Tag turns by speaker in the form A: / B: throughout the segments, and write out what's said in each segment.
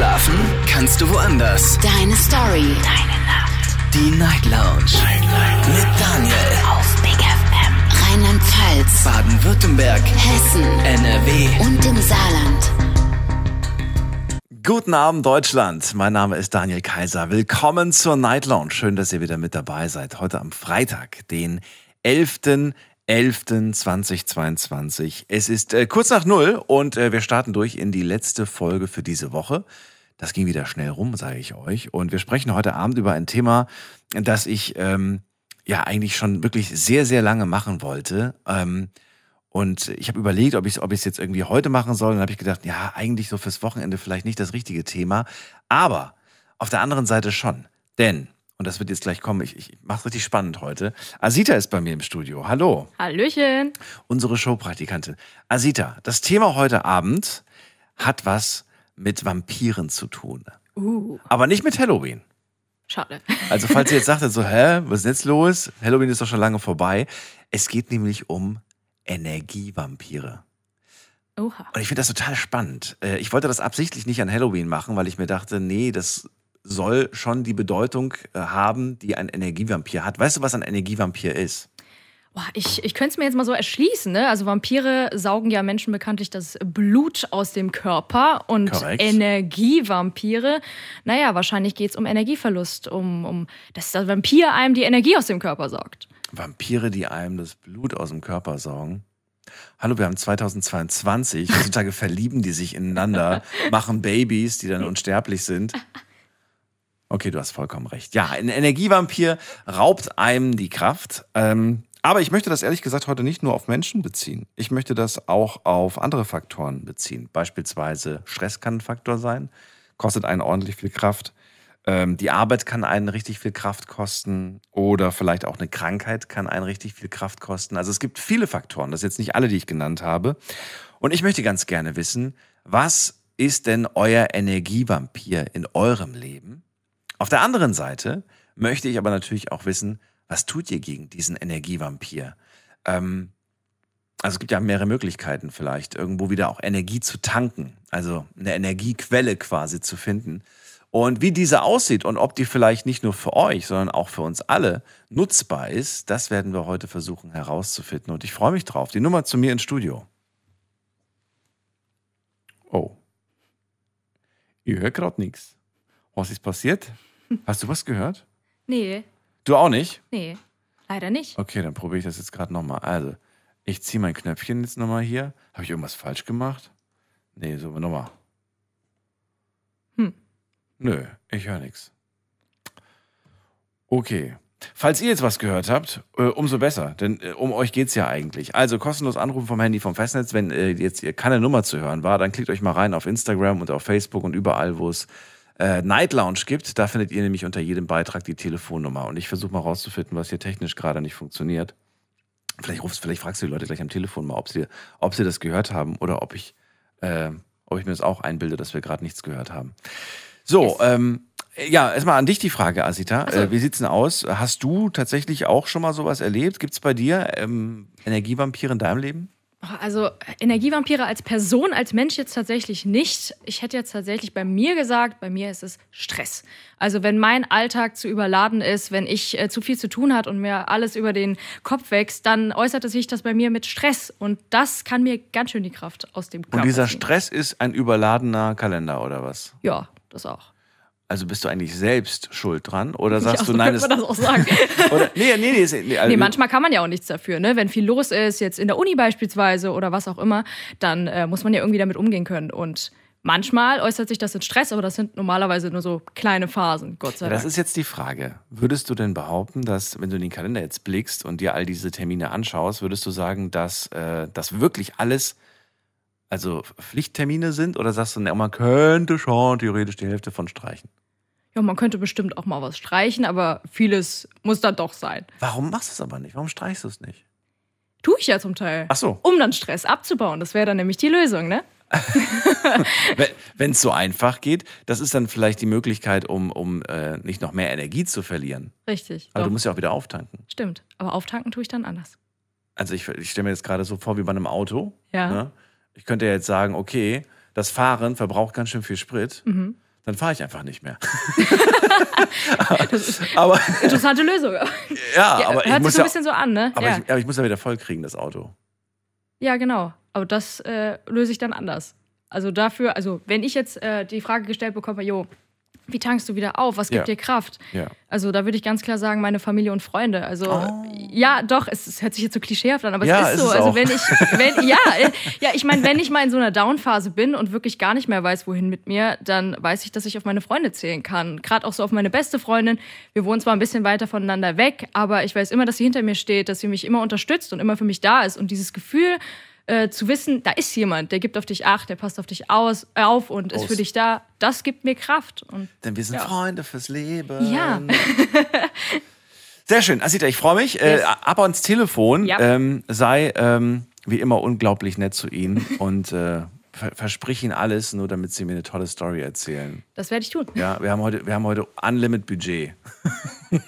A: Schlafen kannst du woanders.
B: Deine Story. Deine Nacht.
A: Die Night Lounge. Night, Night. Mit Daniel.
B: Auf Big FM. Rheinland-Pfalz.
A: Baden-Württemberg.
B: Hessen.
A: NRW.
B: Und im Saarland.
C: Guten Abend, Deutschland. Mein Name ist Daniel Kaiser. Willkommen zur Night Lounge. Schön, dass ihr wieder mit dabei seid. Heute am Freitag, den 11. 11.2022. Es ist äh, kurz nach Null und äh, wir starten durch in die letzte Folge für diese Woche. Das ging wieder schnell rum, sage ich euch. Und wir sprechen heute Abend über ein Thema, das ich ähm, ja eigentlich schon wirklich sehr, sehr lange machen wollte. Ähm, und ich habe überlegt, ob ich es ob ich's jetzt irgendwie heute machen soll. Und dann habe ich gedacht, ja, eigentlich so fürs Wochenende vielleicht nicht das richtige Thema. Aber auf der anderen Seite schon. Denn und das wird jetzt gleich kommen. Ich, ich mache es richtig spannend heute. Asita ist bei mir im Studio. Hallo.
D: Hallöchen.
C: Unsere Showpraktikantin. Asita, das Thema heute Abend hat was mit Vampiren zu tun.
D: Uh.
C: Aber nicht mit Halloween.
D: Schade.
C: Also falls ihr jetzt sagt, so, hä, was ist jetzt los? Halloween ist doch schon lange vorbei. Es geht nämlich um Energievampire.
D: Oha.
C: Und ich finde das total spannend. Äh, ich wollte das absichtlich nicht an Halloween machen, weil ich mir dachte, nee, das soll schon die Bedeutung äh, haben, die ein Energievampir hat. Weißt du, was ein Energievampir ist?
D: Boah, ich ich könnte es mir jetzt mal so erschließen. Ne? Also Vampire saugen ja Menschen bekanntlich das Blut aus dem Körper und
C: Korrekt.
D: Energievampire, naja, wahrscheinlich geht es um Energieverlust, um, um dass der Vampir einem die Energie aus dem Körper saugt.
C: Vampire, die einem das Blut aus dem Körper saugen. Hallo, wir haben 2022. Heutzutage verlieben die sich ineinander, machen Babys, die dann unsterblich sind. Okay, du hast vollkommen recht. Ja, ein Energievampir raubt einem die Kraft. Ähm, aber ich möchte das ehrlich gesagt heute nicht nur auf Menschen beziehen. Ich möchte das auch auf andere Faktoren beziehen. Beispielsweise Stress kann ein Faktor sein, kostet einen ordentlich viel Kraft. Ähm, die Arbeit kann einen richtig viel Kraft kosten oder vielleicht auch eine Krankheit kann einen richtig viel Kraft kosten. Also es gibt viele Faktoren, das sind jetzt nicht alle, die ich genannt habe. Und ich möchte ganz gerne wissen, was ist denn euer Energievampir in eurem Leben? Auf der anderen Seite möchte ich aber natürlich auch wissen, was tut ihr gegen diesen Energievampir? Ähm, also es gibt ja mehrere Möglichkeiten vielleicht, irgendwo wieder auch Energie zu tanken, also eine Energiequelle quasi zu finden. Und wie diese aussieht und ob die vielleicht nicht nur für euch, sondern auch für uns alle nutzbar ist, das werden wir heute versuchen herauszufinden. Und ich freue mich drauf. Die Nummer zu mir ins Studio. Oh. Ich höre gerade nichts. Was ist passiert? Hast du was gehört?
D: Nee,
C: Du auch nicht?
D: nee, leider nicht.
C: Okay, dann probiere ich das jetzt gerade nochmal. Also, ich ziehe mein Knöpfchen jetzt nochmal hier. Habe ich irgendwas falsch gemacht? Nee, so nochmal.
D: Hm.
C: Nö, ich höre nichts. Okay. Falls ihr jetzt was gehört habt, äh, umso besser, denn äh, um euch geht's ja eigentlich. Also kostenlos anrufen vom Handy vom Festnetz. Wenn äh, jetzt ihr keine Nummer zu hören war, dann klickt euch mal rein auf Instagram und auf Facebook und überall, wo es äh, Night Lounge gibt. Da findet ihr nämlich unter jedem Beitrag die Telefonnummer. Und ich versuche mal rauszufinden, was hier technisch gerade nicht funktioniert. Vielleicht rufst, vielleicht fragst du die Leute gleich am Telefon mal, ob sie, ob sie das gehört haben oder ob ich, äh, ob ich mir das auch einbilde, dass wir gerade nichts gehört haben. So, ähm, ja, erstmal an dich die Frage, Asita.
D: Ach so.
C: Äh, wie sieht's denn aus? Hast du tatsächlich auch schon mal sowas erlebt? Gibt's bei dir ähm, Energievampire in deinem Leben?
D: Also Energievampire als Person, als Mensch jetzt tatsächlich nicht. Ich hätte jetzt tatsächlich bei mir gesagt, bei mir ist es Stress. Also wenn mein Alltag zu überladen ist, wenn ich äh, zu viel zu tun hat und mir alles über den Kopf wächst, dann äußerte sich das bei mir mit Stress und das kann mir ganz schön die Kraft aus dem Körper
C: Und dieser
D: ziehen.
C: Stress ist ein überladener Kalender oder was?
D: Ja, das auch.
C: Also bist du eigentlich selbst schuld dran? Oder sagst
D: ja,
C: du,
D: so
C: nein,
D: könnte
C: es,
D: man das auch sagen.
C: oder, nee, nee, nee, ist- nee, also,
D: Nee, manchmal kann man ja auch nichts dafür, ne? Wenn viel los ist, jetzt in der Uni beispielsweise oder was auch immer, dann äh, muss man ja irgendwie damit umgehen können. Und manchmal äußert sich das in Stress, aber das sind normalerweise nur so kleine Phasen, Gott sei
C: Ja,
D: Dank.
C: das ist jetzt die Frage. Würdest du denn behaupten, dass, wenn du in den Kalender jetzt blickst und dir all diese Termine anschaust, würdest du sagen, dass äh, das wirklich alles also Pflichttermine sind? Oder sagst du, na, man könnte schon theoretisch die Hälfte von streichen?
D: Ja, man könnte bestimmt auch mal was streichen, aber vieles muss dann doch sein.
C: Warum machst du es aber nicht? Warum streichst du es nicht?
D: Tue ich ja zum Teil.
C: Ach so.
D: Um dann Stress abzubauen. Das wäre dann nämlich die Lösung, ne?
C: Wenn es so einfach geht, das ist dann vielleicht die Möglichkeit, um, um äh, nicht noch mehr Energie zu verlieren.
D: Richtig.
C: Aber
D: doch.
C: du musst ja auch wieder auftanken.
D: Stimmt. Aber auftanken tue ich dann anders.
C: Also ich, ich stelle mir jetzt gerade so vor wie bei einem Auto.
D: Ja.
C: Ne? Ich könnte ja jetzt sagen, okay, das Fahren verbraucht ganz schön viel Sprit.
D: Mhm.
C: Dann fahre ich einfach nicht mehr. aber
D: Interessante Lösung.
C: ja,
D: Ja,
C: aber ich
D: hört sich
C: muss
D: so ein
C: ja,
D: bisschen so an, ne?
C: aber,
D: ja.
C: ich, aber ich muss ja wieder voll kriegen, das Auto.
D: ja, genau. Aber das äh, löse ich dann anders. Also dafür, also wenn ich jetzt äh, die Frage gestellt bekomme, jo, wie tankst du wieder auf? Was gibt
C: Ja.
D: dir Kraft?
C: Ja.
D: Also da würde ich ganz klar sagen, meine Familie und Freunde. Also
C: Oh.
D: ja, doch, es, es hört sich jetzt so klischeehaft an, aber
C: Ja,
D: es
C: ist
D: ist so.
C: es
D: also wenn ich, wenn, ja, äh, ja, ich meine, wenn ich mal in so einer Down-Phase bin und wirklich gar nicht mehr weiß, wohin mit mir, dann weiß ich, dass ich auf meine Freunde zählen kann. Gerade auch so auf meine beste Freundin. Wir wohnen zwar ein bisschen weiter voneinander weg, aber ich weiß immer, dass sie hinter mir steht, dass sie mich immer unterstützt und immer für mich da ist. Und dieses Gefühl, äh, zu wissen, da ist jemand, der gibt auf dich acht, der passt auf dich aus, äh, auf und ist
C: Aus.
D: für dich da, das gibt mir Kraft. Und
C: Denn wir sind
D: Ja.
C: Freunde fürs Leben.
D: Ja.
C: Sehr schön. Asita, ich freue mich. Äh,
D: Yes.
C: ab ans Telefon.
D: Ja.
C: Ähm, sei ähm, wie immer unglaublich nett zu Ihnen und äh, ver versprich Ihnen alles, nur damit Sie mir eine tolle Story erzählen.
D: das werde ich tun.
C: Ja, wir haben heute, wir haben heute Unlimit Budget.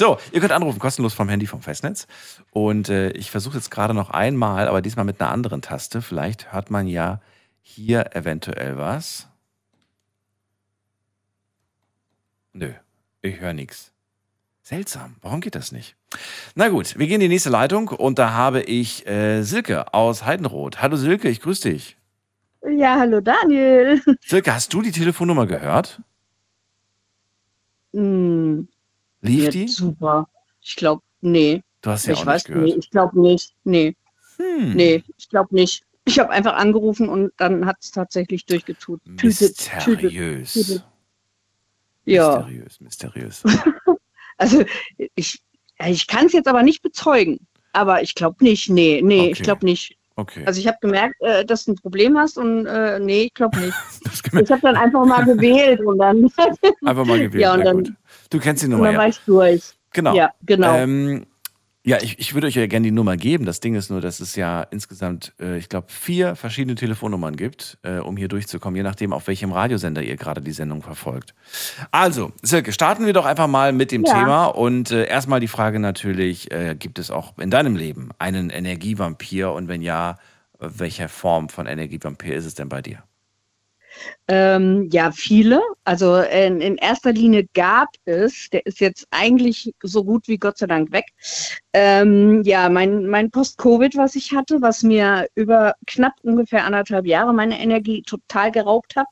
C: so, ihr könnt anrufen, kostenlos vom Handy vom Festnetz. Und äh, ich versuche jetzt gerade noch einmal, aber diesmal mit einer anderen Taste. Vielleicht hört man ja hier eventuell was. Nö, ich höre nichts. Seltsam, warum geht das nicht? Na gut, wir gehen in die nächste Leitung und da habe ich äh, Silke aus Heidenroth. Hallo Silke, ich grüße dich.
E: Ja, hallo Daniel.
C: Silke, hast du die Telefonnummer gehört?
E: Hm,
C: Lief
E: ja,
C: die?
E: Super. Ich glaube, nee.
C: Du hast sie
E: ich
C: auch
E: weiß
C: nicht gehört.
E: nee, ich glaube nicht. Nee,
C: Hm.
E: nee, ich glaube nicht. Ich habe einfach angerufen und dann hat es tatsächlich durchgetut.
C: Mysteriös.
E: Ja,
C: Mysteriös, mysteriös.
E: also ich, ja, ich kann es jetzt aber nicht bezeugen. Aber ich glaube nicht. Nee, nee,
C: Okay.
E: ich glaube nicht.
C: Okay.
E: Also ich habe gemerkt, äh, dass du ein Problem hast und äh, nee, ich glaube nicht. Ich habe dann einfach mal gewählt und dann,
C: Einfach mal gewählt.
E: Ja, und dann-
C: gut. Du kennst die
E: dann
C: Nummer,
E: war
C: ja.
E: ich durch.
C: Genau.
E: Ja, genau.
C: Ähm, ja, ich, ich würde euch ja gerne die Nummer geben. Das Ding ist nur, dass es ja insgesamt, äh, ich glaube, vier verschiedene Telefonnummern gibt, äh, um hier durchzukommen, je nachdem, auf welchem Radiosender ihr gerade die Sendung verfolgt. Also, Silke, starten wir doch einfach mal mit dem
E: Ja.
C: Thema. Und äh, erstmal die Frage natürlich, äh, gibt es auch in deinem Leben einen Energievampir? Und wenn ja, äh, welche Form von Energievampir ist es denn bei dir?
E: Ähm, ja, viele. Also in, in erster Linie gab es, der ist jetzt eigentlich so gut wie Gott sei Dank weg. Ähm, ja, mein, mein Post-Covid, was ich hatte, was mir über knapp ungefähr anderthalb Jahre meine Energie total geraubt hat.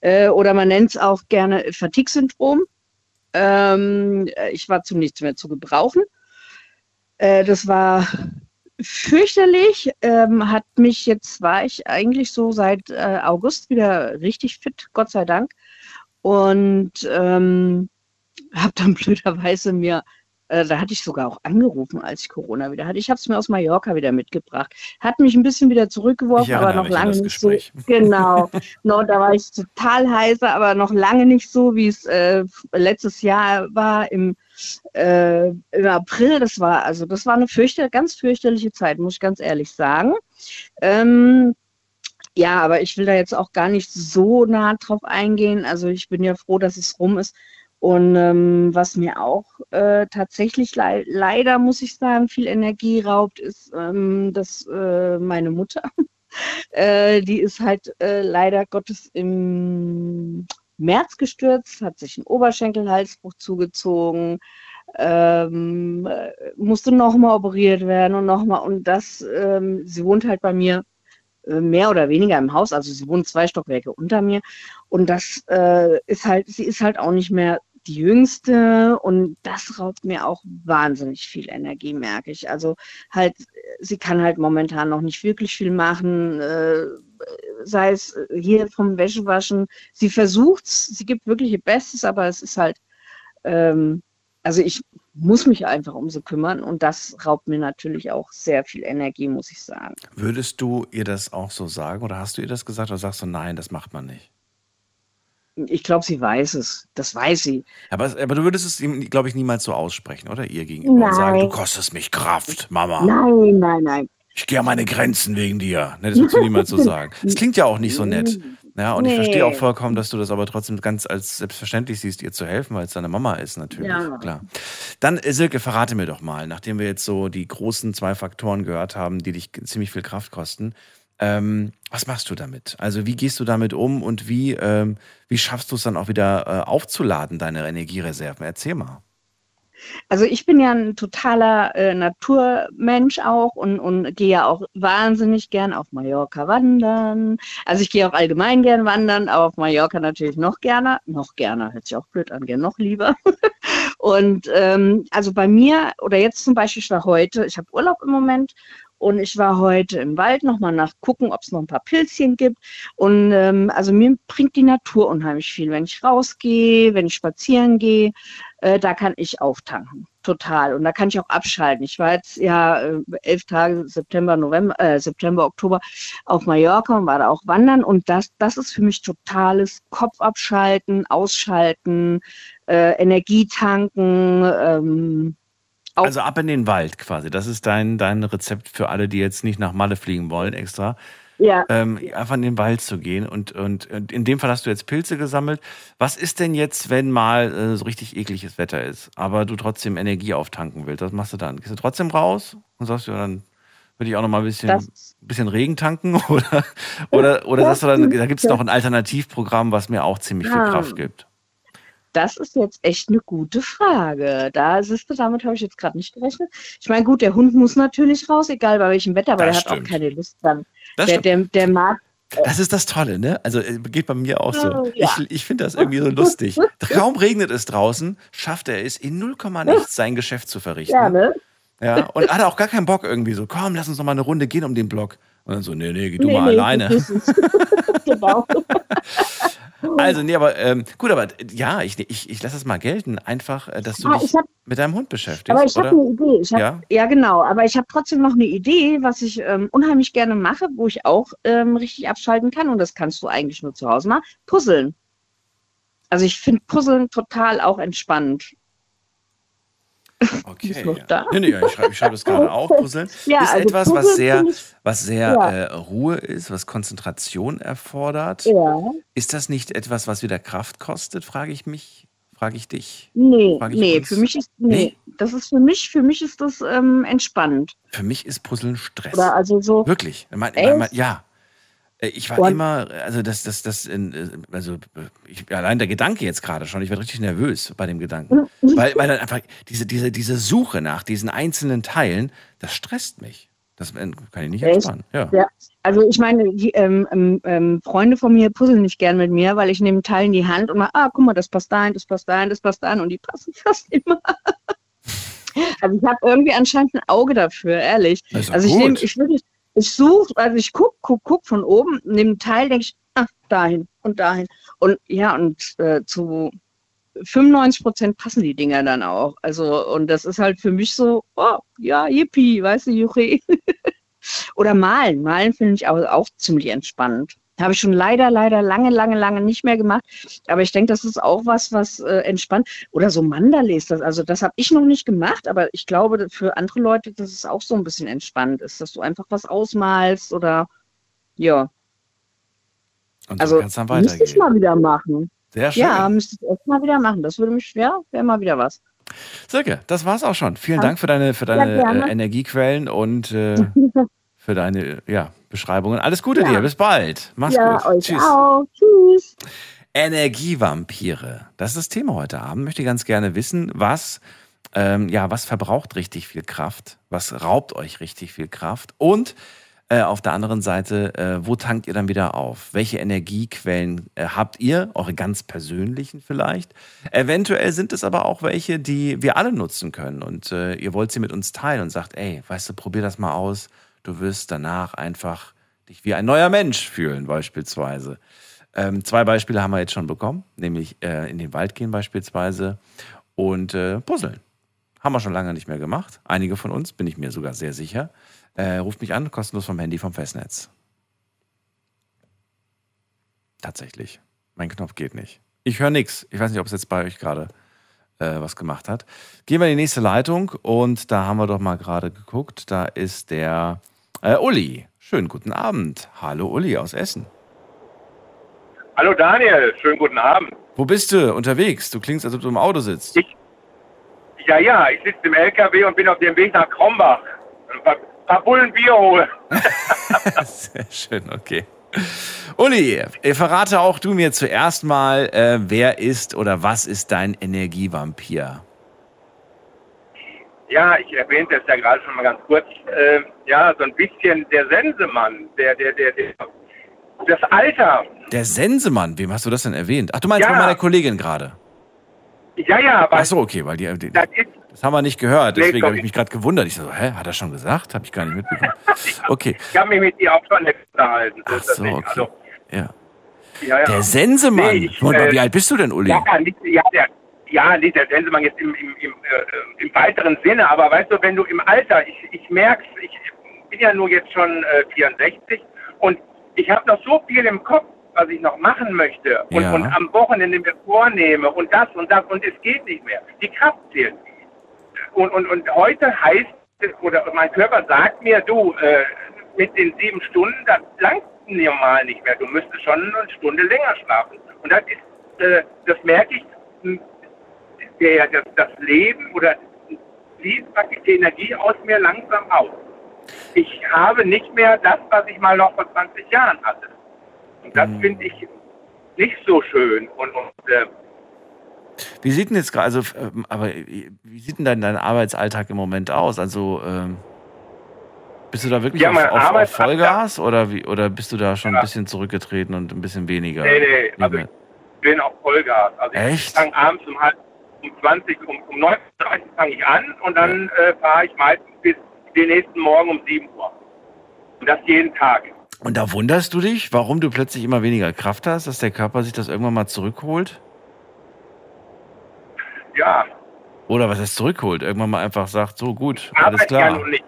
E: Äh, oder man nennt es auch gerne Fatigue-Syndrom. Ähm, ich war zu nichts mehr zu gebrauchen. Äh, das war fürchterlich. Ähm, hat mich, jetzt war ich eigentlich so seit äh, August wieder richtig fit, Gott sei Dank. Und ähm, habe dann blöderweise mir, äh, da hatte ich sogar auch angerufen, als ich Corona wieder hatte. Ich habe es mir aus Mallorca wieder mitgebracht. Hat mich ein bisschen wieder zurückgeworfen, aber noch lange nicht so. Genau. no, da war ich total heiser, aber noch lange nicht so, wie es äh, letztes Jahr war im äh, im April, das war, also das war eine fürchter, ganz fürchterliche Zeit, muss ich ganz ehrlich sagen. Ähm, ja, aber ich will da jetzt auch gar nicht so nah drauf eingehen. Also ich bin ja froh, dass es rum ist. Und ähm, was mir auch äh, tatsächlich lei leider, muss ich sagen, viel Energie raubt, ist, ähm, dass äh, meine Mutter, äh, die ist halt äh, leider Gottes im März gestürzt, hat sich einen Oberschenkelhalsbruch zugezogen, ähm, äh, musste nochmal operiert werden und nochmal. Und das, ähm, sie wohnt halt bei mir äh, mehr oder weniger im Haus, also sie wohnt zwei Stockwerke unter mir. Und das äh, ist halt, sie ist halt auch nicht mehr die jüngste und das raubt mir auch wahnsinnig viel Energie, merke ich. Also halt, sie kann halt momentan noch nicht wirklich viel machen, äh, sei es hier vom Wäschewaschen. Sie versucht's, sie gibt wirklich ihr Bestes, aber es ist halt, ähm, also ich muss mich einfach um sie kümmern und das raubt mir natürlich auch sehr viel Energie, muss ich sagen.
C: Würdest du ihr das auch so sagen oder hast du ihr das gesagt oder sagst du, nein, das macht man nicht?
E: Ich glaube, sie weiß es. Das weiß sie.
C: Aber, aber du würdest es ihm, glaube ich, niemals so aussprechen, oder? Ihr gegenüber und sagen,
E: Nein.
C: du kostest mich Kraft, Mama.
E: Nein, nein, nein.
C: Ich gehe an meine Grenzen wegen dir. Ne, das würdest du niemals so sagen. Das klingt ja auch nicht so nett. Ja, und ich
E: Nee.
C: verstehe auch vollkommen, dass du das aber trotzdem ganz als selbstverständlich siehst, ihr zu helfen, weil es deine Mama ist, natürlich.
E: Ja.
C: Klar. Dann, äh, Silke, verrate mir doch mal, nachdem wir jetzt so die großen zwei Faktoren gehört haben, die dich ziemlich viel Kraft kosten, Ähm, was machst du damit? Also wie gehst du damit um und wie, ähm, wie schaffst du es dann auch wieder äh, aufzuladen, deine Energiereserven? Erzähl mal.
E: Also ich bin ja ein totaler äh, Naturmensch auch und, und gehe ja auch wahnsinnig gern auf Mallorca wandern. Also ich gehe auch allgemein gern wandern, aber auf Mallorca natürlich noch gerne. Noch gerne, hört sich auch blöd an, gern noch lieber. und ähm, also bei mir, oder jetzt zum Beispiel, ich war heute, ich habe Urlaub im Moment und ich war heute im Wald nochmal nach gucken, ob es noch ein paar Pilzchen gibt. Und ähm, also mir bringt die Natur unheimlich viel. Wenn ich rausgehe, wenn ich spazieren gehe, äh, da kann ich auftanken. Total. Und da kann ich auch abschalten. Ich war jetzt ja äh, elf Tage September, November, äh, September, Oktober auf Mallorca und war da auch wandern. Und das, das ist für mich totales Kopf abschalten, ausschalten, äh, Energie tanken. Ähm,
C: auch also ab in den Wald quasi. Das ist dein, dein Rezept für alle, die jetzt nicht nach Malle fliegen wollen extra. Ja. Ähm, einfach in den Wald zu gehen. Und, und, und, in dem Fall hast du jetzt Pilze gesammelt. Was ist denn jetzt, wenn mal äh, so richtig ekliges Wetter ist, aber du trotzdem Energie auftanken willst? Was machst du dann? Gehst du trotzdem raus und sagst du, dann würde ich auch noch mal ein bisschen, bisschen Regen tanken? Oder, oder, oder sagst du dann, da gibt es noch ein Alternativprogramm, was mir auch ziemlich viel Kraft gibt?
E: Das ist jetzt echt eine gute Frage. Da siehst du, damit habe ich jetzt gerade nicht gerechnet. Ich meine, gut, der Hund muss natürlich raus, egal bei welchem Wetter, aber das der stimmt. hat auch keine Lust dann. Der, der, der, mag.
C: Das ist das Tolle, ne? Also äh, geht bei mir auch so. Oh, ja. Ich, ich finde das irgendwie so lustig. Kaum regnet es draußen, schafft er es in 0, nichts sein Geschäft zu verrichten. Ja, ne? Ja, und hat auch gar keinen Bock irgendwie so, komm, lass uns noch mal eine Runde gehen um den Block. Und dann so, nee, nee, geh du nee, mal nee, alleine. genau. Also, nee, aber ähm, gut, aber ja, ich, ich, ich lasse es mal gelten. Einfach, äh, dass du ah, dich hab, mit deinem Hund beschäftigst.
E: Aber ich habe eine Idee. Ich hab, ja? ja, genau. Aber ich habe trotzdem noch eine Idee, was ich ähm, unheimlich gerne mache, wo ich auch ähm, richtig abschalten kann. Und das kannst du eigentlich nur zu Hause machen. Puzzeln. Also ich finde Puzzeln total auch entspannend.
C: Okay. Ist noch ja. da? Nee, nee, ich schreibe schreib das gerade auf. Puzzeln ja, ist also etwas, Puzzeln was sehr, was sehr ja. äh, Ruhe ist, was Konzentration erfordert. Ja. Ist das nicht etwas, was wieder Kraft kostet, frage ich mich, frage ich dich?
E: Nee, ich nee, uns? für mich ist, nee, nee, das ist für mich, für mich ist das ähm, entspannt.
C: Für mich ist Puzzeln Stress.
E: Oder also so.
C: Wirklich. Mein, mein, ja, äh, ich war und? immer, also das, das, das, äh, also ich, allein der Gedanke jetzt gerade schon, ich werde richtig nervös bei dem Gedanken. weil, weil dann einfach diese, diese, diese Suche nach diesen einzelnen Teilen, das stresst mich. Das äh, kann ich nicht entspannen. Ja. ja.
E: Also ich meine, die ähm, ähm, ähm, Freunde von mir puzzeln nicht gern mit mir, weil ich nehme Teil in die Hand und mache, ah, guck mal, das passt dahin, das passt dahin, das passt dahin und die passen fast immer. also ich habe irgendwie anscheinend ein Auge dafür, ehrlich. Also ich nehme, ich würde ich suche, also ich gucke, guck, guck von oben, nehme Teil, denke ich, ach, dahin und dahin. Und ja, und äh, zu 95 Prozent passen die Dinger dann auch. Also, und das ist halt für mich so, oh, ja, yippie, weißt du, Juche. Oder malen. Malen finde ich auch, auch ziemlich entspannend. Habe ich schon leider, leider lange, lange, lange nicht mehr gemacht. Aber ich denke, das ist auch was, was äh, entspannt. Oder so Mandalays. Das, also das habe ich noch nicht gemacht, aber ich glaube, für andere Leute, dass es auch so ein bisschen entspannt ist, dass du einfach was ausmalst oder ja.
C: Und also kannst dann weitergehen.
E: Müsste ich mal wieder machen.
C: Sehr schön.
E: Ja, müsste ich echt mal wieder machen. Das würde mich schwer, wäre mal wieder was.
C: Silke, das war's auch schon. Vielen ja. Dank für deine, für deine ja, äh, Energiequellen und äh, für deine ja, Beschreibungen. Alles Gute ja. dir, bis bald. Mach's ja, gut. Euch Tschüss. Auch. Tschüss. Energievampire. Das ist das Thema heute Abend. Ich möchte ganz gerne wissen, was, ähm, ja, was verbraucht richtig viel Kraft? Was raubt euch richtig viel Kraft? Und äh, auf der anderen Seite, äh, wo tankt ihr dann wieder auf? Welche Energiequellen äh, habt ihr? Eure ganz persönlichen vielleicht? Eventuell sind es aber auch welche, die wir alle nutzen können und äh, ihr wollt sie mit uns teilen und sagt, ey, weißt du, probier das mal aus Du wirst danach einfach dich wie ein neuer Mensch fühlen, beispielsweise. Ähm, zwei Beispiele haben wir jetzt schon bekommen, nämlich äh, in den Wald gehen beispielsweise und äh, Puzzeln. Haben wir schon lange nicht mehr gemacht. Einige von uns, bin ich mir sogar sehr sicher. Äh, ruft mich an, kostenlos vom Handy vom Festnetz. Tatsächlich. Mein Knopf geht nicht. Ich höre nichts. Ich weiß nicht, ob es jetzt bei euch gerade äh, was gemacht hat. Gehen wir in die nächste Leitung und da haben wir doch mal gerade geguckt. Da ist der äh, Uli, schönen guten Abend. Hallo Uli aus Essen.
F: Hallo Daniel, schönen guten Abend.
C: Wo bist du unterwegs? Du klingst, als ob du im Auto sitzt.
F: Ich, ja, ja, ich sitze im LKW und bin auf dem Weg nach Krombach. Ein paar, paar Bullen Bier holen.
C: Sehr schön, okay. Uli, äh, verrate auch du mir zuerst mal, äh, wer ist oder was ist dein Energievampir?
F: Ja, ich erwähnte es ja gerade schon mal ganz kurz. Äh, ja, so ein bisschen der Sensemann, der, der, der, der, das Alter.
C: Der Sensemann, wem hast du das denn erwähnt? Ach, du meinst
F: Ja.
C: von meiner Kollegin gerade.
F: Ja, ja, aber
C: Ach so, okay, weil die, die,
F: das ist,
C: das haben wir nicht gehört,
F: Nee,
C: deswegen habe ich mich gerade gewundert. Ich so, hä, hat er schon gesagt? Habe ich gar nicht mitbekommen. Okay,
F: ich habe mich mit ihr auch schon unterhalten.
C: ach so, okay.
F: Also,
C: Ja.
F: ja, ja.
C: Der Sensemann.
F: Nee, ich, äh,
C: wie alt bist du denn, Uli?
F: Ja, nicht, ja, der, ja, nicht der Sensemann jetzt im, im, im, äh, im weiteren Sinne, aber weißt du, wenn du im Alter, ich, ich merke ich bin ja nur jetzt schon äh, 64 und ich habe noch so viel im Kopf, was ich noch machen möchte und,
C: Ja.
F: und am Wochenende mir vornehme und das und das und es geht nicht mehr. Die Kraft fehlt. Und, und, und heute heißt oder mein Körper sagt mir, du, äh, mit den sieben Stunden, das langt normal nicht mehr. Du müsstest schon eine Stunde länger schlafen. Und das ist, äh, das merke ich, der, das, das Leben oder fließt praktisch die Energie aus mir langsam aus. Ich habe nicht mehr das, was ich mal noch vor 20 Jahren hatte. Und das finde ich nicht so schön. Und, und äh,
C: Wie sieht denn jetzt gerade, also, ähm, aber äh, wie sieht denn dein, dein Arbeitsalltag im Moment aus? Also, ähm, bist du da wirklich
F: Ja,
C: auf, auf, auf Vollgas oder, wie, oder bist du da schon ein
F: Ja.
C: bisschen zurückgetreten und ein bisschen weniger?
F: nee, nee, also
C: mehr?
F: ich bin auf Vollgas. Also
C: Echt?
F: ich fange abends um halb um 20, um, um 19.30 Uhr fange ich an und dann äh, fahre ich meistens bis den nächsten Morgen um 7 Uhr. Und das jeden Tag.
C: Und da wunderst du dich, warum du plötzlich immer weniger Kraft hast, dass der Körper sich das irgendwann mal zurückholt?
F: Ja,
C: Oder was heißt zurückholt? Irgendwann mal einfach sagt, so gut,
F: ich
C: alles
F: ja
C: klar.
F: nun nicht.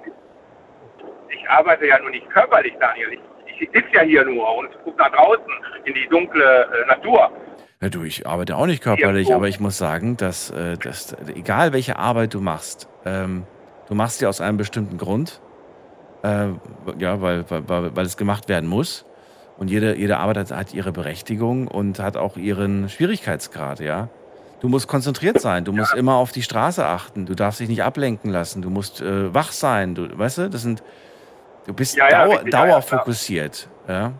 F: Ich arbeite ja nun nicht körperlich, Daniel. Ich, ich sitze ja hier nur und gucke nach draußen in die dunkle äh, Natur.
C: Ja, du, ich arbeite auch nicht körperlich,
F: Ja,
C: aber ich muss sagen, dass, äh, dass egal welche Arbeit du machst, ähm, du machst sie aus einem bestimmten Grund, äh, ja, weil, weil, weil es gemacht werden muss. Und jede, jede Arbeit hat, hat ihre Berechtigung und hat auch ihren Schwierigkeitsgrad, ja. Du musst konzentriert sein, du musst immer auf die Straße achten, du darfst dich nicht ablenken lassen, du musst äh, wach sein, du, weißt du, das sind, du bist
F: Ja, ja,
C: dauer,
F: ja, ja,
C: dauerfokussiert, ja.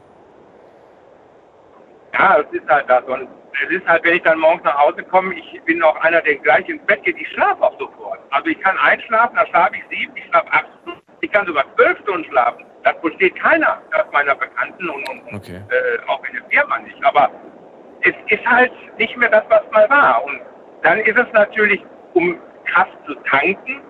F: Ja, es ist halt das. Und es ist halt, wenn ich dann morgens nach Hause komme, ich bin auch einer, der gleich ins Bett geht, ich schlafe auch sofort. Also ich kann einschlafen, dann schlafe ich sieben, ich schlafe acht Stunden, ich kann sogar zwölf Stunden schlafen. Das versteht keiner aus meiner Bekannten und, und,
C: Okay.
F: äh, auch in der Firma nicht. Aber es ist halt nicht mehr das, was mal war. Und dann ist es natürlich, um Kraft zu tanken,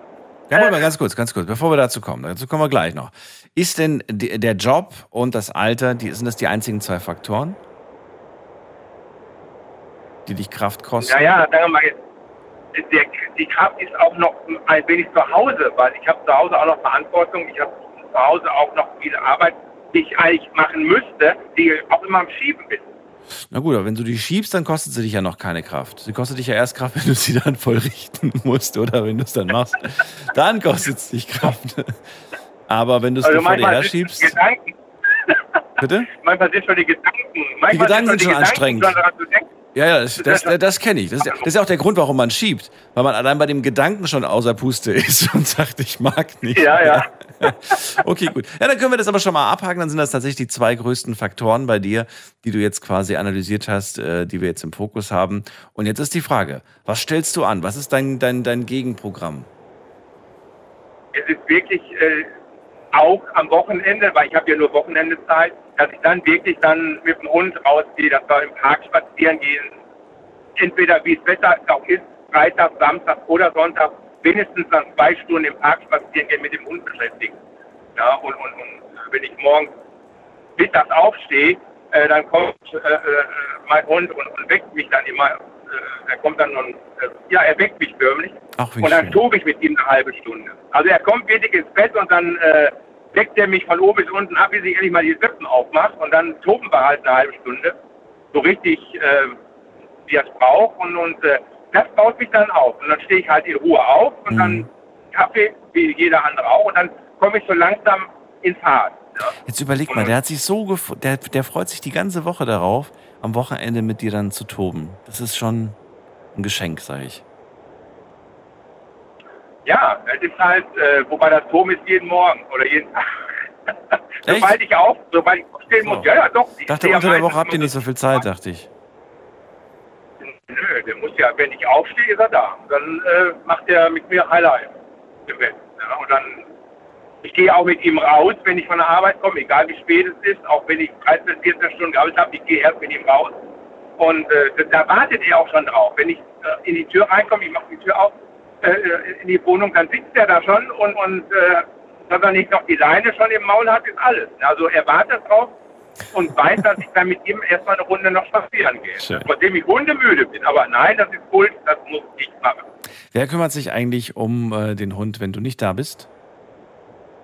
C: Ja, warte mal ganz kurz, ganz kurz, bevor wir dazu kommen, dazu kommen wir gleich noch. Ist denn der Job und das Alter, die, sind das die einzigen zwei Faktoren, die dich Kraft kosten?
F: Naja, sagen wir mal, der, die Kraft ist auch noch ein wenig zu Hause, weil ich habe zu Hause auch noch Verantwortung, ich habe zu Hause auch noch viele Arbeit, die ich eigentlich machen müsste, die auch immer am Schieben bin.
C: Na gut, aber wenn du die schiebst, dann kostet sie dich ja noch keine Kraft. Sie kostet dich ja erst Kraft, wenn du sie dann voll richten musst oder wenn du es dann machst. Dann kostet es dich Kraft. Aber wenn du es
F: Also
C: vor dir
F: die
C: herschiebst,
F: Gedanken,
C: bitte?
F: manchmal sind schon die Gedanken, manchmal
C: Gedanken
F: sind
C: schon anstrengend.
F: daran zu denken.
C: Ja, ja, das, das, das, kenne ich. Das ist, das ist ja auch der Grund, warum man schiebt. Weil man allein bei dem Gedanken schon außer Puste ist und sagt, ich mag nicht.
F: Ja, ja.
C: Okay, gut. Ja, dann können wir das aber schon mal abhaken. Dann sind das tatsächlich die zwei größten Faktoren bei dir, die du jetzt quasi analysiert hast, äh, die wir jetzt im Fokus haben. Und jetzt ist die Frage, was stellst du an? Was ist dein, dein, dein Gegenprogramm?
F: es ist wirklich äh, auch am Wochenende, weil ich habe ja nur Wochenendezeit, dass ich dann wirklich dann mit dem Hund rausgehe, dass wir im Park spazieren gehen. Entweder wie das Wetter auch ist, Freitag, Samstag oder Sonntag, wenigstens dann zwei Stunden im Park spazieren gehen, mit dem Hund beschäftigen. Ja, und, und, und wenn ich morgens mittags aufstehe, äh, dann kommt äh, äh, mein Hund und, und weckt mich dann immer. Äh, er kommt dann und, äh, ja, er weckt mich förmlich.
C: Ach,
F: Und dann tobe ich mit ihm eine halbe Stunde. Also er kommt wirklich ins Bett und dann äh, deckt er mich von oben bis unten ab, bis ich endlich mal die Lippen aufmache. Und dann toben wir halt eine halbe Stunde. So richtig, äh, wie er es braucht. Und, und äh, das baut mich dann auf. Und dann stehe ich halt in Ruhe auf und
C: Mhm.
F: dann Kaffee, wie jeder andere auch. Und dann komme ich so langsam in Fahrt. Ja.
C: Jetzt überleg mal, der hat sich so gef der, der freut sich die ganze Woche darauf, am Wochenende mit dir dann zu toben. Das ist schon ein Geschenk, sag ich.
F: Ja, es ist halt, äh, wobei das Toben ist jeden Morgen oder jeden Tag. Sobald ich auf, sobald ich aufstehen muss,
C: So.
F: ja, ja, doch.
C: Ich dachte, unter der Woche habt ihr nicht so viel Zeit, dachte ich.
F: Nö, der muss ja, wenn ich aufstehe, ist er da. Dann äh, macht er mit mir Highlight im Bett. Ja, und dann, ich gehe auch mit ihm raus, wenn ich von der Arbeit komme, egal wie spät es ist, auch wenn ich 13, 14 Stunden gearbeitet habe, ich gehe erst mit ihm raus. Und äh, da wartet er auch schon drauf. Wenn ich äh, in die Tür reinkomme, ich mache die Tür auf, äh, äh, in die Wohnung, dann sitzt er da schon und, und äh, dass er nicht noch die Leine schon im Maul hat, ist alles. Also er wartet drauf und weiß, dass ich dann mit ihm erstmal eine Runde noch spazieren gehe.
C: Schön.
F: Trotzdem ich hundemüde bin. Aber nein, das ist Kult, das muss ich machen.
C: Wer kümmert sich eigentlich um äh, den Hund, wenn du nicht da bist?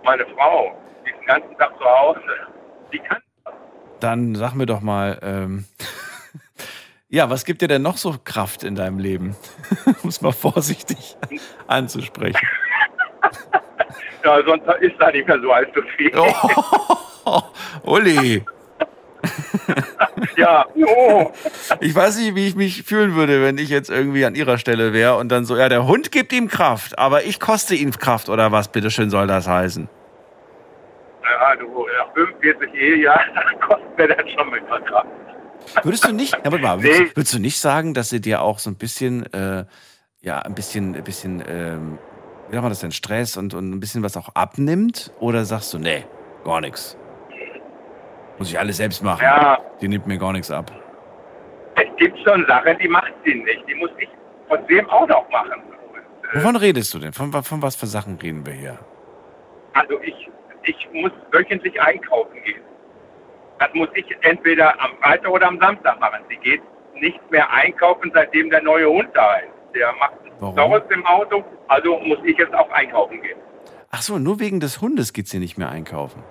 F: Meine Frau, die ist den ganzen Tag zu Hause. Die kann
C: Dann sag mir doch mal, ähm, ja, was gibt dir denn noch so Kraft in deinem Leben? um es mal vorsichtig anzusprechen.
F: ja, sonst ist da nicht mehr so allzu viel.
C: Oh, Uli,
F: Ja, oh.
C: ich weiß nicht, wie ich mich fühlen würde, wenn ich jetzt irgendwie an ihrer Stelle wäre und dann so, ja, der Hund gibt ihm Kraft, aber ich koste ihm Kraft oder was, bitteschön soll das heißen?
F: Ja, du, nach 45 Ehejahren kostet mir das schon mit Kraft.
C: Würdest du nicht, ja, warte mal, würdest,
F: Nee.
C: du- würdest du nicht sagen, dass sie dir auch so ein bisschen, äh, ja, ein bisschen, ein bisschen, ähm, wie nennt man das denn, Stress und, und ein bisschen was auch abnimmt? Oder sagst du, nee, gar nichts? Muss ich alles selbst machen.
F: Ja,
C: Die nimmt mir gar nichts ab.
F: es gibt schon Sachen, die macht sie nicht. Die muss ich trotzdem auch noch machen. Und, äh,
C: Wovon redest du denn? Von, von was für Sachen reden wir hier?
F: Also ich, ich muss wöchentlich einkaufen gehen. Das muss ich entweder am Freitag oder am Samstag machen. Sie geht nicht mehr einkaufen, seitdem der neue Hund da ist. Der macht? Storys im Auto, also muss ich jetzt auch einkaufen gehen.
C: Ach so, nur wegen des Hundes geht sie nicht mehr einkaufen.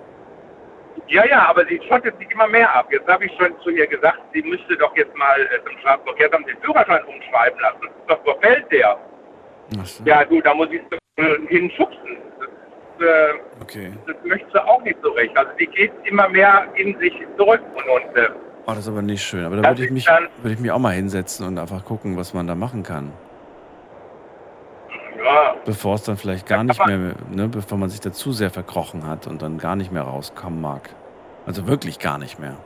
F: Ja, ja, aber sie schottet sich immer mehr ab. Jetzt habe ich schon zu ihr gesagt, sie müsste doch jetzt mal äh, zum Straßenverkehrsamt den Führerschein umschreiben lassen. Das verfällt der.
C: So,
F: Ja, du, da muss ich äh, hinschubsen. Das, äh,
C: okay.
F: das möchte sie auch nicht so recht. Also sie geht immer mehr in sich zurück und, und äh,
C: Oh, das ist aber nicht schön. Aber da würde ich, mich, würde ich mich auch mal hinsetzen und einfach gucken, was man da machen kann.
F: ja,
C: Bevor es dann vielleicht gar nicht mehr, ne, bevor man sich da zu sehr verkrochen hat und dann gar nicht mehr rauskommen mag. Also wirklich gar nicht mehr.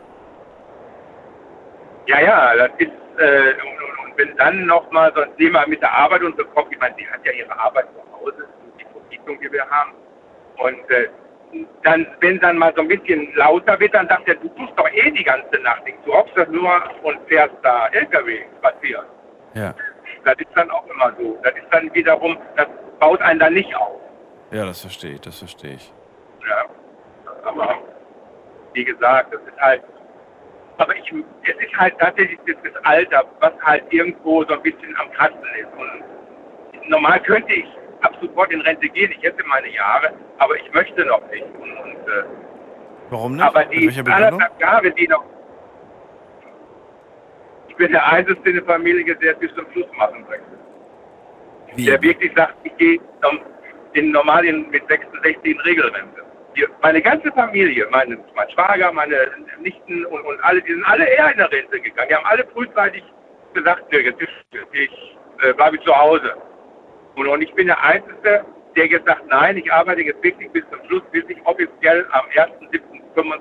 F: ja, ja, das ist, äh, und, und, wenn dann nochmal so ein Thema mit der Arbeit und so kommt, ich meine, sie hat ja ihre Arbeit zu Hause, die Verpflichtung, die wir haben. Und äh, dann, wenn dann mal so ein bisschen lauter wird, dann sagt er, du tust doch eh die ganze Nacht nichts. Du hockst das nur und fährst da LKW spazieren.
C: Ja.
F: Das ist dann auch immer so. Das ist dann wiederum, das baut einen dann nicht auf.
C: Ja, das verstehe ich, das verstehe ich.
F: Ja. Aber wie gesagt, das ist halt. Aber ich, es ist halt tatsächlich das, das Alter, was halt irgendwo so ein bisschen am Kratzen ist. Und normal könnte ich ab sofort in Rente gehen. Ich hätte meine Jahre, aber ich möchte noch nicht. Und, und, äh,
C: Warum nicht?
F: aber die anderthalb Jahre, die noch. Ich bin der Einzige in der Familie, der es bis zum Schluss machen möchte.
C: Wie?
F: Der wirklich sagt, ich gehe in normal in, mit 66 in Regelrente. Die, meine ganze Familie, meine, mein Schwager, meine Nichten und, und alle, die sind alle eher in der Rente gegangen. Die haben alle frühzeitig gesagt, nee, jetzt ist, ich äh, bleibe zu Hause. Und, und ich bin der Einzige, der jetzt sagt, nein, ich arbeite jetzt wirklich bis zum Schluss, bis ich offiziell am 1.7.24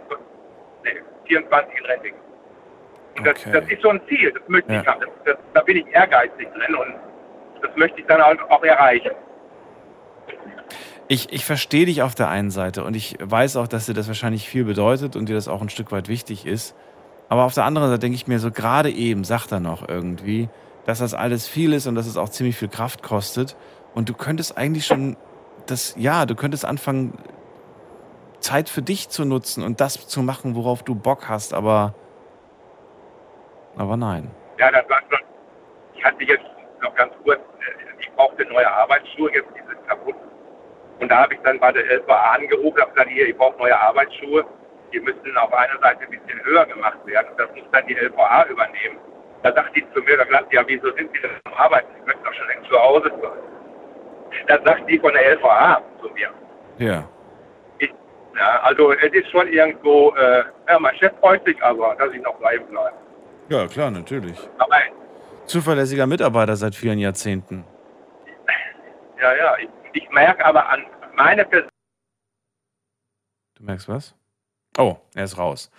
F: nee, 24 in Rente gehe. Und das,
C: Okay.
F: das ist so ein Ziel, das möchte
C: Ja.
F: ich haben. Das, das, da bin ich ehrgeizig drin und das möchte ich dann auch, auch erreichen.
C: Ich, ich verstehe dich auf der einen Seite und ich weiß auch, dass dir das wahrscheinlich viel bedeutet und dir das auch ein Stück weit wichtig ist. Aber auf der anderen Seite denke ich mir so, gerade eben sagt er noch irgendwie, dass das alles viel ist und dass es auch ziemlich viel Kraft kostet. Und du könntest eigentlich schon das, ja, du könntest anfangen, Zeit für dich zu nutzen und das zu machen, worauf du Bock hast, aber, aber nein.
F: Ja, das war schon. Ich hatte jetzt noch ganz kurz, äh, ich brauchte neue Arbeitsschuhe, jetzt die sind kaputt. Und da habe ich dann bei der LVA angerufen, habe gesagt, hier, ich brauche neue Arbeitsschuhe. Die müssen auf einer Seite ein bisschen höher gemacht werden. Das muss dann die LVA übernehmen. Da sagt die zu mir, da sagt, ja, wieso sind Sie denn am Arbeiten? Ich möchte doch schon längst zu Hause sein. Da sagt die von der LVA zu mir.
C: Ja.
F: Ich, ja, also es ist schon irgendwo, äh, ja, mein Chef freut sich aber, dass ich noch bleiben bleibe.
C: Ja, klar, natürlich.
F: Aber
C: Zuverlässiger Mitarbeiter seit vielen Jahrzehnten.
F: Ja, ja. Ich, ich merke aber an meine Person,
C: Du merkst was? Oh, er ist raus.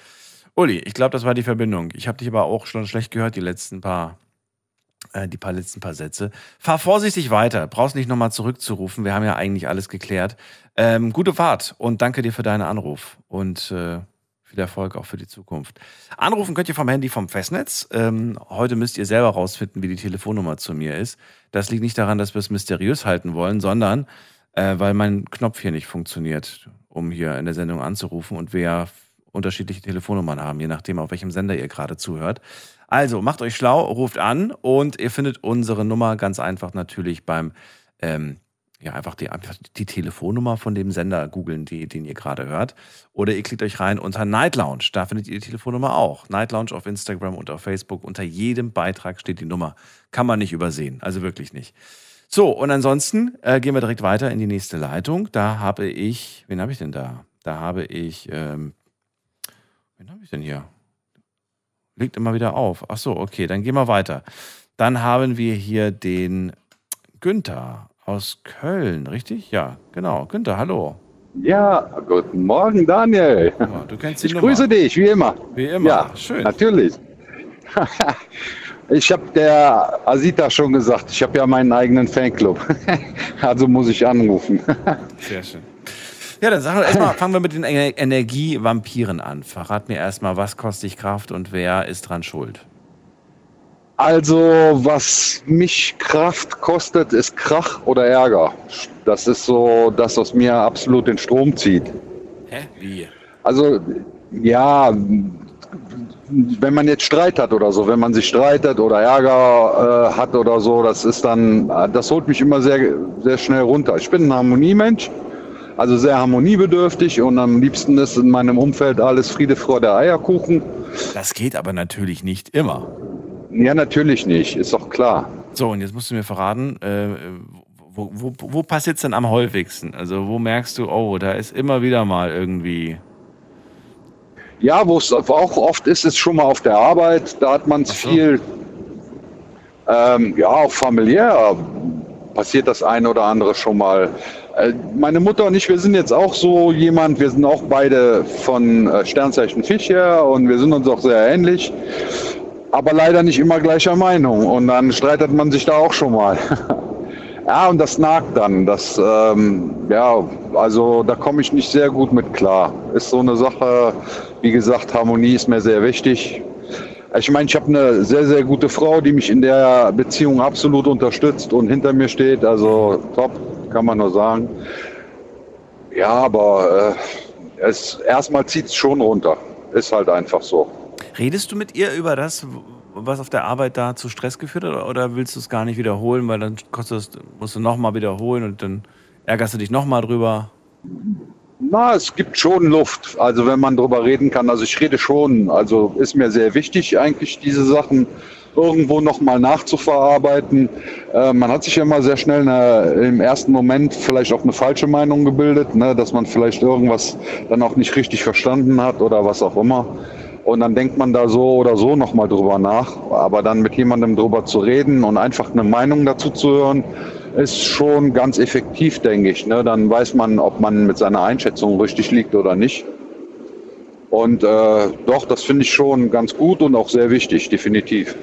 C: Uli, ich glaube, das war die Verbindung. Ich habe dich aber auch schon schlecht gehört, die letzten paar, äh, die paar letzten paar Sätze. Fahr vorsichtig weiter. Brauchst nicht nochmal zurückzurufen. Wir haben ja eigentlich alles geklärt. Ähm, gute Fahrt und danke dir für deinen Anruf und äh, viel Erfolg auch für die Zukunft. Anrufen könnt ihr vom Handy vom Festnetz. Ähm, heute müsst ihr selber rausfinden, wie die Telefonnummer zu mir ist. Das liegt nicht daran, dass wir es mysteriös halten wollen, sondern äh, weil mein Knopf hier nicht funktioniert, um hier in der Sendung anzurufen und wir ja unterschiedliche Telefonnummern haben, je nachdem, auf welchem Sender ihr gerade zuhört. Also macht euch schlau, ruft an und ihr findet unsere Nummer ganz einfach natürlich beim ähm, ja, einfach die, die Telefonnummer von dem Sender googeln, den ihr gerade hört. Oder ihr klickt euch rein unter Night Lounge. Da findet ihr die Telefonnummer auch. Night Lounge auf Instagram und auf Facebook. Unter jedem Beitrag steht die Nummer. Kann man nicht übersehen. Also wirklich nicht. So, und ansonsten äh, gehen wir direkt weiter in die nächste Leitung. Da habe ich, wen habe ich denn da? Da habe ich, ähm, wen habe ich denn hier? Liegt immer wieder auf. Ach so, okay, dann gehen wir weiter. Dann haben wir hier den Günther aus Köln, richtig? Ja, genau. Günther, hallo.
G: Ja, guten Morgen, Daniel.
C: Ja, du kennst die
G: Ich
C: Nummer.
G: grüße dich, wie immer.
C: Wie immer.
G: Ja,
C: Schön.
G: Natürlich. Ich habe der Asita schon gesagt, ich habe ja meinen eigenen Fanclub. Also muss ich anrufen.
C: Sehr schön. Ja, dann sagen wir erstmal, fangen wir mit den Ener- Energievampiren an. Verrat mir erstmal, was kostet dich Kraft und wer ist dran schuld?
G: Also, was mich Kraft kostet, ist Krach oder Ärger. Das ist so das, was mir absolut den Strom zieht.
C: Hä? Wie?
G: Also, ja, wenn man jetzt Streit hat oder so, wenn man sich streitet oder Ärger äh, hat oder so, das ist dann, das holt mich immer sehr, sehr schnell runter. Ich bin ein Harmoniemensch, also sehr harmoniebedürftig und am liebsten ist in meinem Umfeld alles Friede, Freude, Eierkuchen.
C: Das geht aber natürlich nicht immer.
G: Ja, natürlich nicht, ist doch klar.
C: So, und jetzt musst du mir verraten, äh, wo, wo, wo passiert es denn am häufigsten? Also, wo merkst du, oh, da ist immer wieder mal irgendwie.
G: Ja, wo es auch oft ist, ist schon mal auf der Arbeit. Da hat man es
C: so.
G: viel, ähm, ja, auch familiär passiert das eine oder andere schon mal. Äh, meine Mutter und ich, wir sind jetzt auch so jemand, wir sind auch beide von äh, Sternzeichen Fisch her und wir sind uns auch sehr ähnlich, aber leider nicht immer gleicher Meinung. Und dann streitet man sich da auch schon mal. Ja, und das nagt dann. Das, ähm, ja, also da komme ich nicht sehr gut mit klar. Ist so eine Sache, wie gesagt, Harmonie ist mir sehr wichtig. Ich meine, ich habe eine sehr, sehr gute Frau, die mich in der Beziehung absolut unterstützt und hinter mir steht. Also top, kann man nur sagen. Ja, aber äh, es, erstmal zieht es schon runter. Ist halt einfach so.
C: Redest du mit ihr über das, was auf der Arbeit da zu Stress geführt hat, oder- willst du es gar nicht wiederholen, weil dann kostet musst du nochmal wiederholen und dann ärgerst du dich nochmal drüber?
G: Na, es gibt schon Luft. Also wenn man drüber reden kann. Also ich rede schon. Also ist mir sehr wichtig eigentlich diese Sachen irgendwo nochmal nachzuverarbeiten. Äh, man hat sich ja immer sehr schnell eine, im ersten Moment vielleicht auch eine falsche Meinung gebildet, ne, dass man vielleicht irgendwas dann auch nicht richtig verstanden hat oder was auch immer. Und dann denkt man da so oder so nochmal drüber nach. Aber dann mit jemandem drüber zu reden und einfach eine Meinung dazu zu hören, ist schon ganz effektiv, denke ich. Ne? Dann weiß man, ob man mit seiner Einschätzung richtig liegt oder nicht. Und äh, doch, das finde ich schon ganz gut und auch sehr wichtig, definitiv.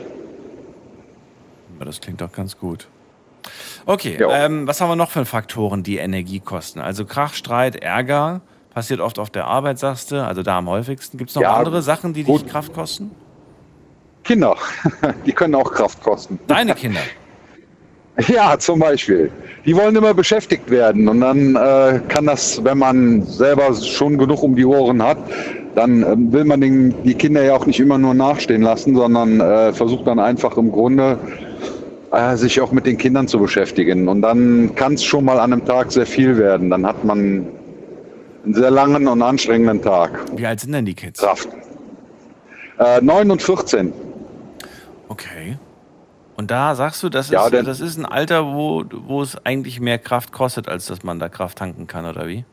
C: Das klingt doch ganz gut. Okay, ähm, was haben wir noch für Faktoren, die Energie kosten? Also Krach, Streit, Ärger, passiert oft auf der Arbeit, sagst du, also da am häufigsten. Gibt es noch
G: Ja,
C: andere Sachen, die
G: gut.
C: dich Kraft kosten?
G: Kinder, die können auch Kraft kosten.
C: Deine Kinder.
G: Ja, zum Beispiel. Die wollen immer beschäftigt werden und dann äh, kann das, wenn man selber schon genug um die Ohren hat, dann ähm, will man den, die Kinder ja auch nicht immer nur nachstehen lassen, sondern äh, versucht dann einfach im Grunde äh, sich auch mit den Kindern zu beschäftigen. Und dann kann es schon mal an einem Tag sehr viel werden. Dann hat man einen sehr langen und anstrengenden Tag.
C: Wie alt sind denn die Kids?
G: Kraft. Äh, 9 und 14.
C: Okay. Und da sagst du, das ist,
G: Ja, denn-
C: das ist ein Alter, wo, wo es eigentlich mehr Kraft kostet, als dass man da Kraft tanken kann, oder wie?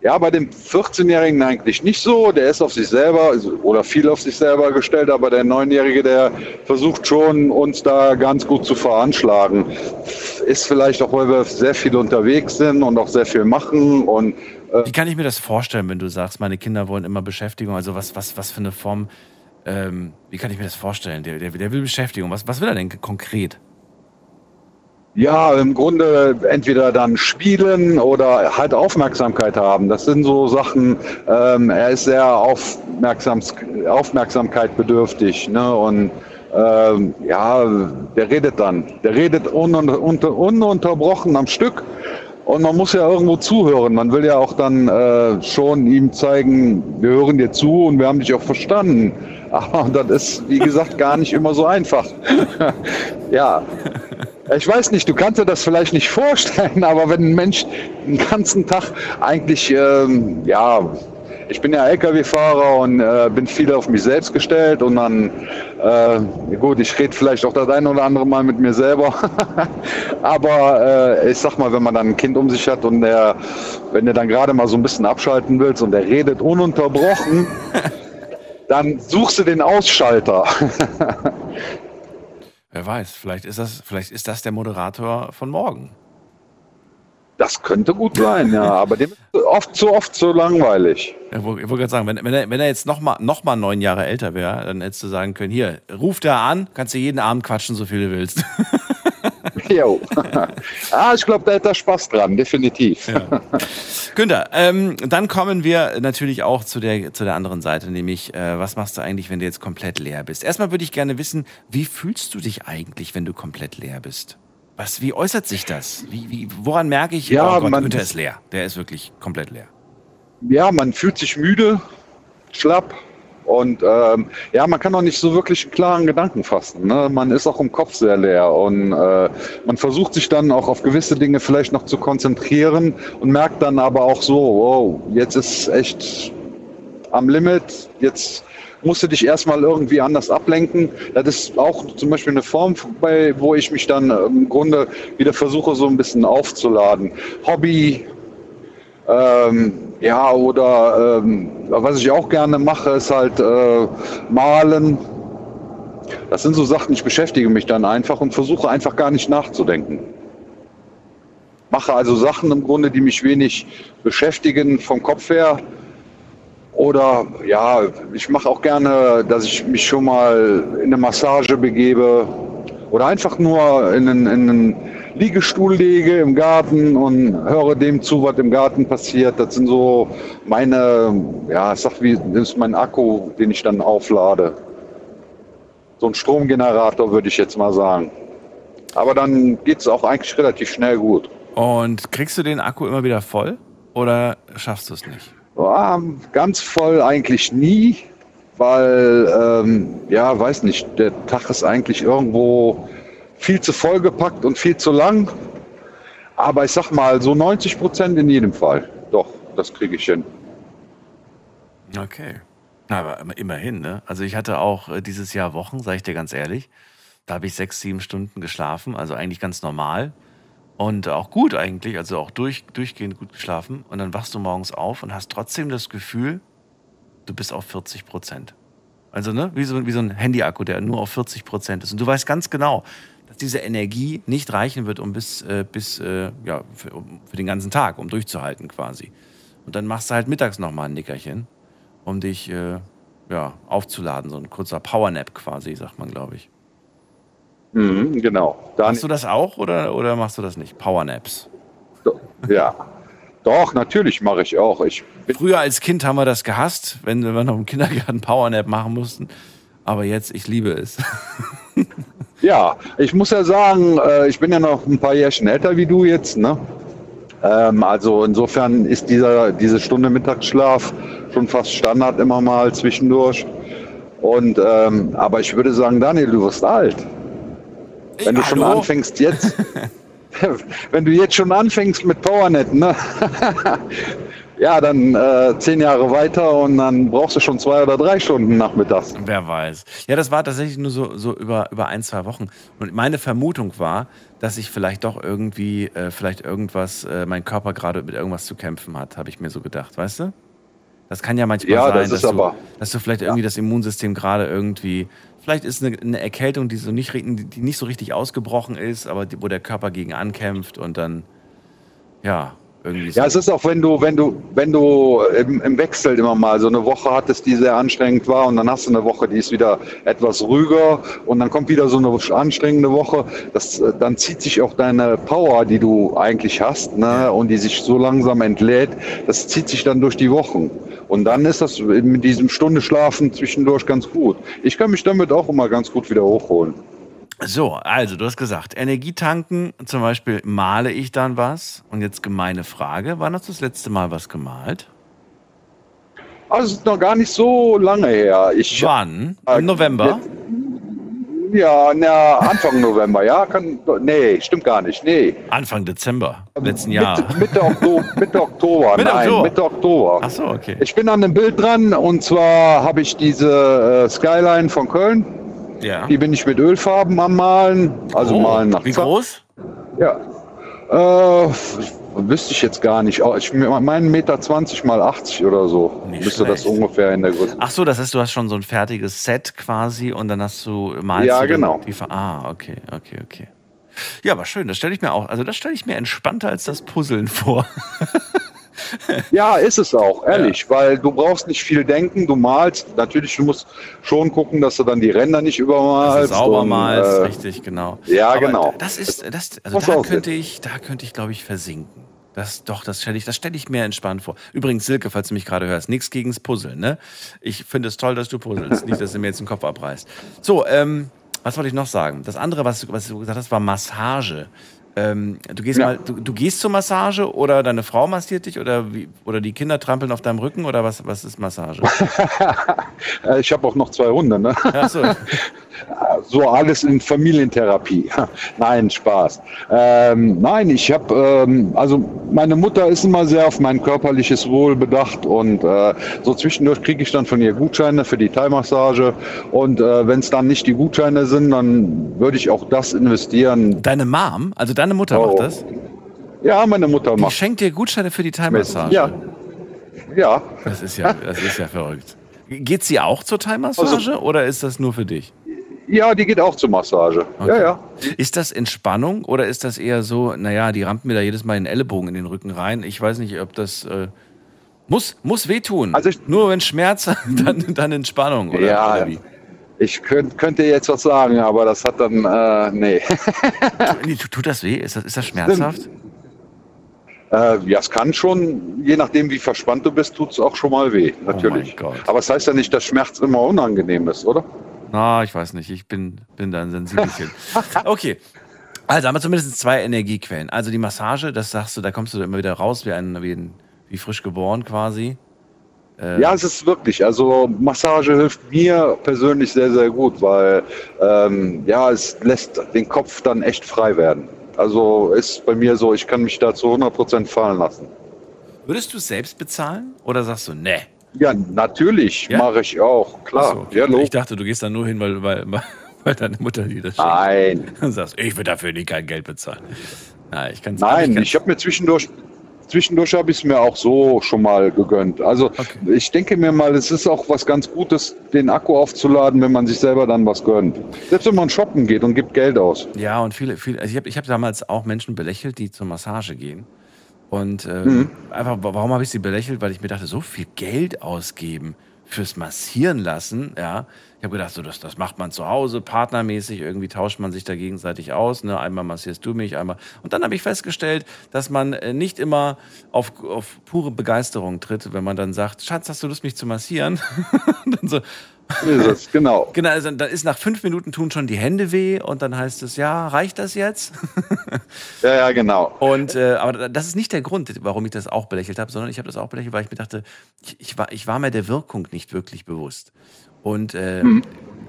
G: Ja, bei dem 14-Jährigen eigentlich nicht so. Der ist auf sich selber oder viel auf sich selber gestellt, aber der 9-Jährige, der versucht schon, uns da ganz gut zu veranschlagen. Ist vielleicht auch, weil wir sehr viel unterwegs sind und auch sehr viel machen und äh,
C: Wie kann ich mir das vorstellen, wenn du sagst, meine Kinder wollen immer Beschäftigung? Also was, was, was für eine Form, ähm, wie kann ich mir das vorstellen? Der, der, der will Beschäftigung. Was, was will er denn konkret?
G: Ja, im Grunde entweder dann spielen oder halt Aufmerksamkeit haben. Das sind so Sachen, ähm, er ist sehr Aufmerksams Aufmerksamkeit bedürftig. Ne? Und ähm, ja, der redet dann. Der redet un ununterbrochen am Stück. Und man muss ja irgendwo zuhören. Man will ja auch dann äh, schon ihm zeigen, wir hören dir zu und wir haben dich auch verstanden. Aber das ist, wie gesagt, gar nicht immer so einfach. ja. Ich weiß nicht, du kannst dir das vielleicht nicht vorstellen, aber wenn ein Mensch den ganzen Tag eigentlich, ähm, ja, ich bin ja LKW-Fahrer und äh, bin viel auf mich selbst gestellt und dann, äh, gut, ich rede vielleicht auch das eine oder andere Mal mit mir selber, aber äh, ich sag mal, wenn man dann ein Kind um sich hat und der, wenn du dann gerade mal so ein bisschen abschalten willst und der redet ununterbrochen, dann suchst du den Ausschalter.
C: Wer weiß, vielleicht ist das, vielleicht ist das der Moderator von morgen.
G: Das könnte gut sein, ja, aber dem ist oft zu oft so langweilig.
C: Ich wollte gerade sagen, wenn, wenn, er, wenn er jetzt noch mal, noch mal neun Jahre älter wäre, dann hättest du sagen können, hier, ruf da an, kannst du jeden Abend quatschen, so viel du willst.
G: Jo. ah, ich glaube, da hätte er Spaß dran, definitiv. Ja.
C: Günther, ähm, dann kommen wir natürlich auch zu der, zu der anderen Seite, nämlich, äh, was machst du eigentlich, wenn du jetzt komplett leer bist? Erstmal würde ich gerne wissen, wie fühlst du dich eigentlich, wenn du komplett leer bist? Was, wie äußert sich das? Wie, wie, woran merke ich,
G: ja,
C: oh Gott,
G: man,
C: Günther ist leer. Der ist wirklich komplett leer.
G: Ja, man fühlt sich müde, schlapp, und ähm, ja, man kann auch nicht so wirklich einen klaren Gedanken fassen. Ne? Man ist auch im Kopf sehr leer und äh, man versucht sich dann auch auf gewisse Dinge vielleicht noch zu konzentrieren und merkt dann aber auch so, wow, jetzt ist echt am Limit, jetzt musst du dich erstmal irgendwie anders ablenken. Das ist auch zum Beispiel eine Form, bei, wo ich mich dann im Grunde wieder versuche, so ein bisschen aufzuladen. Hobby, ähm, ja, oder ähm, was ich auch gerne mache, ist halt äh, malen. Das sind so Sachen, ich beschäftige mich dann einfach und versuche einfach gar nicht nachzudenken. Mache also Sachen im Grunde, die mich wenig beschäftigen vom Kopf her. Oder ja, ich mache auch gerne, dass ich mich schon mal in eine Massage begebe oder einfach nur in einen, in einen Liegestuhl lege im Garten und höre dem zu, was im Garten passiert. Das sind so meine, ja, ich sag wie, das ist mein Akku, den ich dann auflade. So ein Stromgenerator würde ich jetzt mal sagen. Aber dann geht es auch eigentlich relativ schnell gut.
C: Und kriegst du den Akku immer wieder voll oder schaffst du es nicht?
G: Ja, ganz voll eigentlich nie, weil, ähm, ja, weiß nicht, der Tag ist eigentlich irgendwo viel zu vollgepackt und viel zu lang. Aber ich sag mal, so 90 Prozent in jedem Fall. Doch, das kriege ich hin.
C: Okay. Aber immerhin, ne? Also ich hatte auch äh, dieses Jahr Wochen, sage ich dir ganz ehrlich. Da habe ich sechs, sieben Stunden geschlafen, also eigentlich ganz normal. Und auch gut eigentlich, also auch durch, durchgehend gut geschlafen. Und dann wachst du morgens auf und hast trotzdem das Gefühl, du bist auf 40 Prozent. Also, ne, wie so, wie so ein Handy-Akku, der nur auf 40 Prozent ist. Und du weißt ganz genau, diese Energie nicht reichen wird, um bis, äh, bis äh, ja, für, um, für den ganzen Tag, um durchzuhalten quasi. Und dann machst du halt mittags nochmal ein Nickerchen, um dich äh, ja, aufzuladen. So ein kurzer Powernap quasi, sagt man, glaube ich.
G: Mhm, genau.
C: Dann machst du das auch oder, oder machst du das nicht? Powernaps?
G: Ja. Doch, natürlich mache ich auch. Ich
C: Früher als Kind haben wir das gehasst, wenn wir noch im Kindergarten Powernap machen mussten. Aber jetzt, ich liebe es.
G: Ja, ich muss ja sagen, äh, ich bin ja noch ein paar Jährchen älter wie du jetzt. Ne? Ähm, also insofern ist dieser, diese Stunde Mittagsschlaf schon fast Standard immer mal zwischendurch. Und ähm, aber ich würde sagen, Daniel, du wirst alt. Wenn du schon
C: Hallo?
G: anfängst jetzt, wenn du jetzt schon anfängst mit Powernet, ne? ja, dann äh, zehn Jahre weiter und dann brauchst du schon zwei oder drei Stunden nachmittags.
C: Wer weiß. Ja, das war tatsächlich nur so, so über, über ein, zwei Wochen. Und meine Vermutung war, dass ich vielleicht doch irgendwie, äh, vielleicht irgendwas, äh, mein Körper gerade mit irgendwas zu kämpfen hat, habe ich mir so gedacht, weißt du? Das kann ja manchmal
G: Ja,
C: sein,
G: das
C: dass,
G: ist
C: du,
G: aber-
C: dass du vielleicht irgendwie das Immunsystem gerade irgendwie, vielleicht ist eine, eine Erkältung, die so nicht, die nicht so richtig ausgebrochen ist, aber die, wo der Körper gegen ankämpft und dann, ja, irgendwie so.
G: Ja, es ist auch, wenn du, wenn du, wenn du im, im Wechsel immer mal so eine Woche hattest, die sehr anstrengend war und dann hast du eine Woche, die ist wieder etwas ruhiger und dann kommt wieder so eine anstrengende Woche, das, äh, dann zieht sich auch deine Power, die du eigentlich hast, ne, und die sich so langsam entlädt, das zieht sich dann durch die Wochen. Und dann ist das mit diesem Stunde Schlafen zwischendurch ganz gut. Ich kann mich damit auch immer ganz gut wieder hochholen.
C: So, also du hast gesagt, Energietanken, zum Beispiel male ich dann was. Und jetzt gemeine Frage, wann hast du das letzte Mal was gemalt?
G: Also es ist noch gar nicht so lange her. Ich,
C: Wann?
G: Äh,
C: Im November?
G: Ja, na, Anfang November, ja? Kann, nee, stimmt gar nicht. Nee.
C: Anfang Dezember letzten Jahr.
G: Mitte, Mitte, Oktober, Mitte Oktober.
C: Mitte
G: Nein,
C: Oktober.
G: Mitte Oktober.
C: Ach so, okay.
G: Ich bin an einem Bild dran und zwar habe ich diese äh, Skyline von Köln.
C: Ja.
G: Die bin ich mit Ölfarben am Malen. Also
C: Oh,
G: malen nach
C: Wie
G: Zeit.
C: groß?
G: Ja. Äh, wüsste ich jetzt gar nicht. Oh, Ich meine Meter 20 mal 80 oder so.
C: Nicht
G: Müsste das
C: schlecht.
G: ungefähr in der Größe.
C: Ach so, das heißt, du hast schon so ein fertiges Set quasi und dann hast du malst
G: Ja,
C: du
G: genau.
C: Die, ah, okay, okay, okay. Ja, aber schön, das stelle ich mir auch, also das stelle ich mir entspannter als das Puzzeln vor.
G: Ja, ist es auch, ehrlich, weil du brauchst nicht viel denken, du malst. Natürlich, du musst schon gucken, dass du dann die Ränder nicht
C: Dass du
G: übermalst.
C: sauber
G: und,
C: malst,
G: äh,
C: richtig, genau.
G: ja,
C: Aber
G: genau.
C: Das ist, das, also da könnte ich, da könnte ich, glaube ich, versinken. Das, doch, das stelle ich, das stelle ich mir entspannt vor. Übrigens, Silke, falls du mich gerade hörst, nichts gegens Puzzeln, ne? Ich finde es toll, dass du puzzelst, nicht, dass du mir jetzt den Kopf abreißt. So, ähm, was wollte ich noch sagen? Das andere, was, du- was du gesagt hast, war Massage. Ähm, du gehst
G: Ja.
C: mal, du, du gehst zur Massage oder deine Frau massiert dich oder wie, oder die Kinder trampeln auf deinem Rücken oder was, was ist Massage?
G: Ich habe auch noch zwei Hunde, ne?
C: Ach so.
G: So alles in Familientherapie. Nein, Spaß. Ähm, nein, ich habe, ähm, also meine Mutter ist immer sehr auf mein körperliches Wohl bedacht und äh, so zwischendurch kriege ich dann von ihr Gutscheine für die Thai-Massage und äh, wenn es dann nicht die Gutscheine sind, dann würde ich auch das investieren.
C: Deine Mom, also deine Mutter
G: Oh.
C: macht das?
G: Ja, meine Mutter
C: Die
G: macht.
C: schenkt dir Gutscheine für die Thai-Massage.
G: Ja, ja.
C: Das ist ja, das ist ja verrückt. Geht sie auch zur Thai-Massage
G: Also-
C: oder ist das nur für dich?
G: Ja, die geht auch zur Massage. Ja, ja.
C: Ist das Entspannung oder ist das eher so, naja, die rampen mir da jedes Mal den Ellenbogen in den Rücken rein? Ich weiß nicht, ob das äh, muss, muss wehtun.
G: Also ich-
C: nur wenn Schmerz, dann, dann Entspannung, oder,
G: Ja,
C: oder wie?
G: Ich könnt, könnte jetzt was sagen, aber das hat dann, äh, nee.
C: Tut- Tut das weh? Ist das, ist das schmerzhaft?
G: Äh, ja, es kann schon, je nachdem wie verspannt du bist, tut es auch schon mal weh, natürlich.
C: Oh mein Gott.
G: Aber es heißt ja nicht, dass Schmerz immer unangenehm ist, oder?
C: Na, ich weiß nicht. Ich bin, bin da ein Sensibelchen. Okay. Also haben wir zumindest zwei Energiequellen. Also die Massage, das sagst du, da kommst du immer wieder raus wie ein, wie, ein, wie frisch geboren quasi. Äh,
G: Ja, es ist wirklich, also Massage hilft mir persönlich sehr, sehr gut, weil ähm, ja, es lässt den Kopf dann echt frei werden. Also ist bei mir so, ich kann mich da zu 100% fallen lassen.
C: Würdest du es selbst bezahlen oder sagst du, nee?
G: Ja, natürlich
C: Ja?
G: mache ich auch, klar.
C: So, okay.
G: ja,
C: ich dachte, du gehst da nur hin, weil, weil, weil deine Mutter dir das schenkt.
G: Nein,
C: Und sagst, ich will dafür nie kein Geld bezahlen. Nein, ich kann es
G: Nein, ich habe mir zwischendurch, zwischendurch habe ich es mir auch so schon mal gegönnt. Also
C: Okay.
G: ich denke mir mal, es ist auch was ganz Gutes, den Akku aufzuladen, wenn man sich selber dann was gönnt. Selbst wenn man shoppen geht und gibt Geld aus.
C: Ja, und viele, viele, also ich habe ich hab damals auch Menschen belächelt, die zur Massage gehen. Und ähm,
G: Mhm.
C: einfach, warum habe ich sie belächelt? Weil ich mir dachte, so viel Geld ausgeben fürs Massieren lassen, ja. Ich habe gedacht, so, das, das macht man zu Hause, partnermäßig, irgendwie tauscht man sich da gegenseitig aus. Ne? Einmal massierst du mich, einmal. Und dann habe ich festgestellt, dass man äh, nicht immer auf, auf pure Begeisterung tritt, wenn man dann sagt, Schatz, hast du Lust, mich zu massieren? Dann So
G: ist es, genau.
C: Genau, also dann ist nach fünf Minuten tun schon die Hände weh und dann heißt es, ja, reicht das jetzt?
G: Ja, ja, genau.
C: Und äh, aber das ist nicht der Grund, warum ich das auch belächelt habe, sondern ich habe das auch belächelt, weil ich mir dachte, ich, ich, war, ich war mir der Wirkung nicht wirklich bewusst. Und äh,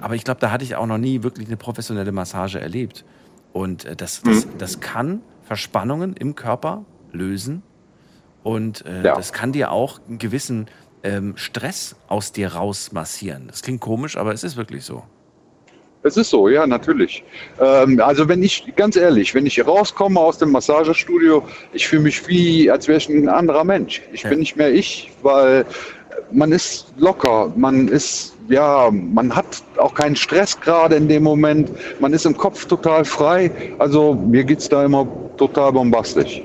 C: aber ich glaube, da hatte ich auch noch nie wirklich eine professionelle Massage erlebt. Und äh, das, das, das kann Verspannungen im Körper lösen. Und äh,
G: Ja.
C: das kann dir auch einen gewissen ähm, Stress aus dir raus massieren. Das klingt komisch, aber es ist wirklich so.
G: Es ist so, ja, natürlich. Ähm, also wenn ich, ganz ehrlich, wenn ich rauskomme aus dem Massagestudio, ich fühle mich wie, als wäre ich ein anderer Mensch. Ich
C: Ja.
G: bin nicht mehr ich, weil man ist locker, man ist, ja, man hat auch keinen Stress gerade in dem Moment, man ist im Kopf total frei. Also mir geht's da immer total bombastisch.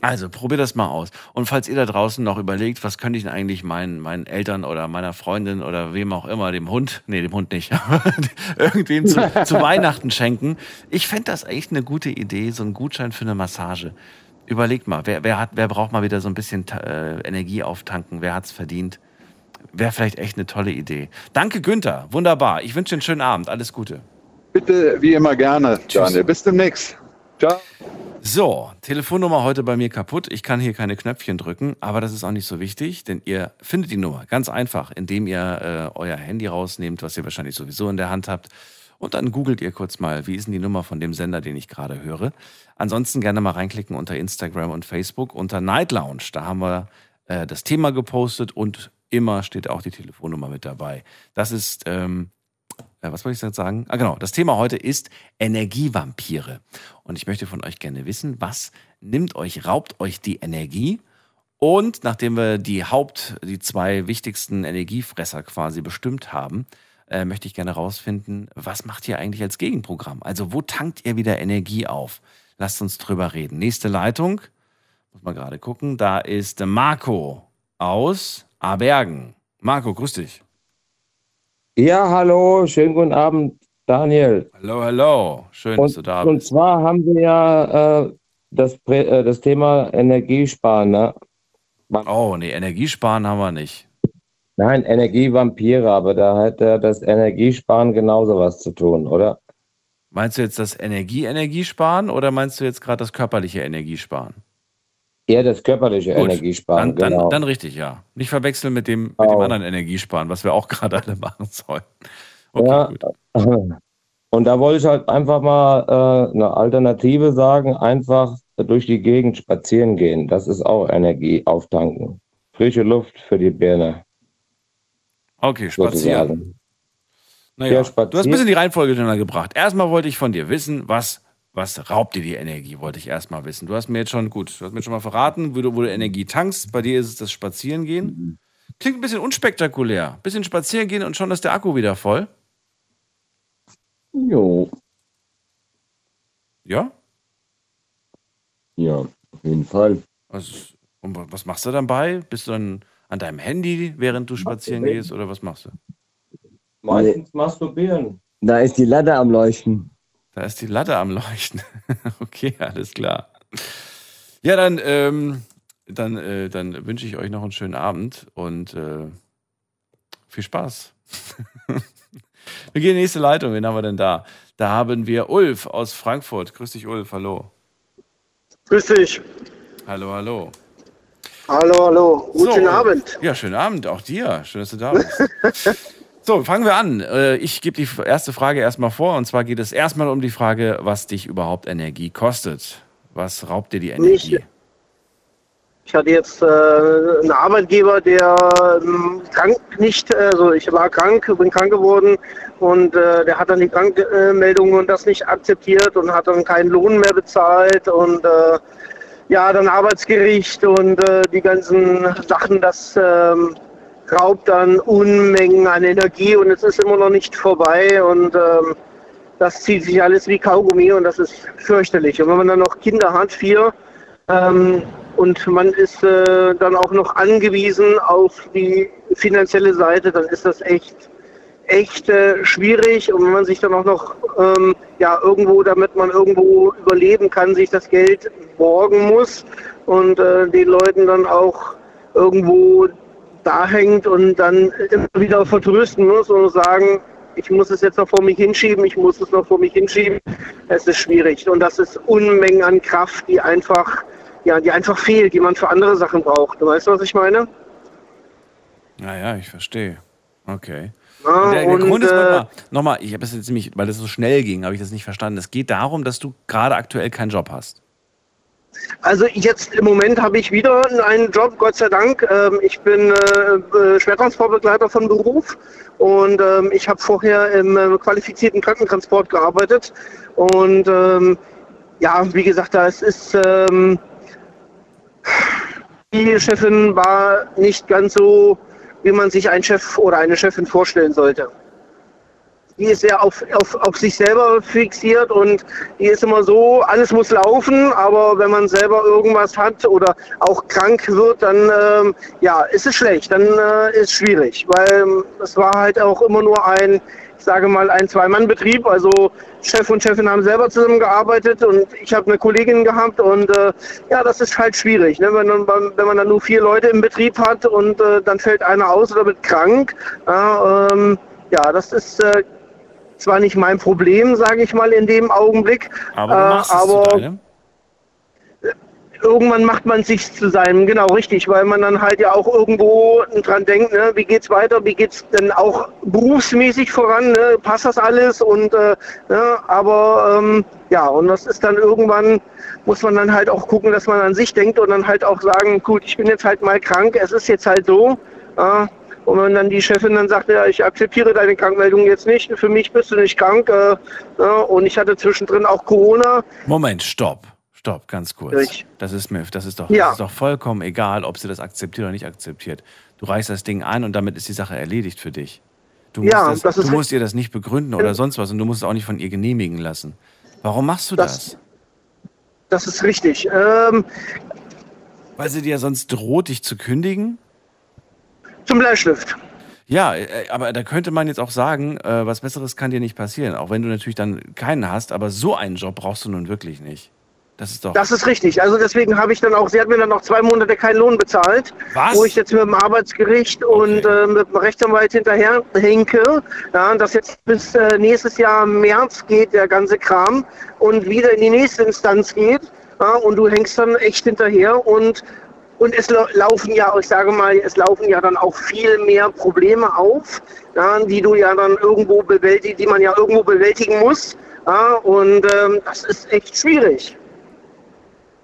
C: Also probier das mal aus. Und falls ihr da draußen noch überlegt, was könnte ich denn eigentlich meinen, meinen Eltern oder meiner Freundin oder wem auch immer, dem Hund, nee, dem Hund nicht, aber irgendwem zu, zu Weihnachten schenken. Ich fände das echt eine gute Idee, so ein Gutschein für eine Massage. Überlegt mal, wer, wer, hat, wer braucht mal wieder so ein bisschen äh, Energie auftanken? Wer hat's verdient? Wäre vielleicht echt eine tolle Idee. Danke, Günther. Wunderbar. Ich wünsche dir einen schönen Abend. Alles Gute.
G: Bitte, wie immer gerne, Daniel. Bis demnächst. Ciao.
C: So, Telefonnummer heute bei mir kaputt. Ich kann hier keine Knöpfchen drücken, aber das ist auch nicht so wichtig, denn ihr findet die Nummer ganz einfach, indem ihr äh, euer Handy rausnehmt, was ihr wahrscheinlich sowieso in der Hand habt. Und dann googelt ihr kurz mal, wie ist denn die Nummer von dem Sender, den ich gerade höre. Ansonsten gerne mal reinklicken unter Instagram und Facebook unter Night Lounge. Da haben wir äh, das Thema gepostet und immer steht auch die Telefonnummer mit dabei. Das ist ähm, äh, was wollte ich jetzt sagen? Ah, genau. Das Thema heute ist Energievampire. Und ich möchte von euch gerne wissen, was nimmt euch, raubt euch die Energie? Und nachdem wir die Haupt, die zwei wichtigsten Energiefresser quasi bestimmt haben, äh, möchte ich gerne rausfinden, was macht ihr eigentlich als Gegenprogramm? Also wo tankt ihr wieder Energie auf? Lasst uns drüber reden. Nächste Leitung, muss mal gerade gucken, da ist Marco aus Abergen. Marco, grüß dich.
H: Ja, hallo, schönen guten Abend, Daniel.
C: Hallo, hallo. Schön, dass du da
H: Und
C: bist.
H: zwar haben wir ja äh, das, äh, das Thema Energiesparen, ne?
C: Oh, nee, Energiesparen haben wir nicht.
H: Nein, Energievampire, aber da hat ja das Energiesparen genauso was zu tun, oder?
C: Meinst du jetzt das Energie-Energiesparen oder meinst du jetzt gerade das körperliche Energiesparen?
H: Eher das körperliche
C: Gut,
H: Energiesparen,
C: Dann,
H: genau.
C: dann, dann richtig, ja. Nicht verwechseln mit dem, mit dem
H: Genau.
C: anderen Energiesparen, was wir auch gerade alle machen sollen. Okay,
H: Ja.
C: gut.
H: Und da wollte ich halt einfach mal äh, eine Alternative sagen, einfach durch die Gegend spazieren gehen. Das ist auch Energie auftanken. Frische Luft für die Birne,
C: Okay, spazieren. Naja,
H: Ja,
C: du hast ein
H: spazieren.
C: bisschen die Reihenfolge durcheinander gebracht. Erstmal wollte ich von dir wissen, was, was raubt dir die Energie, wollte ich erstmal wissen. Du hast mir jetzt schon, gut, du hast mir schon mal verraten, wo du, wo du Energie tankst. Bei dir ist es das Spazierengehen. Klingt ein bisschen unspektakulär. Bisschen spazieren gehen und schon ist der Akku wieder voll.
H: Jo,
C: Ja?
H: ja, auf jeden Fall.
C: Also, und wa- was machst du dann bei? Bist du dann an deinem Handy, während du spazieren gehst, oder was machst du?
H: Meistens masturbieren.
I: Da ist die Latte am Leuchten.
C: Da ist die Latte am Leuchten. okay, alles klar. Ja, dann, ähm, dann, äh, dann wünsche ich euch noch einen schönen Abend und äh, viel Spaß. wir gehen in die nächste Leitung. Wen haben wir denn da? Da haben wir Ulf aus Frankfurt. Grüß dich, Ulf. Hallo.
J: Grüß dich.
C: Hallo, hallo.
J: Hallo, hallo. Guten
C: So,
J: Abend.
C: Ja, schönen Abend, auch dir. Schön, dass du da bist. so, fangen wir an. Äh, Ich gebe die erste Frage erstmal vor. Und zwar geht es erstmal um die Frage, was dich überhaupt Energie kostet. Was raubt dir die Energie?
J: Ich hatte jetzt äh, einen Arbeitgeber, der ähm, krank nicht, also ich war krank, bin krank geworden und äh, der hat dann die Krankmeldung und das nicht akzeptiert und hat dann keinen Lohn mehr bezahlt und äh, ja, dann Arbeitsgericht und äh, die ganzen Sachen, das ähm, raubt dann Unmengen an Energie und es ist immer noch nicht vorbei und ähm, das zieht sich alles wie Kaugummi und das ist fürchterlich. Und wenn man dann noch Kinder hat, vier, ähm, und man ist äh, dann auch noch angewiesen auf die finanzielle Seite, dann ist das echt, echt äh, schwierig. Und wenn man sich dann auch noch ähm, ja, irgendwo, damit man irgendwo überleben kann, sich das Geld borgen muss und äh, den Leuten dann auch irgendwo da hängt und dann immer wieder vertrösten muss und sagen, ich muss es jetzt noch vor mich hinschieben, ich muss es noch vor mich hinschieben. Es ist schwierig und das ist Unmengen an Kraft, die einfach, ja, die einfach fehlt, die man für andere Sachen braucht. Du weißt, was ich meine?
C: Naja, ich verstehe. Okay.
J: Ja,
C: der, der
J: und,
C: Grund ist,
J: äh,
C: nochmal, nochmal, ich habe es jetzt nämlich, weil das so schnell ging, habe ich das nicht verstanden. Es geht darum, dass du gerade aktuell keinen Job hast.
J: Also jetzt im Moment habe ich wieder einen Job, Gott sei Dank. Ähm, ich bin äh, äh, Schwertransportbegleiter von Beruf und ähm, ich habe vorher im äh, qualifizierten Krankentransport gearbeitet. Und ähm, ja, wie gesagt, das ist die Chefin war nicht ganz so, wie man sich einen Chef oder eine Chefin vorstellen sollte die ist sehr auf, auf, auf sich selber fixiert und die ist immer so, alles muss laufen, aber wenn man selber irgendwas hat oder auch krank wird, dann ähm, ja, ist es schlecht, dann äh, ist es schwierig, weil ähm, es war halt auch immer nur ein, ich sage mal, ein Zwei-Mann-Betrieb, also Chef und Chefin haben selber zusammengearbeitet und ich habe eine Kollegin gehabt und äh, ja, das ist halt schwierig, ne? wenn, man, wenn man dann nur vier Leute im Betrieb hat und äh, dann fällt einer aus oder wird krank, ähm, ja, das ist äh, zwar nicht mein Problem, sage ich mal in dem Augenblick,
C: Aber du machst
J: äh,
C: es zu
J: aber
C: deinem.
J: irgendwann macht man sich zu seinem, genau richtig, weil man dann halt ja auch irgendwo dran denkt, ne, wie geht's weiter, wie geht's denn auch berufsmäßig voran, ne, passt das alles? Und äh, ne, aber ähm, ja, und das ist dann irgendwann, muss man dann halt auch gucken, dass man an sich denkt und dann halt auch sagen, gut, ich bin jetzt halt mal krank, es ist jetzt halt so. Äh, und wenn dann die Chefin dann sagt, ja, ich akzeptiere deine Krankmeldung jetzt nicht, für mich bist du nicht krank. Äh, ja, und ich hatte zwischendrin auch Corona.
C: Moment, stopp. Stopp, ganz kurz.
J: Ich-
C: Das ist mir, das ist doch,
J: Ja.
C: das ist doch vollkommen egal, ob sie das akzeptiert oder nicht akzeptiert. Du reichst das Ding ein und damit ist die Sache erledigt für dich. Du musst,
J: Ja,
C: das,
J: das ist
C: du musst ihr das nicht begründen oder sonst was und du musst es auch nicht von ihr genehmigen lassen. Warum machst du das?
J: Das- Das ist richtig. Ähm,
C: Weil sie dir sonst droht, dich zu kündigen?
J: Zum Bleistift.
C: Ja, äh, aber da könnte man jetzt auch sagen, äh, was Besseres kann dir nicht passieren. Auch wenn du natürlich dann keinen hast, aber so einen Job brauchst du nun wirklich nicht. Das ist doch.
J: Das ist richtig. Also deswegen habe ich dann auch, sie hat mir dann noch zwei Monate keinen Lohn bezahlt,
C: Was?
J: wo ich jetzt mit dem Arbeitsgericht und äh, mit dem Rechtsanwalt hinterher hinke, ja, dass jetzt bis äh, nächstes Jahr März geht der ganze Kram und wieder in die nächste Instanz geht ja, und du hängst dann echt hinterher und und es lau- laufen ja, ich sage mal, es laufen ja dann auch viel mehr Probleme auf, ja, die du ja dann irgendwo bewältigen, die man ja irgendwo bewältigen muss. Ja, und ähm, das ist echt schwierig.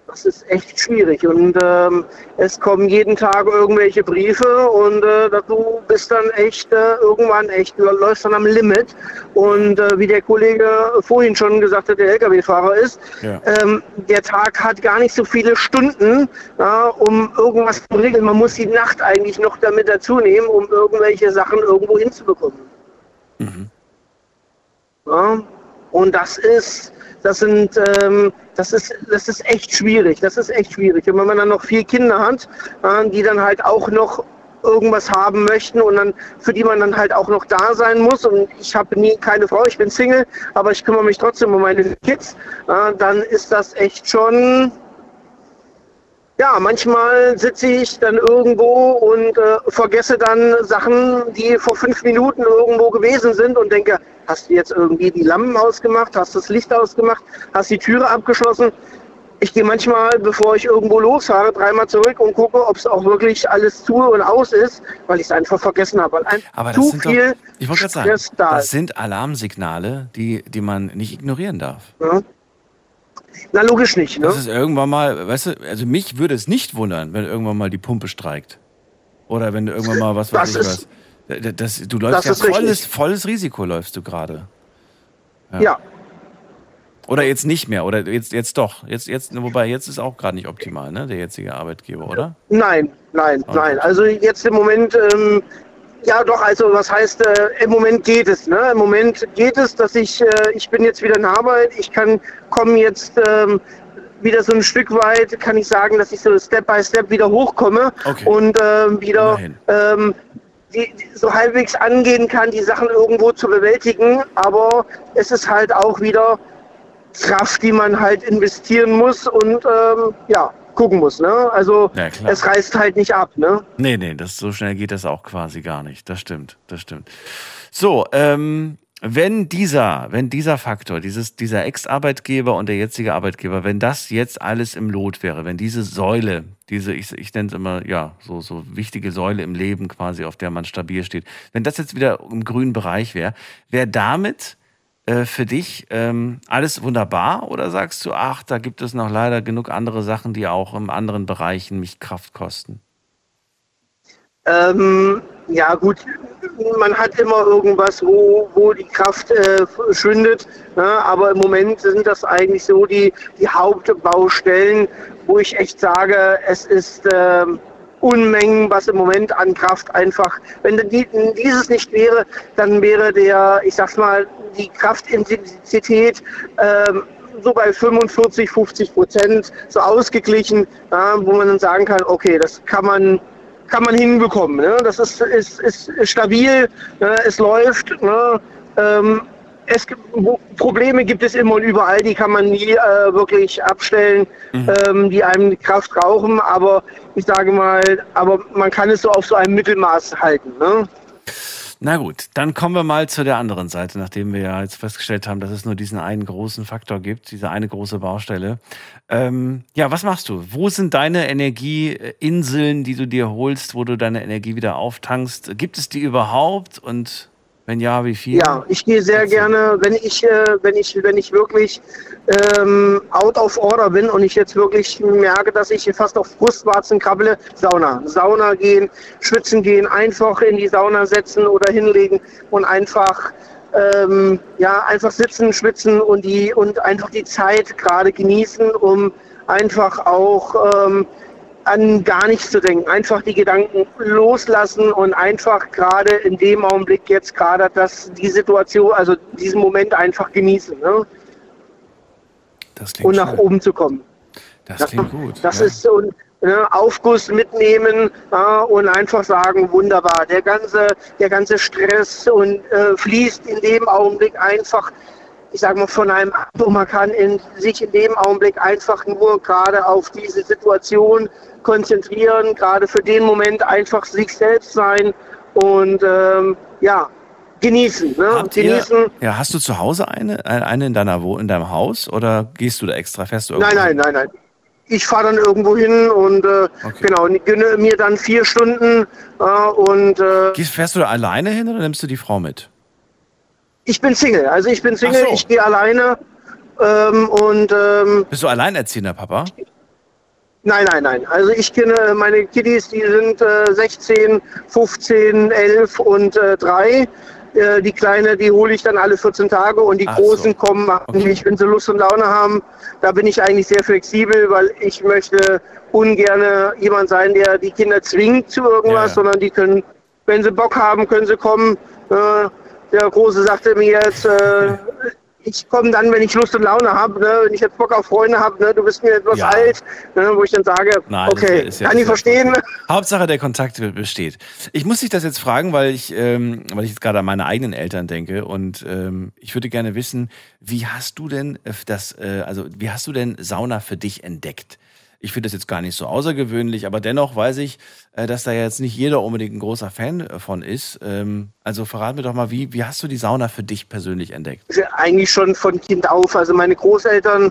J: Das ist echt schwierig und ähm, es kommen jeden Tag irgendwelche Briefe und äh, du bist dann echt äh, irgendwann echt, du läufst dann am Limit und äh, wie der Kollege vorhin schon gesagt hat, der Lkw-Fahrer ist,
C: Ja.
J: ähm, der Tag hat gar nicht so viele Stunden, ja, um irgendwas zu regeln. Man muss die Nacht eigentlich noch damit dazu nehmen, um irgendwelche Sachen irgendwo hinzubekommen. Ja, und das ist, das sind, ähm, das ist, das ist echt schwierig. Das ist echt schwierig. Und wenn man dann noch vier Kinder hat, äh, die dann halt auch noch irgendwas haben möchten und dann für die man dann halt auch noch da sein muss und ich habe nie keine Frau, ich bin Single, aber ich kümmere mich trotzdem um meine Kids, äh, dann ist das echt schon ja, manchmal sitze ich dann irgendwo und äh, vergesse dann Sachen, die vor fünf Minuten irgendwo gewesen sind und denke, hast du jetzt irgendwie die Lampen ausgemacht, hast das Licht ausgemacht, hast die Türe abgeschlossen? Ich gehe manchmal, bevor ich irgendwo losfahre, dreimal zurück und gucke, ob es auch wirklich alles zu und aus ist, weil ich es einfach vergessen habe.
C: Aber das
J: zu
C: sind doch,
J: viel
C: ich wollte gerade sagen,
J: da
C: das sind Alarmsignale, die, die man nicht ignorieren darf.
J: Ja. Na, logisch nicht. Ne?
C: Das ist irgendwann mal, weißt du, also mich würde es nicht wundern, wenn irgendwann mal die Pumpe streikt. Oder wenn du irgendwann mal was weiß
J: Das
C: ich
J: ist-
C: was. Das, das, du läufst
J: das
C: ja
J: richtig.
C: volles, volles Risiko läufst du gerade.
J: ja.
C: Oder jetzt nicht mehr, oder jetzt, jetzt doch. Jetzt, jetzt, wobei jetzt ist auch gerade nicht optimal, ne? Der jetzige Arbeitgeber, oder?
J: Nein, nein,
C: Okay.
J: nein. Also jetzt im Moment, ähm, ja doch, also was heißt, äh, im Moment geht es. Ne? Im Moment geht es, dass ich, äh, ich bin jetzt wieder in Arbeit, ich kann, komme jetzt ähm, wieder so ein Stück weit, kann ich sagen, dass ich so Step by Step wieder hochkomme
C: Okay.
J: und ähm, wieder ähm, die, die so halbwegs angehen kann, die Sachen irgendwo zu bewältigen. Aber es ist halt auch wieder Kraft, die man halt investieren muss und ähm, ja, gucken muss. Ne? Also
C: Ja,
J: es reißt halt nicht ab. Ne?
C: Nee, nee, das, so schnell geht das auch quasi gar nicht. Das stimmt, das stimmt. So, ähm, wenn dieser, wenn dieser Faktor, dieses, dieser Ex-Arbeitgeber und der jetzige Arbeitgeber, wenn das jetzt alles im Lot wäre, wenn diese Säule, diese, ich, ich nenne es immer, ja, so, so wichtige Säule im Leben quasi, auf der man stabil steht, wenn das jetzt wieder im grünen Bereich wäre, wäre damit äh, für dich ähm, alles wunderbar oder sagst du, ach, da gibt es noch leider genug andere Sachen, die auch in anderen Bereichen mich Kraft kosten?
J: Ähm, ja gut, man hat immer irgendwas, wo, wo die Kraft äh, schwindet. Ne? Aber im Moment sind das eigentlich so die, die Hauptbaustellen, wo ich echt sage, es ist äh, Unmengen, was im Moment an Kraft einfach, wenn die, dieses nicht wäre, dann wäre der, ich sag's mal, die Kraftintensität äh, so bei 45, 50 Prozent so ausgeglichen, ja, wo man dann sagen kann, okay, das kann man kann man hinbekommen. Ne? Das ist, ist, ist stabil, ne? es läuft. Ne? Ähm, es gibt, Probleme gibt es immer und überall, die kann man nie äh, wirklich abstellen, mhm. ähm, die einem Kraft rauchen, aber ich sage mal, aber man kann es so auf so einem Mittelmaß halten. Ne?
C: Na gut, dann kommen wir mal zu der anderen Seite, nachdem wir ja jetzt festgestellt haben, dass es nur diesen einen großen Faktor gibt, diese eine große Baustelle. Ähm, ja, was machst du? Wo sind deine Energieinseln, die du dir holst, wo du deine Energie wieder auftankst? Gibt es die überhaupt? Und wenn ja, wie viel?
J: Ja, ich gehe sehr gerne, wenn ich, äh, wenn ich, wenn ich wirklich ähm, out of order bin und ich jetzt wirklich merke, dass ich fast auf Brustwarzen krabbele, Sauna. Sauna gehen, schwitzen gehen, einfach in die Sauna setzen oder hinlegen und einfach ähm, ja, einfach sitzen, schwitzen und die und einfach die Zeit gerade genießen, um einfach auch ähm, an gar nichts zu denken, einfach die Gedanken loslassen und einfach gerade in dem Augenblick jetzt gerade das die Situation, also diesen Moment einfach genießen. Ne? und nach schön. oben zu kommen.
C: Das, das klingt gut.
J: Das ja. ist so ein ne, Aufguss mitnehmen ja, und einfach sagen, wunderbar, der ganze, der ganze Stress und äh, fließt in dem Augenblick einfach ich sage mal, von einem Atom. Man kann in, sich in dem Augenblick einfach nur gerade auf diese Situation konzentrieren, gerade für den Moment einfach sich selbst sein und ähm, ja, genießen. Ne?
C: genießen. Ihr, ja, hast du zu Hause eine, eine in, deiner, in deinem Haus oder gehst du da extra fest?
J: Irgendwo nein, nein, nein, nein. Ich fahre dann irgendwo hin und äh, okay. genau, gönne mir dann vier Stunden äh, und äh,
C: Gehst, fährst du da alleine hin oder nimmst du die Frau mit?
J: Ich bin Single, also ich bin Single, so. ich gehe alleine ähm, und ähm,
C: Bist du alleinerziehender Papa?
J: Nein, nein, nein. Also ich kenne meine Kiddies, die sind äh, 16, 15, 11 und äh, 3. Äh, die Kleine, die hole ich dann alle 14 Tage und die Ach Großen so. kommen okay. wenn sie Lust und Laune haben. Da bin ich eigentlich sehr flexibel, weil ich möchte ungern jemand sein, der die Kinder zwingt zu irgendwas, ja. sondern die können, wenn sie Bock haben, können sie kommen. Äh, der Große sagte mir jetzt, äh, ich komme dann, wenn ich Lust und Laune habe, ne, wenn ich jetzt Bock auf Freunde habe, ne, du bist mir etwas ja. alt, ne, wo ich dann sage, Nein, okay, ja, kann ich verstehen.
C: Hauptsache der Kontakt besteht. Ich muss dich das jetzt fragen, weil ich, ähm, weil ich jetzt gerade an meine eigenen Eltern denke und ähm, ich würde gerne wissen, wie hast du denn das, äh, also wie hast du denn Sauna für dich entdeckt? Ich finde das jetzt gar nicht so außergewöhnlich, aber dennoch weiß ich, äh, dass da jetzt nicht jeder unbedingt ein großer Fan äh, von ist. Ähm, also verrat mir doch mal, wie, wie hast du die Sauna für dich persönlich entdeckt?
J: Eigentlich schon von Kind auf. Also meine Großeltern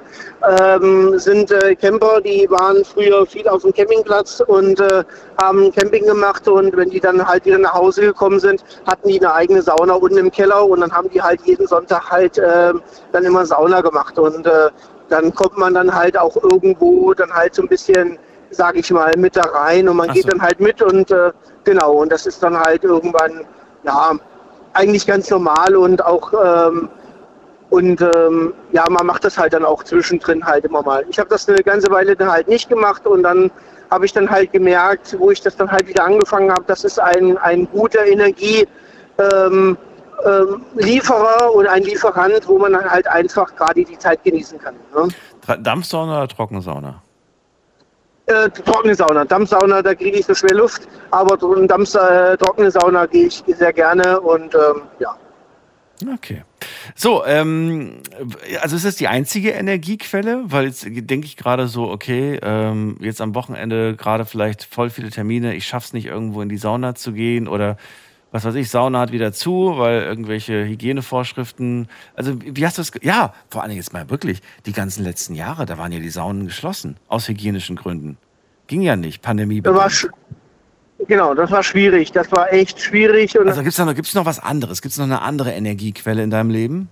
J: ähm, sind äh, Camper, die waren früher viel auf dem Campingplatz und äh, haben Camping gemacht und wenn die dann halt wieder nach Hause gekommen sind, hatten die eine eigene Sauna unten im Keller und dann haben die halt jeden Sonntag halt äh, dann immer Sauna gemacht und äh, dann kommt man dann halt auch irgendwo dann halt so ein bisschen, sage ich mal, mit da rein und man so. geht dann halt mit und äh, genau, und das ist dann halt irgendwann, ja, eigentlich ganz normal und auch, ähm, und ähm, ja, man macht das halt dann auch zwischendrin halt immer mal. Ich habe das eine ganze Weile dann halt nicht gemacht und dann habe ich dann halt gemerkt, wo ich das dann halt wieder angefangen habe, das ist ein, ein guter Energie. Ähm, ähm, Lieferer oder ein Lieferant, wo man dann halt einfach gerade die Zeit genießen kann.
C: Ne? Dampfsauna oder Trockensauna?
J: Äh, trockene Sauna. Dampfsauna, da kriege ich so schwer Luft, aber Dampf, äh, trockene Sauna gehe ich sehr gerne und ähm, ja.
C: Okay. So, ähm, also ist das die einzige Energiequelle? Weil jetzt denke ich gerade so, okay, ähm, jetzt am Wochenende gerade vielleicht voll viele Termine, ich schaffe es nicht irgendwo in die Sauna zu gehen oder was weiß ich, Sauna hat wieder zu, weil irgendwelche Hygienevorschriften. Also wie hast du es? Ja, vor allem jetzt mal wirklich die ganzen letzten Jahre, da waren ja die Saunen geschlossen aus hygienischen Gründen. Ging ja nicht, Pandemie.
J: Das genau, das war schwierig. Das war echt schwierig.
C: also gibt es noch, gibt's noch was anderes? Gibt es noch eine andere Energiequelle in deinem Leben?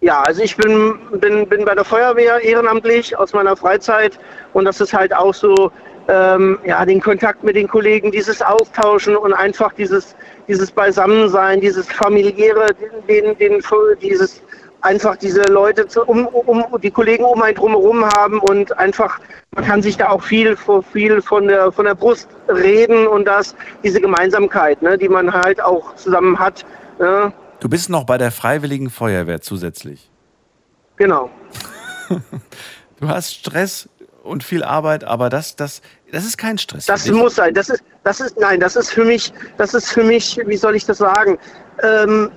J: ja, also ich bin, bin, bin bei der Feuerwehr ehrenamtlich aus meiner Freizeit und das ist halt auch so, ähm, ja, den Kontakt mit den Kollegen, dieses Austauschen und einfach dieses, dieses Beisammensein, dieses familiäre, den, den, dieses einfach diese Leute zu, um, um die Kollegen um einen drumherum haben und einfach man kann sich da auch viel viel von der von der Brust reden und das diese Gemeinsamkeit, ne, die man halt auch zusammen hat. Ne.
C: Du bist noch bei der Freiwilligen Feuerwehr zusätzlich.
J: Genau.
C: du hast Stress und viel Arbeit, aber das, das, das ist kein Stress.
J: Das muss sein. Das ist, das ist, nein, das ist für mich, das ist für mich, wie soll ich das sagen? Ähm,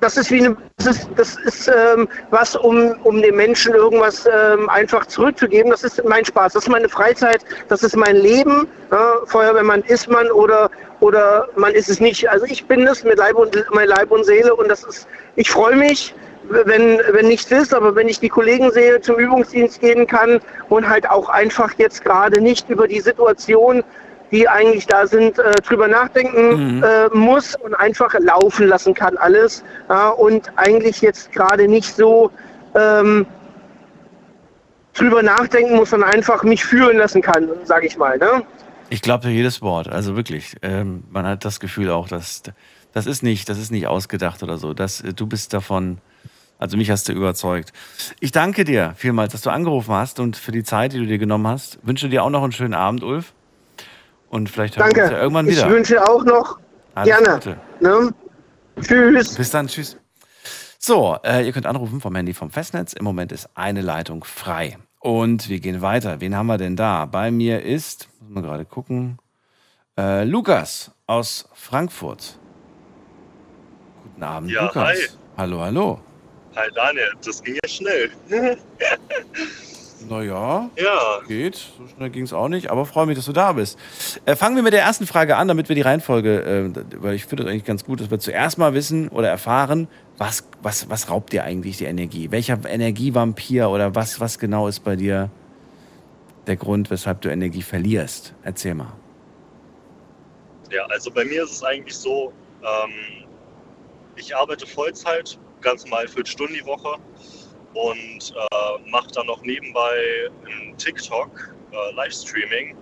J: das ist wie eine, das ist, das ist ähm, was, um, um den Menschen irgendwas ähm, einfach zurückzugeben. Das ist mein Spaß, das ist meine Freizeit, das ist mein Leben. Ja, Feuerwehrmann ist man oder, oder man ist es nicht. Also ich bin es mit Leib und, mein Leib und Seele und das ist, ich freue mich, wenn, wenn nichts ist, aber wenn ich die Kollegen sehe, zum Übungsdienst gehen kann und halt auch einfach jetzt gerade nicht über die Situation die eigentlich da sind, äh, drüber nachdenken mhm. äh, muss und einfach laufen lassen kann alles. Ja, und eigentlich jetzt gerade nicht so ähm, drüber nachdenken muss, sondern einfach mich fühlen lassen kann, sage ich mal. Ne?
C: Ich glaube jedes Wort, also wirklich. Ähm, man hat das Gefühl auch, dass das ist nicht, das ist nicht ausgedacht oder so. Das, du bist davon, also mich hast du überzeugt. Ich danke dir vielmals, dass du angerufen hast und für die Zeit, die du dir genommen hast. Wünsche dir auch noch einen schönen Abend, Ulf. Und vielleicht hören
J: Danke.
C: wir uns ja irgendwann wieder.
J: Ich wünsche auch noch
C: Alles
J: gerne.
C: Gute.
J: Ne? Tschüss.
C: Bis dann, tschüss. So, äh, ihr könnt anrufen vom Handy vom Festnetz. Im Moment ist eine Leitung frei. Und wir gehen weiter. Wen haben wir denn da? Bei mir ist, muss man gerade gucken, äh, Lukas aus Frankfurt. Guten Abend,
K: Ja,
C: Lukas.
K: hi.
C: Hallo, hallo.
K: Hi Daniel, das ging ja schnell.
C: Naja,
K: ja,
C: geht. So schnell ging es auch nicht, aber freue mich, dass du da bist. Äh, fangen wir mit der ersten Frage an, damit wir die Reihenfolge, äh, weil ich finde das eigentlich ganz gut, dass wir zuerst mal wissen oder erfahren, was, was, was raubt dir eigentlich die Energie? Welcher Energievampir oder was, was genau ist bei dir der Grund, weshalb du Energie verlierst? Erzähl mal.
K: ja, also bei mir ist es eigentlich so, ähm, ich arbeite Vollzeit, ganz normal Stunden die Woche und äh, mache dann noch nebenbei im TikTok äh, Livestreaming.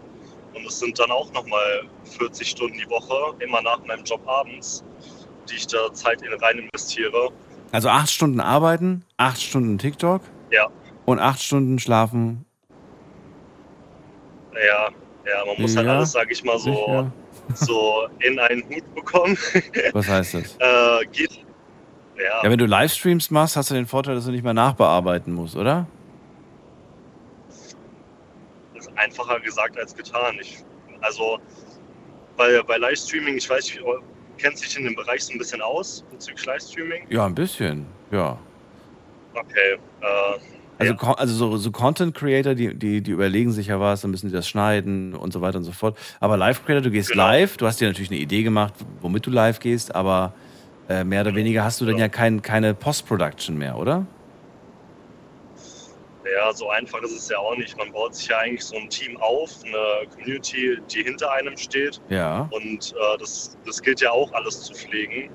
K: Und es sind dann auch nochmal 40 Stunden die Woche, immer nach meinem Job abends, die ich da Zeit in rein investiere.
C: Also acht Stunden arbeiten, acht Stunden TikTok
K: Ja,
C: und acht Stunden schlafen.
K: ja, ja, man muss halt
C: Ja,
K: alles, sage ich mal, so, so in einen Hut bekommen.
C: Was heißt das?
K: äh, geht. Ja,
C: Ja, wenn du Livestreams machst, hast du den Vorteil, dass du nicht mehr nachbearbeiten musst, oder?
K: ist einfacher gesagt als getan. Ich, also bei, bei Livestreaming, ich weiß, nicht, kennt sich in dem Bereich so ein bisschen aus bezüglich Livestreaming?
C: Ja, ein bisschen, ja.
K: Okay. Äh,
C: Also, ko- also so, so Content Creator, die, die, die überlegen sich ja was, dann müssen die das schneiden und so weiter und so fort. Aber Live Creator, du gehst
K: Genau.
C: live, du hast dir natürlich eine Idee gemacht, womit du live gehst, aber äh, mehr oder weniger hast du dann ja kein, keine Post-Production mehr, oder?
K: ja, so einfach ist es ja auch nicht. Man baut sich ja eigentlich so ein Team auf, eine Community, die hinter einem steht.
C: Ja.
K: Und äh, das, das gilt ja auch alles zu pflegen.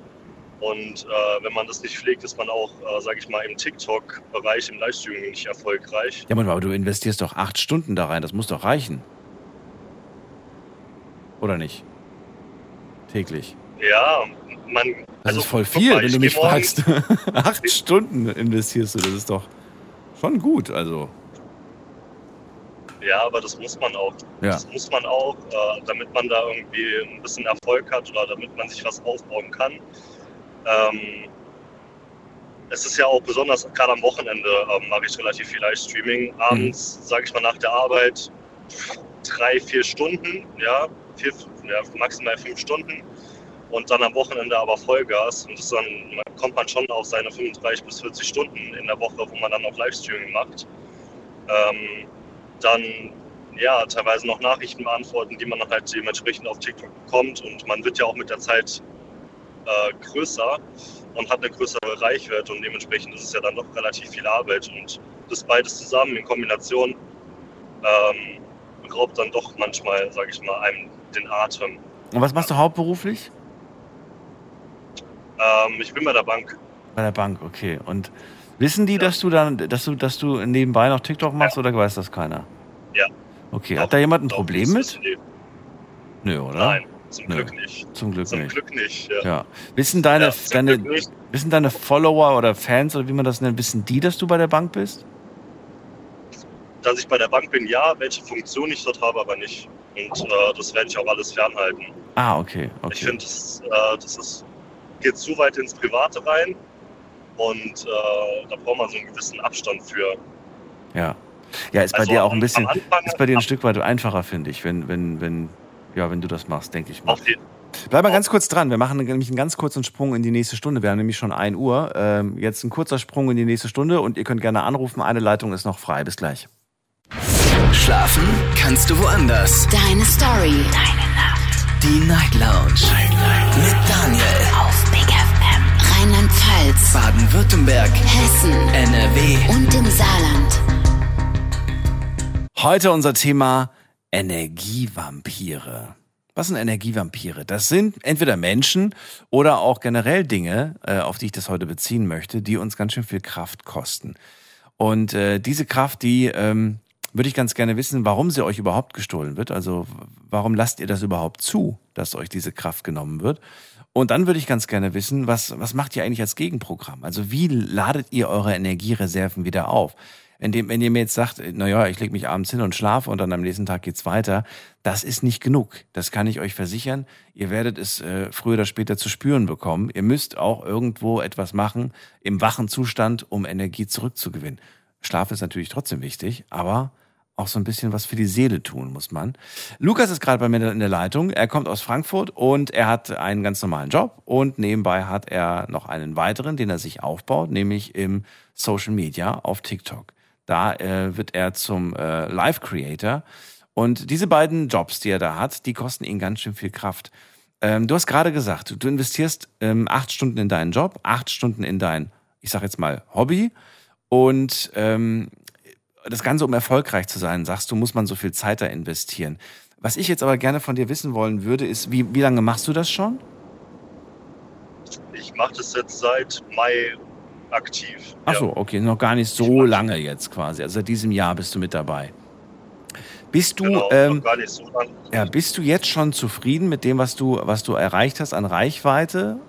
K: Und äh, wenn man das nicht pflegt, ist man auch, äh, sage ich mal, im TikTok-Bereich, im Livestreaming nicht erfolgreich.
C: Ja, Mann, aber du investierst doch acht Stunden da rein, das muss doch reichen. Oder nicht? Täglich.
K: Ja, man.
C: Das
K: also,
C: ist voll viel,
K: mal,
C: wenn du mich fragst. acht Stunden investierst du, das ist doch schon gut, also.
K: Ja, aber das muss man auch.
C: Ja.
K: Das muss man auch, äh, damit man da irgendwie ein bisschen Erfolg hat oder damit man sich was aufbauen kann. Ähm, es ist ja auch besonders, gerade am Wochenende ähm, mache ich relativ viel Livestreaming. Abends, sage ich mal, nach der Arbeit drei, vier Stunden, ja, vier, ja, maximal fünf Stunden. Und dann am Wochenende aber Vollgas. Und das dann kommt man schon auf seine 35 bis 40 Stunden in der Woche, wo man dann auch Livestreaming macht. Ähm, dann ja, teilweise noch Nachrichten beantworten, die man dann halt dementsprechend auf TikTok bekommt. Und man wird ja auch mit der Zeit äh, größer und hat eine größere Reichweite und dementsprechend ist es ja dann doch relativ viel Arbeit. Und das beides zusammen in Kombination ähm, raubt dann doch manchmal, sage ich mal, einem den Atem.
C: Und was machst du hauptberuflich?
K: Ähm, ich bin bei der Bank.
C: Bei der Bank, okay. Und Wissen die, dass du dann, dass du, dass du nebenbei noch TikTok machst oder weiß das keiner?
K: Ja.
C: Okay, hat da jemand ein
K: Doch,
C: Problem mit? Nö, oder?
K: Nein, zum
C: Nö.
K: Glück nicht.
C: Zum Glück
K: Zum
C: nicht.
K: Glück nicht, ja.
C: Ja. Wissen deine,
K: Ja,
C: deine, wissen deine Follower oder Fans oder wie man das nennt, wissen die, dass du bei der Bank bist?
K: Dass ich bei der Bank bin, ja, welche Funktion ich dort habe, aber nicht. Und äh, das werde ich auch alles fernhalten.
C: Ah, okay,
K: Ich
C: okay.
K: finde, das, äh, das ist, geht zu weit ins Private rein und äh, da braucht man so einen gewissen Abstand für.
C: Ja. Ja, ist bei
K: Also
C: dir auch ein bisschen,
K: Anfang-
C: ist bei dir ein Stück weit einfacher, finde ich, wenn, wenn, wenn, ja, wenn du das machst, denke ich mal.
K: Auf jeden
C: Bleib mal ganz kurz dran. Wir machen nämlich einen ganz kurzen Sprung in die nächste Stunde. Wir haben nämlich schon 1 Uhr. Ähm, jetzt ein kurzer Sprung in die nächste Stunde und ihr könnt gerne anrufen. Eine Leitung ist noch frei. Bis gleich.
A: Schlafen kannst du woanders.
B: Deine Story. Deine Nacht.
A: Die Night Lounge. Mit Daniel.
B: Rheinland-Pfalz.
A: Baden-Württemberg.
B: Hessen.
A: NRW.
B: Und im Saarland.
C: Heute unser Thema Energievampire. Was sind Energievampire? Das sind entweder Menschen oder auch generell Dinge, äh, auf die ich das heute beziehen möchte, die uns ganz schön viel Kraft kosten. Und äh, diese Kraft, die ähm, würde ich ganz gerne wissen, warum sie euch überhaupt gestohlen wird. Also warum lasst ihr das überhaupt zu, dass euch diese Kraft genommen wird? Und dann würde ich ganz gerne wissen, was, was macht ihr eigentlich als Gegenprogramm? Also wie ladet ihr eure Energiereserven wieder auf? Indem, wenn ihr mir jetzt sagt, naja, ich lege mich abends hin und schlafe und dann am nächsten Tag geht's weiter, das ist nicht genug. Das kann ich euch versichern. Ihr werdet es äh, früher oder später zu spüren bekommen. Ihr müsst auch irgendwo etwas machen im wachen Zustand, um Energie zurückzugewinnen. Schlaf ist natürlich trotzdem wichtig, aber auch so ein bisschen was für die Seele tun muss man. Lukas ist gerade bei mir in der Leitung. Er kommt aus Frankfurt und er hat einen ganz normalen Job und nebenbei hat er noch einen weiteren, den er sich aufbaut, nämlich im Social Media auf TikTok. Da äh, wird er zum äh, Live Creator und diese beiden Jobs, die er da hat, die kosten ihn ganz schön viel Kraft. Ähm, du hast gerade gesagt, du investierst ähm, acht Stunden in deinen Job, acht Stunden in dein, ich sag jetzt mal, Hobby und ähm, das Ganze, um erfolgreich zu sein, sagst du, muss man so viel Zeit da investieren. Was ich jetzt aber gerne von dir wissen wollen würde, ist, wie, wie lange machst du das schon?
K: Ich mache das jetzt seit Mai aktiv.
C: Ach so, okay, noch gar nicht so lange jetzt quasi. Also seit diesem Jahr bist du mit dabei. Bist du,
K: Genau,
C: ähm,
K: so
C: ja, bist du jetzt schon zufrieden mit dem, was du, was du erreicht hast an Reichweite?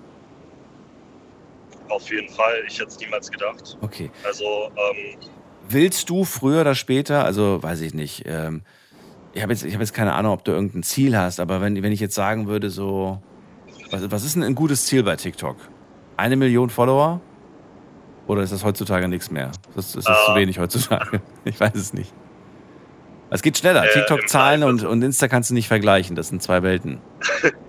K: Auf jeden Fall. Ich hätte es niemals gedacht.
C: Okay.
K: Also, ähm,
C: Willst du früher oder später, also weiß ich nicht, ähm, ich habe jetzt, ich hab jetzt keine Ahnung, ob du irgendein Ziel hast, aber wenn, wenn ich jetzt sagen würde, so, was, was ist denn ein gutes Ziel bei TikTok? Eine Million Follower? Oder ist das heutzutage nichts mehr? Ist das, ist das zu
K: Äh.
C: wenig heutzutage? Ich weiß es nicht. Es geht schneller.
K: Äh,
C: TikTok-Zahlen und, und Insta kannst du nicht vergleichen. Das sind zwei Welten.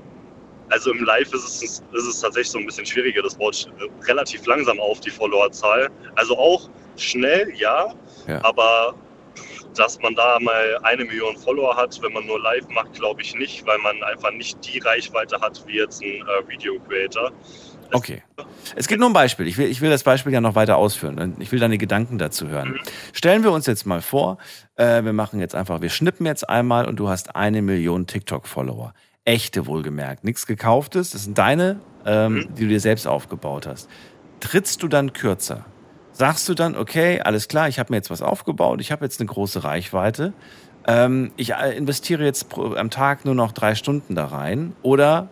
K: also im Live ist es, ist es tatsächlich so ein bisschen schwieriger. Das baut äh, relativ langsam auf, die Followerzahl. Also auch schnell, ja,
C: Ja.
K: aber dass man da mal eine Million Follower hat, wenn man nur live macht, glaube ich nicht, weil man einfach nicht die Reichweite hat wie jetzt ein äh, Video Creator.
C: Okay. Es gibt nur ein Beispiel. Ich will, ich will das Beispiel ja noch weiter ausführen. und Ich will deine Gedanken dazu hören. Stellen wir uns jetzt mal vor, äh, wir machen jetzt einfach, wir schnippen jetzt einmal und du hast eine Million TikTok-Follower. Echte wohlgemerkt. Nichts gekauftes. Das sind deine, ähm, die du dir selbst aufgebaut hast. Trittst du dann kürzer? Sagst du dann, okay, alles klar, ich habe mir jetzt was aufgebaut, ich habe jetzt eine große Reichweite. Ähm, ich äh, investiere jetzt pro, am Tag nur noch drei Stunden da rein. Oder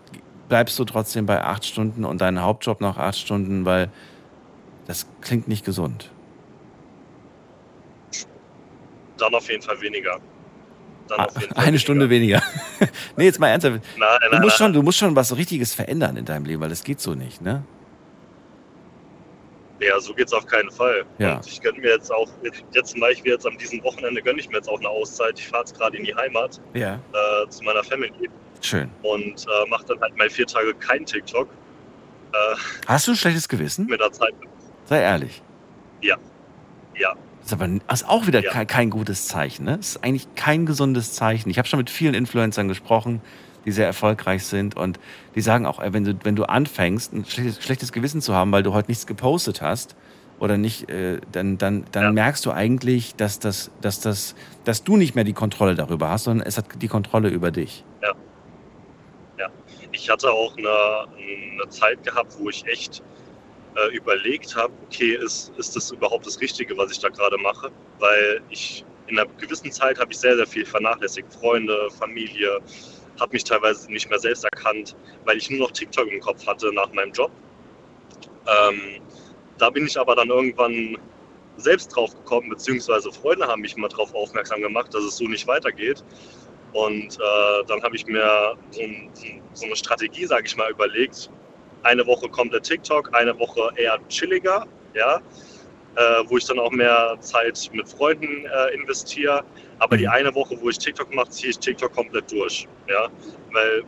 C: bleibst du trotzdem bei acht Stunden und deinen Hauptjob noch acht Stunden, weil das klingt nicht gesund.
K: Dann auf jeden Fall weniger.
C: Eine Stunde weniger. nee, jetzt mal ernsthaft.
K: Nein,
C: Du
K: nein,
C: musst,
K: nein.
C: schon, du musst schon was Richtiges verändern in deinem Leben, weil das geht so nicht, ne?
K: Ja, so geht's auf keinen Fall.
C: Ja.
K: Und ich gönne mir jetzt auch, jetzt zum Beispiel jetzt an diesem Wochenende gönne ich mir jetzt auch eine Auszeit. Ich fahre jetzt gerade in die Heimat
C: Ja.
K: äh, zu meiner Family
C: Schön.
K: und äh, mache dann halt mal vier Tage kein TikTok. Äh,
C: Hast du ein schlechtes Gewissen?
K: mit der Zeit.
C: Sei ehrlich.
K: Ja. Ja.
C: Das ist aber ist auch wieder
K: Ja.
C: kein, kein gutes Zeichen, ne? Das ist eigentlich kein gesundes Zeichen. Ich habe schon mit vielen Influencern gesprochen, die sehr erfolgreich sind und die sagen auch, wenn du, wenn du anfängst, ein schlechtes, schlechtes Gewissen zu haben, weil du heute nichts gepostet hast oder nicht, äh, dann, dann, dann merkst du eigentlich, dass, das, dass, das, dass du nicht mehr die Kontrolle darüber hast, sondern es hat die Kontrolle über dich.
K: Ja. Ja. Ich hatte auch eine, eine Zeit gehabt, wo ich echt äh, überlegt habe, okay, ist, ist das überhaupt das Richtige, was ich da gerade mache? Weil ich in einer gewissen Zeit habe ich sehr, sehr viel vernachlässigt. Freunde, Familie, habe mich teilweise nicht mehr selbst erkannt, weil ich nur noch TikTok im Kopf hatte nach meinem Job. Ähm, da bin ich aber dann irgendwann selbst drauf gekommen, beziehungsweise Freunde haben mich mal darauf aufmerksam gemacht, dass es so nicht weitergeht. Und äh, dann habe ich mir so, so eine Strategie, sage ich mal, überlegt. Eine Woche kommt der TikTok, eine Woche eher chilliger, ja, äh, wo ich dann auch mehr Zeit mit Freunden äh, investiere. Aber die eine Woche, wo ich TikTok mache, ziehe ich TikTok komplett durch, ja, weil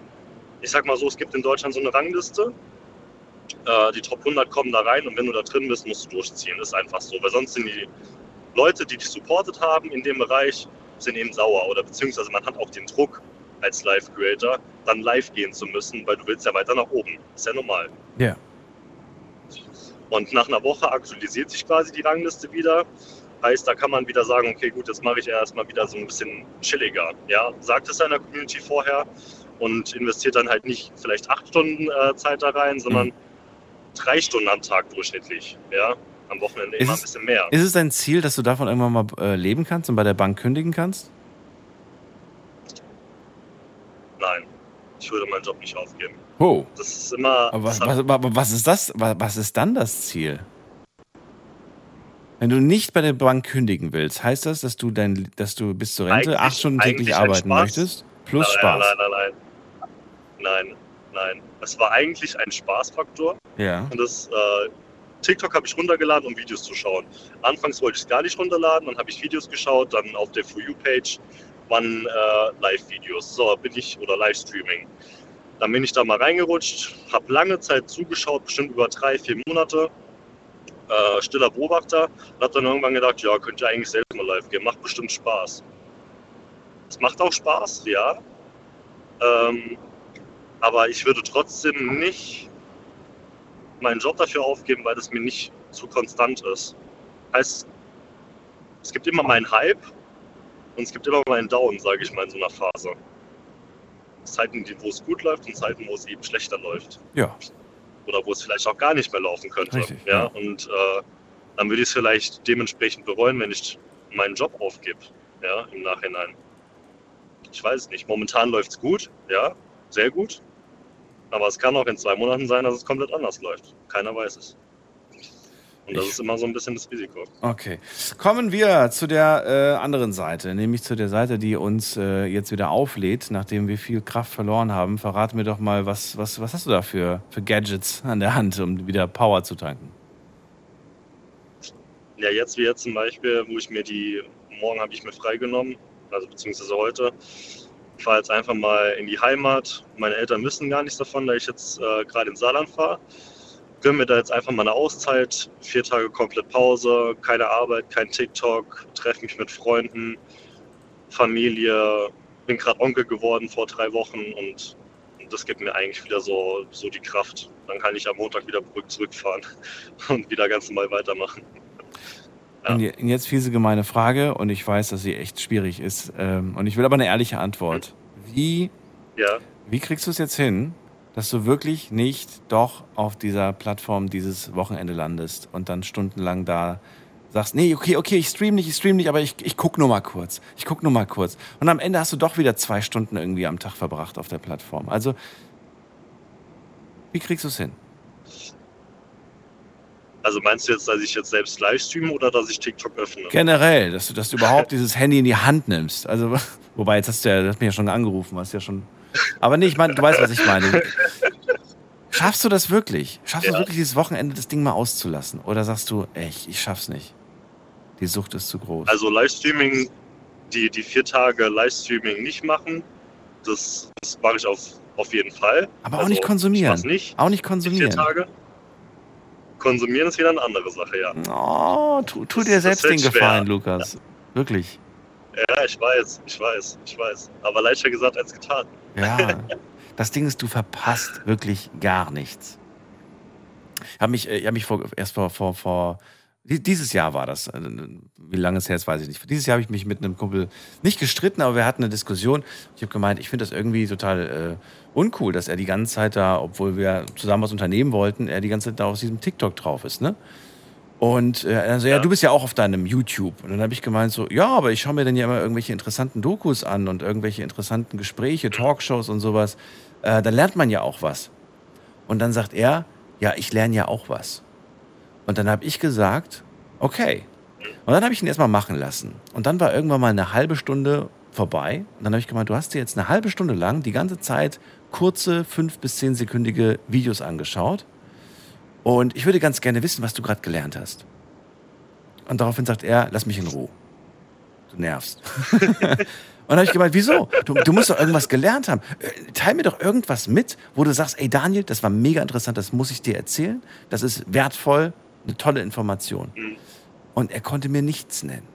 K: ich sag mal so, es gibt in Deutschland so eine Rangliste. Äh, die Top 100 kommen da rein und wenn du da drin bist, musst du durchziehen. Das ist einfach so, weil sonst sind die Leute, die dich supportet haben in dem Bereich, sind eben sauer oder beziehungsweise man hat auch den Druck als Live-Creator, dann live gehen zu müssen, weil du willst ja weiter nach oben. Ist ja normal.
C: Ja.
K: Und nach einer Woche aktualisiert sich quasi die Rangliste wieder. Heißt, da kann man wieder sagen, okay, gut, jetzt mache ich erstmal wieder so ein bisschen chilliger. Ja, sagt es seiner Community vorher und investiert dann halt nicht vielleicht acht Stunden äh, Zeit da rein, sondern mhm. drei Stunden am Tag durchschnittlich. Ja, am Wochenende
C: Ist
K: immer ein
C: es-
K: bisschen mehr.
C: Ist es dein Ziel, dass du davon irgendwann mal äh, leben kannst und bei der Bank kündigen kannst?
K: Nein, ich würde meinen Job nicht aufgeben.
C: Oh.
K: Das ist immer.
C: Aber was, was, was ist das? wa- Was ist dann das Ziel? Wenn du nicht bei der Bank kündigen willst, heißt das, dass du dein, dass du bis zur Rente
K: Eigentlich-
C: acht Stunden täglich arbeiten möchtest? Plus
K: nein,
C: Spaß.
K: Nein, nein, nein, nein. Nein, nein. Es war eigentlich ein Spaßfaktor.
C: Ja.
K: Und das äh, TikTok habe ich runtergeladen, um Videos zu schauen. Anfangs wollte ich es gar nicht runterladen, dann habe ich Videos geschaut, dann auf der For You Waren äh, Live-Videos. So bin ich oder Livestreaming. Dann bin ich da mal reingerutscht, habe lange Zeit zugeschaut, bestimmt über drei, vier Monate. Äh, stiller Beobachter und habe dann irgendwann gedacht, ja, könnt ihr eigentlich selbst mal live gehen, macht bestimmt Spaß. Es macht auch Spaß, ja. Ähm, aber ich würde trotzdem nicht meinen Job dafür aufgeben, weil das mir nicht zu konstant ist. Heißt, es gibt immer meinen Hype und es gibt immer meinen Down, sage ich mal, in so einer Phase. Zeiten, wo es gut läuft und Zeiten, wo es eben schlechter läuft.
C: Ja.
K: Oder wo es vielleicht auch gar nicht mehr laufen könnte.
C: Richtig,
K: ja?
C: ja.
K: Und äh, dann würde ich es vielleicht dementsprechend bereuen, wenn ich meinen Job aufgebe. Ja, im Nachhinein. Ich weiß es nicht. Momentan läuft es gut, ja, sehr gut. Aber es kann auch in zwei Monaten sein, dass es komplett anders läuft. Keiner weiß es. Und das
C: Ich-
K: ist immer so ein bisschen das Risiko.
C: Okay. Kommen wir zu der äh, anderen Seite, nämlich zu der Seite, die uns äh, jetzt wieder auflädt, nachdem wir viel Kraft verloren haben. Verrat mir doch mal, was, was, was hast du da für, für Gadgets an der Hand, um wieder Power zu tanken?
K: Ja, jetzt wie jetzt zum Beispiel, wo ich mir die, morgen habe ich mir freigenommen, also beziehungsweise heute. Ich fahre jetzt einfach mal in die Heimat. Meine Eltern wissen gar nichts davon, da ich jetzt äh, gerade ins Saarland fahre. Gönn mir da jetzt einfach mal eine Auszeit, vier Tage komplett Pause, keine Arbeit, kein TikTok, treffe mich mit Freunden, Familie. Bin gerade Onkel geworden vor drei Wochen und das gibt mir eigentlich wieder so, so die Kraft. Dann kann ich am Montag wieder zurückfahren und wieder ganz normal weitermachen. Ja.
C: Und je- und jetzt fiese gemeine Frage, und ich weiß, dass sie echt schwierig ist. Ähm, und ich will aber eine ehrliche Antwort. Wie,
K: Ja.
C: wie kriegst du es jetzt hin, dass du wirklich nicht doch auf dieser Plattform dieses Wochenende landest und dann stundenlang da sagst, nee, okay, okay, ich stream nicht, ich stream nicht, aber ich, ich guck nur mal kurz. Ich guck nur mal kurz. Und am Ende hast du doch wieder zwei Stunden irgendwie am Tag verbracht auf der Plattform. Also, wie kriegst du es hin?
K: Also meinst du jetzt, dass ich jetzt selbst live streame oder dass ich TikTok öffne?
C: Generell, dass du, dass du überhaupt dieses Handy in die Hand nimmst. Also, wobei, jetzt hast du ja, du hast mich ja schon angerufen, hast ja schon. Aber nee, ich meine, du weißt, was ich meine. Schaffst du das wirklich? Schaffst du
K: Ja.
C: es wirklich, dieses Wochenende das Ding mal auszulassen? Oder sagst du, echt, ich schaff's nicht? Die Sucht ist zu groß.
K: Also Livestreaming, die, die vier Tage Livestreaming nicht machen, das, das mache ich auf, auf jeden Fall.
C: Aber auch
K: Also,
C: nicht konsumieren.
K: Ich nicht.
C: Auch nicht
K: Die vier
C: konsumieren.
K: Tage. Konsumieren ist wieder eine andere Sache, ja.
C: Oh, tu, tu
K: Das-
C: dir
K: das
C: selbst
K: fällt
C: den
K: schwer.
C: Gefallen, Lukas. Wirklich.
K: Ja, ich weiß, ich weiß, ich weiß. Aber leichter gesagt als getan.
C: Ja. Das Ding ist, du verpasst wirklich gar nichts. Ich habe mich, äh, ich hab mich vor, erst vor, vor, vor Die- Dieses Jahr war das. Äh, Wie lange es her ist, weiß ich nicht. Dieses Jahr habe ich mich mit einem Kumpel nicht gestritten, aber wir hatten eine Diskussion. Ich habe gemeint, ich finde das irgendwie total äh, uncool, dass er die ganze Zeit da, obwohl wir zusammen was unternehmen wollten, er die ganze Zeit da auf diesem TikTok drauf ist, ne? Und äh, also, ja, du bist ja auch auf deinem YouTube. Und dann habe ich gemeint so, ja, aber ich schaue mir dann ja immer irgendwelche interessanten Dokus an und irgendwelche interessanten Gespräche, Talkshows und sowas. Äh, dann lernt man ja auch was. Und dann sagt er, ja, ich lerne ja auch was. Und dann habe ich gesagt, okay. Und dann habe ich ihn erstmal machen lassen. Und dann war irgendwann mal eine halbe Stunde vorbei. Und dann habe ich gemeint, du hast dir jetzt eine halbe Stunde lang die ganze Zeit kurze, fünf bis zehnsekündige Videos angeschaut. Und ich würde ganz gerne wissen, was du gerade gelernt hast. Und daraufhin sagt er, lass mich in Ruhe. Du nervst. Und dann habe ich gemeint, wieso? Du, du musst doch irgendwas gelernt haben. Äh, Teil mir doch irgendwas mit, wo du sagst, ey Daniel, das war mega interessant, das muss ich dir erzählen. Das ist wertvoll, eine tolle Information. Und er konnte mir nichts nennen.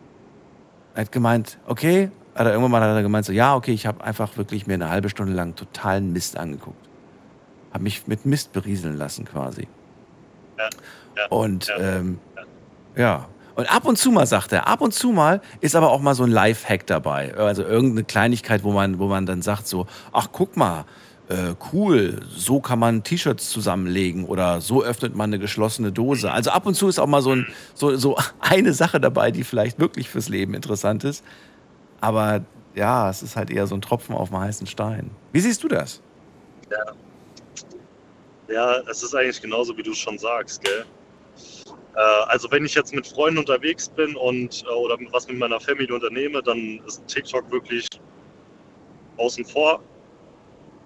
C: Er hat gemeint, okay, hat er irgendwann mal hat er gemeint, so, ja, okay, ich habe einfach wirklich mir eine halbe Stunde lang totalen Mist angeguckt. Habe mich mit Mist berieseln lassen quasi. Und ähm, ja. Und ab und zu mal sagt er, ab und zu mal ist aber auch mal so ein Live-Hack dabei. Also irgendeine Kleinigkeit, wo man, wo man dann sagt so, ach guck mal, äh, cool, so kann man T-Shirts zusammenlegen oder so öffnet man eine geschlossene Dose. Also ab und zu ist auch mal so, ein, so, so eine Sache dabei, die vielleicht wirklich fürs Leben interessant ist. Aber ja, es ist halt eher so ein Tropfen auf dem heißen Stein. Wie siehst du das?
K: Ja. Ja, es ist eigentlich genauso, wie du schon sagst, gell? Äh, also wenn ich jetzt mit Freunden unterwegs bin und äh, oder was mit meiner Familie unternehme, dann ist TikTok wirklich außen vor.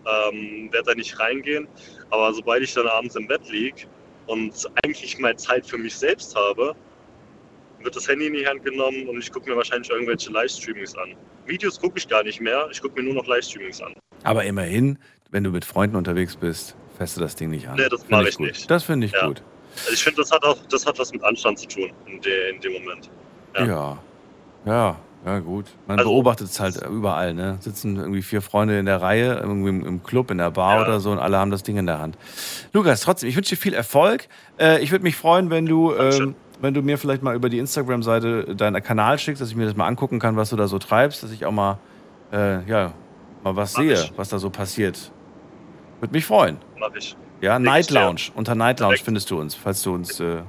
K: Ähm, werde da nicht reingehen. Aber sobald ich dann abends im Bett liege und eigentlich mal Zeit für mich selbst habe, wird das Handy in die Hand genommen und ich gucke mir wahrscheinlich irgendwelche Livestreamings an. Videos gucke ich gar nicht mehr, ich gucke mir nur noch Livestreamings an.
C: Aber immerhin, wenn du mit Freunden unterwegs bist, du das Ding nicht an.
K: Nee, das
C: Find
K: mache ich
C: gut.
K: nicht.
C: Das finde ich
K: Ja.
C: gut.
K: Also ich finde, das hat auch das hat was mit Anstand zu tun in, de, in dem Moment.
C: Ja. ja. Ja, gut. Man
K: Also-
C: beobachtet es halt überall, ne? Sitzen irgendwie vier Freunde in der Reihe, irgendwie im, im Club, in der Bar oder so und alle haben das Ding in der Hand. Lukas, trotzdem, ich wünsche dir viel Erfolg. Äh, ich würde mich freuen, wenn du, ähm, wenn du mir vielleicht mal über die Instagram-Seite deinen Kanal schickst, dass ich mir das mal angucken kann, was du da so treibst, dass ich auch mal, äh, ja, mal was sehe, was da so passiert. Würde mich freuen.
K: Mach ich.
C: Ja, Night. Lounge. Unter Night Lounge findest du uns, falls du uns äh,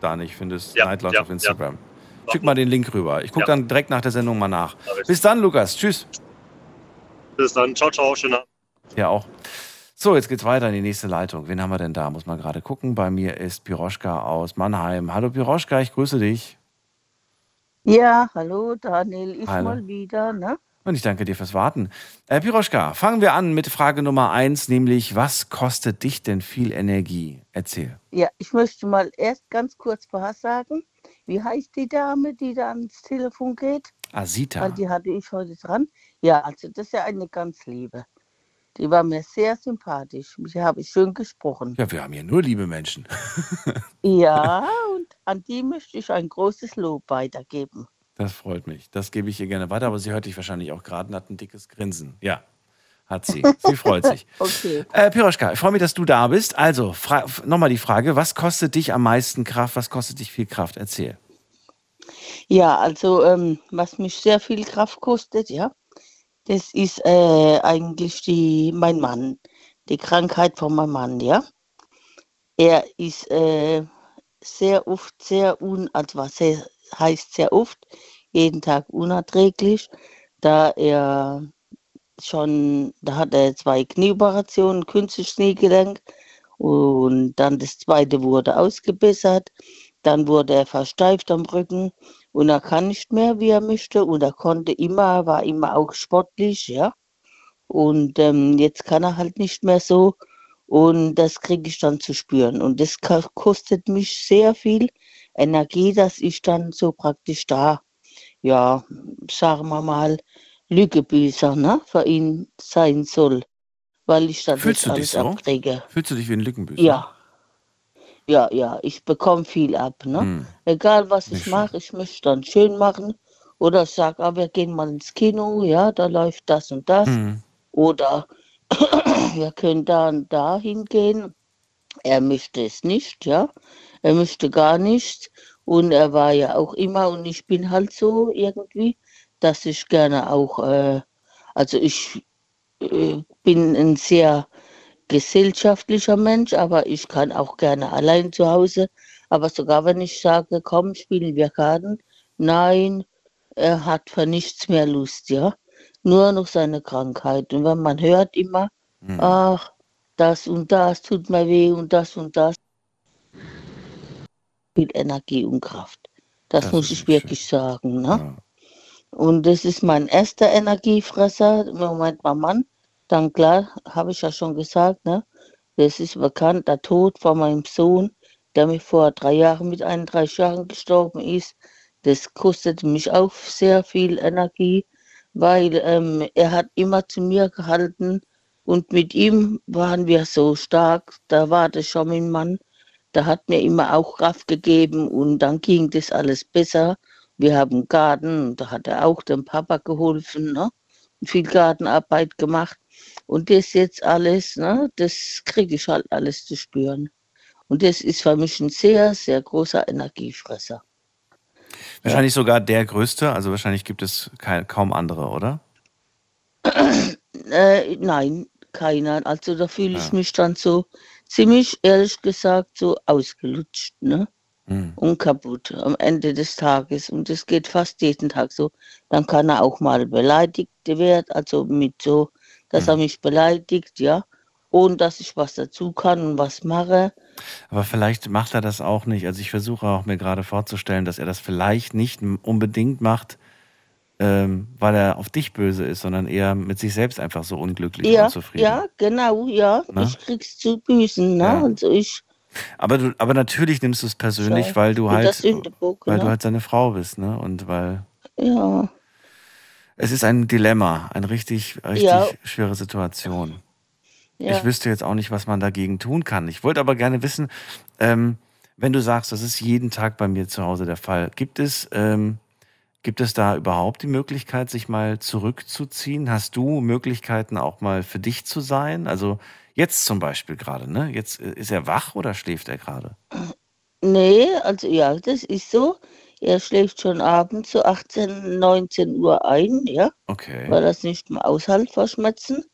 C: da nicht findest.
K: Ja,
C: Night Lounge
K: ja,
C: auf Instagram.
K: ja.
C: Schick mal den Link rüber. Ich gucke
K: Ja.
C: dann direkt nach der Sendung mal nach. Bis dann, Lukas. Tschüss.
K: Bis dann. Ciao, ciao. Schönen Abend.
C: Ja, auch. So, jetzt geht's weiter in die nächste Leitung. Wen haben wir denn da? Muss man gerade gucken. Bei mir ist Piroschka aus Mannheim. Hallo Piroschka, ich grüße dich.
L: Ja, hallo Daniel, ich
C: Hallo.
L: mal wieder, ne?
C: Und ich danke dir fürs Warten. Äh, Piroschka, fangen wir an mit Frage Nummer eins, nämlich was kostet dich denn viel Energie? Erzähl.
L: Ja, ich möchte mal erst ganz kurz was sagen. Wie heißt die Dame, die da ans Telefon geht?
C: Asita.
L: Weil die hatte ich heute dran. Ja, also das ist ja eine ganz liebe. Die war mir sehr sympathisch. Mit der habe ich schön gesprochen.
C: Ja, wir haben hier nur liebe Menschen.
L: Ja, und an die möchte ich ein großes Lob weitergeben.
C: Das freut mich. Das gebe ich ihr gerne weiter, aber sie hört dich wahrscheinlich auch gerade und hat ein dickes Grinsen. Ja, hat sie. Sie freut sich.
L: Okay.
C: Äh, Piroschka, ich freue mich, dass du da bist. Also, nochmal die Frage, was kostet dich am meisten Kraft? Was kostet dich viel Kraft? Erzähl.
L: Ja, also ähm, was mich sehr viel Kraft kostet, ja, das ist äh, eigentlich die, mein Mann, die Krankheit von meinem Mann, ja. Er ist äh, sehr oft sehr un, also sehr, heißt sehr oft, jeden Tag unerträglich, da er schon, da hat er zwei Knieoperationen, künstliches Kniegelenk und dann das zweite wurde ausgebessert, dann wurde er versteift am Rücken und er kann nicht mehr, wie er möchte und er konnte immer, war immer auch sportlich, ja. Und ähm, jetzt kann er halt nicht mehr so und das kriege ich dann zu spüren und das kostet mich sehr viel Energie, dass ich dann so praktisch da, ja, sagen wir mal, Lügebüßer, ne, für ihn sein soll, weil ich dann
C: Fühlst
L: das alles
C: so?
L: abkriege.
C: Fühlst du dich wie ein Lückenbüßer?
L: Ja. Ja, ja, ich bekomme viel ab, ne?
C: Hm.
L: Egal was ich mache, ich möchte dann schön machen. Oder ich sage, ah, wir gehen mal ins Kino, ja, da läuft das und das.
C: Hm.
L: Oder wir können da und da hingehen. Er möchte es nicht, ja. Er möchte gar nichts. Und er war ja auch immer, und ich bin halt so irgendwie, dass ich gerne auch, äh, also ich äh, bin ein sehr gesellschaftlicher Mensch, aber ich kann auch gerne allein zu Hause. Aber sogar wenn ich sage, komm, spielen wir Karten, nein, er hat für nichts mehr Lust, ja. Nur noch seine Krankheit. Und wenn man hört immer,
C: Hm.
L: ach, das und das tut mir weh und das und das, viel Energie und Kraft. Das,
C: Das
L: muss ich wirklich sagen. Ne? Und das ist mein erster Energiefresser. Im Moment mein Mann. Dann klar, habe ich ja schon gesagt, ne? das ist bekannt, der Tod von meinem Sohn, der mir vor drei Jahren mit 31 Jahren gestorben ist. Das kostete mich auch sehr viel Energie, weil ähm, er hat immer zu mir gehalten und mit ihm waren wir so stark. Da war das schon mein Mann. Der hat mir immer auch Kraft gegeben und dann ging das alles besser. Wir haben einen Garten da hat er auch dem Papa geholfen ne? viel Gartenarbeit gemacht. Und das jetzt alles, ne, das kriege ich halt alles zu spüren. Und das ist für mich ein sehr, sehr großer Energiefresser.
C: Wahrscheinlich sogar der größte, also wahrscheinlich gibt es kein, kaum andere, oder?
L: Äh, nein, keiner. Also da fühle ich
C: Ja.
L: mich dann so ziemlich, ehrlich gesagt, so ausgelutscht ne?
C: Hm.
L: und kaputt am Ende des Tages. Und das geht fast jeden Tag so. Dann kann er auch mal beleidigt werden, also mit so, dass
C: Hm.
L: er mich beleidigt, ja, ohne dass ich was dazu kann und was mache.
C: Aber vielleicht macht er das auch nicht. Also ich versuche auch mir gerade vorzustellen, dass er das vielleicht nicht unbedingt macht, ähm, weil er auf dich böse ist, sondern eher mit sich selbst einfach so unglücklich und
L: Ja,
C: unzufrieden.
L: ja, genau, ja.
C: Ne?
L: Ich krieg's zu büßen, ne?
C: Ja.
L: Also ich,
C: Aber du, aber natürlich nimmst du es persönlich, weil du halt, weil du
L: ne?
C: halt seine Frau bist, ne? Und weil
L: ja,
C: es ist ein Dilemma, eine richtig, richtig schwere Situation.
L: ja.
C: Ich wüsste jetzt auch nicht, was man dagegen tun kann. Ich wollte aber gerne wissen, ähm, wenn du sagst, das ist jeden Tag bei mir zu Hause der Fall, gibt es, ähm, gibt es da überhaupt die Möglichkeit, sich mal zurückzuziehen? Hast du Möglichkeiten, auch mal für dich zu sein? Also jetzt zum Beispiel gerade, ne? Jetzt äh, ist er wach oder schläft er gerade?
L: Nee, also ja, das ist so. Er schläft schon abends so 18, 19 Uhr ein, ja,
C: Okay.
L: weil es nicht mehr aushält vor Schmerzen.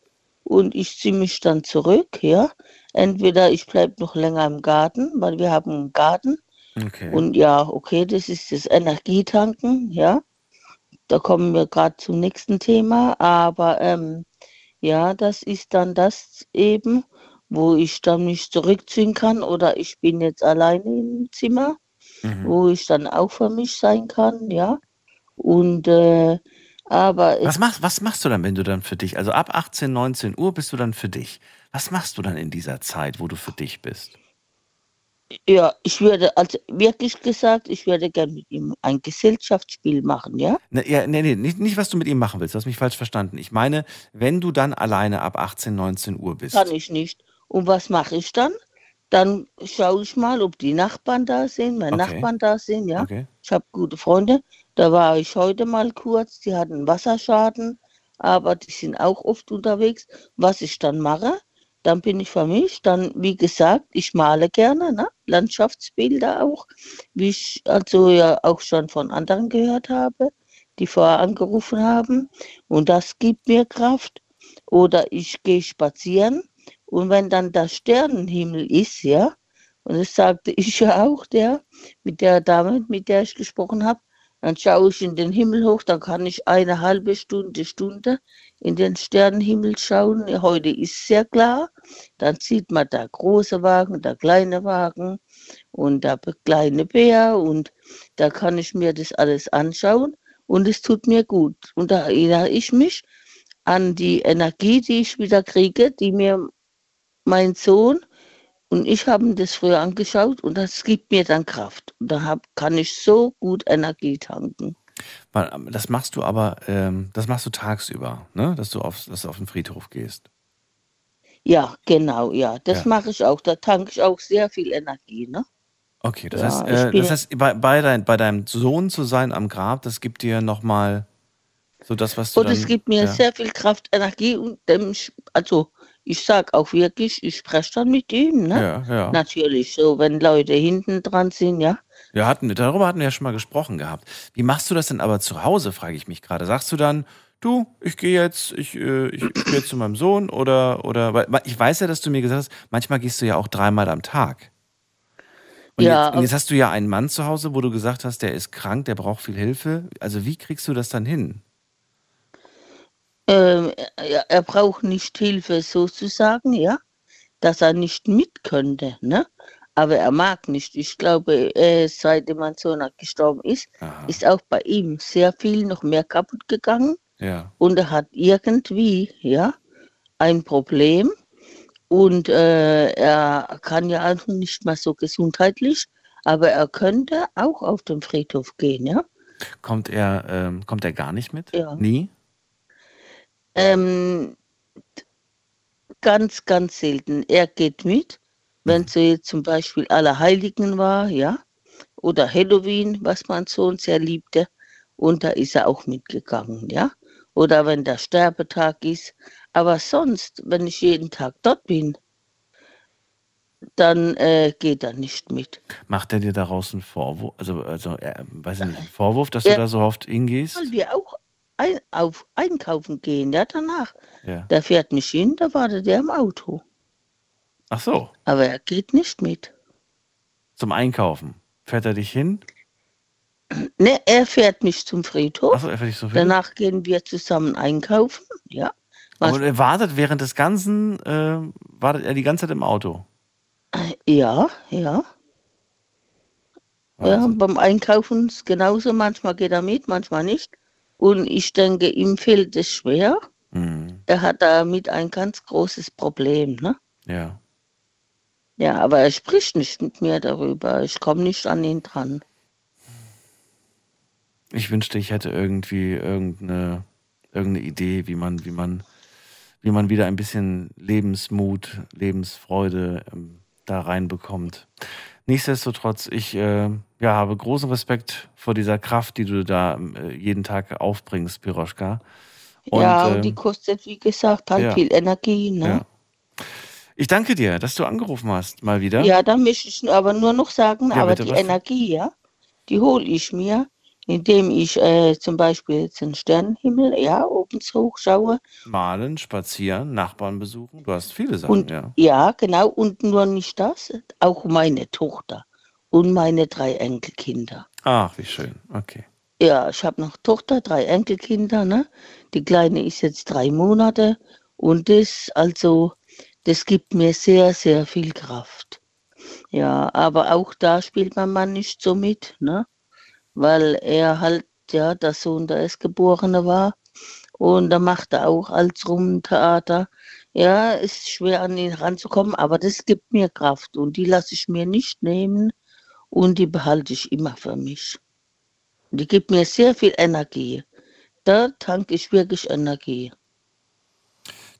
L: Und ich ziehe mich dann zurück, ja. Entweder ich bleibe noch länger im Garten, weil wir haben einen Garten.
C: Okay.
L: Und ja, okay, das ist das Energietanken, ja. Da kommen wir gerade zum nächsten Thema. Aber ähm, ja, das ist dann das eben, wo ich dann mich zurückziehen kann oder ich bin jetzt alleine im Zimmer,
C: Mhm.
L: wo ich dann auch für mich sein kann, ja. Und äh, aber
C: Was machst, was machst du dann, wenn du dann für dich, also ab 18, 19 Uhr bist du dann für dich. Was machst du dann in dieser Zeit, wo du für dich bist?
L: Ja, ich würde, also wirklich gesagt, ich würde gerne mit ihm ein Gesellschaftsspiel machen, ja.
C: Ne, ja, nee, nee, nicht, nicht, was du mit ihm machen willst. Du hast mich falsch verstanden. Ich meine, wenn du dann alleine ab 18, 19 Uhr bist.
L: Kann ich nicht. Und was mache ich dann? Dann schaue ich mal, ob die Nachbarn da sind, meine
C: Okay.
L: Nachbarn da sind, ja.
C: Okay.
L: Ich habe gute Freunde. Da war ich heute mal kurz, die hatten Wasserschaden, aber die sind auch oft unterwegs. Was ich dann mache, dann bin ich für mich, dann, wie gesagt, ich male gerne, ne? Landschaftsbilder auch, wie ich also ja auch schon von anderen gehört habe, die vorher angerufen haben. Und das gibt mir Kraft. Oder ich gehe spazieren und wenn dann der Sternenhimmel ist, ja, und das sagte ich ja auch, der, mit der Dame, mit der ich gesprochen habe, dann schaue ich in den Himmel hoch, dann kann ich eine halbe Stunde, Stunde in den Sternenhimmel schauen. Heute ist sehr klar. Dann sieht man der große Wagen, der kleine Wagen und be- kleine Bär und da kann ich mir das alles anschauen und es tut mir gut. Und da erinnere ich mich an die Energie, die ich wieder kriege, die mir mein Sohn und ich haben das früher angeschaut und das gibt mir dann Kraft. Und da hab, kann ich so gut Energie tanken.
C: Ähm, Das machst du aber, ähm, das machst du tagsüber, ne? Dass du auf, dass du auf den Friedhof gehst.
L: Ja, genau, ja. Das
C: Ja.
L: mache ich auch. Da tanke ich auch sehr viel Energie, ne?
C: Okay, das
L: Ja,
C: heißt, äh, das heißt bei, bei, dein, bei deinem Sohn zu sein am Grab, das gibt dir nochmal so das, was du
L: Und
C: dann,
L: es gibt mir
C: ja.
L: sehr viel Kraft, Energie und also ich sag auch wirklich, ich spreche dann mit ihm, ne?
C: Ja, ja.
L: Natürlich, so wenn Leute hinten dran sind, ja,
C: Ja, hatten, wir- darüber hatten wir ja schon mal gesprochen gehabt. Wie machst du das denn aber zu Hause, frage ich mich gerade. Sagst du dann, du, ich gehe jetzt, ich, äh, ich, ich gehe zu meinem Sohn oder, oder, weil weil ich weiß ja, dass du mir gesagt hast, manchmal gehst du ja auch dreimal am Tag. Und,
L: Ja,
C: jetzt, und jetzt hast du ja einen Mann zu Hause, wo du gesagt hast, der ist krank, der braucht viel Hilfe. Also wie kriegst du das dann hin?
L: Ähm, er, er braucht nicht Hilfe sozusagen, ja, dass er nicht mit könnte, ne? Aber er mag nicht. Ich glaube, äh, seitdem mein Sohn gestorben ist, ist auch bei ihm sehr viel noch mehr kaputt gegangen.
C: Ja.
L: Und er hat irgendwie, ja, ein Problem. Und äh, er kann ja auch nicht mehr so gesundheitlich, aber er könnte auch auf den Friedhof gehen, ja.
C: Kommt er, ähm, kommt er gar nicht mit?
L: Ja.
C: Nie?
L: Ähm, ganz, ganz selten. Er geht mit, wenn so jetzt zum Beispiel Allerheiligen war, ja, oder Halloween, was mein Sohn sehr liebte, und da ist er auch mitgegangen, ja. Oder wenn der Sterbetag ist. Aber sonst, wenn ich jeden Tag dort bin, dann äh, geht er nicht mit.
C: Macht er dir daraus einen Vorwurf? Also, also äh, weiß ich nicht, einen Vorwurf, dass du
L: Ja.
C: da so oft hingehst?
L: Weil wir auch ein, auf einkaufen gehen, ja, danach.
C: Ja.
L: Der fährt mich hin, da wartet er im Auto.
C: Ach so,
L: Aber er geht nicht mit.
C: zum Einkaufen. Fährt er dich hin?
L: Ne, er fährt mich zum Friedhof.
C: Ach so, er fährt dich zum Friedhof?
L: Danach gehen wir zusammen einkaufen. Ja. Was,
C: Aber er wartet während des Ganzen, äh, wartet er die ganze Zeit im Auto.
L: ja, ja. Ja, beim Einkaufen ist genauso. Manchmal geht er mit, manchmal nicht. Und ich denke, ihm fällt es schwer.
C: Mhm.
L: Er hat damit ein ganz großes Problem. Ne?
C: Ja.
L: Ja, aber er spricht nicht mit mir darüber. Ich komme nicht an ihn dran.
C: Ich wünschte, ich hätte irgendwie irgendeine, irgendeine Idee, wie man, wie man, wie man wieder ein bisschen Lebensmut, Lebensfreude ähm, da reinbekommt. Nichtsdestotrotz, ich äh, ja, habe großen Respekt vor dieser Kraft, die du da äh, jeden Tag aufbringst, Piroschka. Und,
L: ja,
C: ähm,
L: und die kostet, wie gesagt, halt
C: ja.
L: viel Energie. Ne?
C: ja. Ich danke dir, dass du angerufen hast, mal wieder.
L: Ja, da möchte ich aber nur noch sagen,
C: Ja,
L: aber
C: bitte,
L: die
C: was?
L: Energie, ja, die hole ich mir, indem ich äh, zum Beispiel jetzt den Sternenhimmel, ja, oben so hoch schaue.
C: Malen, spazieren, Nachbarn besuchen. Du hast viele Sachen,
L: Und
C: ja.
L: ja, genau, und nur nicht das, auch meine Tochter und meine drei Enkelkinder.
C: Ach, wie schön. Okay.
L: Ja, ich habe noch Tochter, drei Enkelkinder, ne? Die Kleine ist jetzt drei Monate und das, also, das gibt mir sehr, sehr viel Kraft. Ja, aber auch da spielt mein Mann nicht so mit, ne? Weil er halt, ja, der Sohn der Erstgeborene war und da macht er auch als rum Theater. Ja, ist schwer an ihn ranzukommen, aber das gibt mir Kraft und die lasse ich mir nicht nehmen und die behalte ich immer für mich. Die gibt mir sehr viel Energie. Da tanke ich wirklich Energie.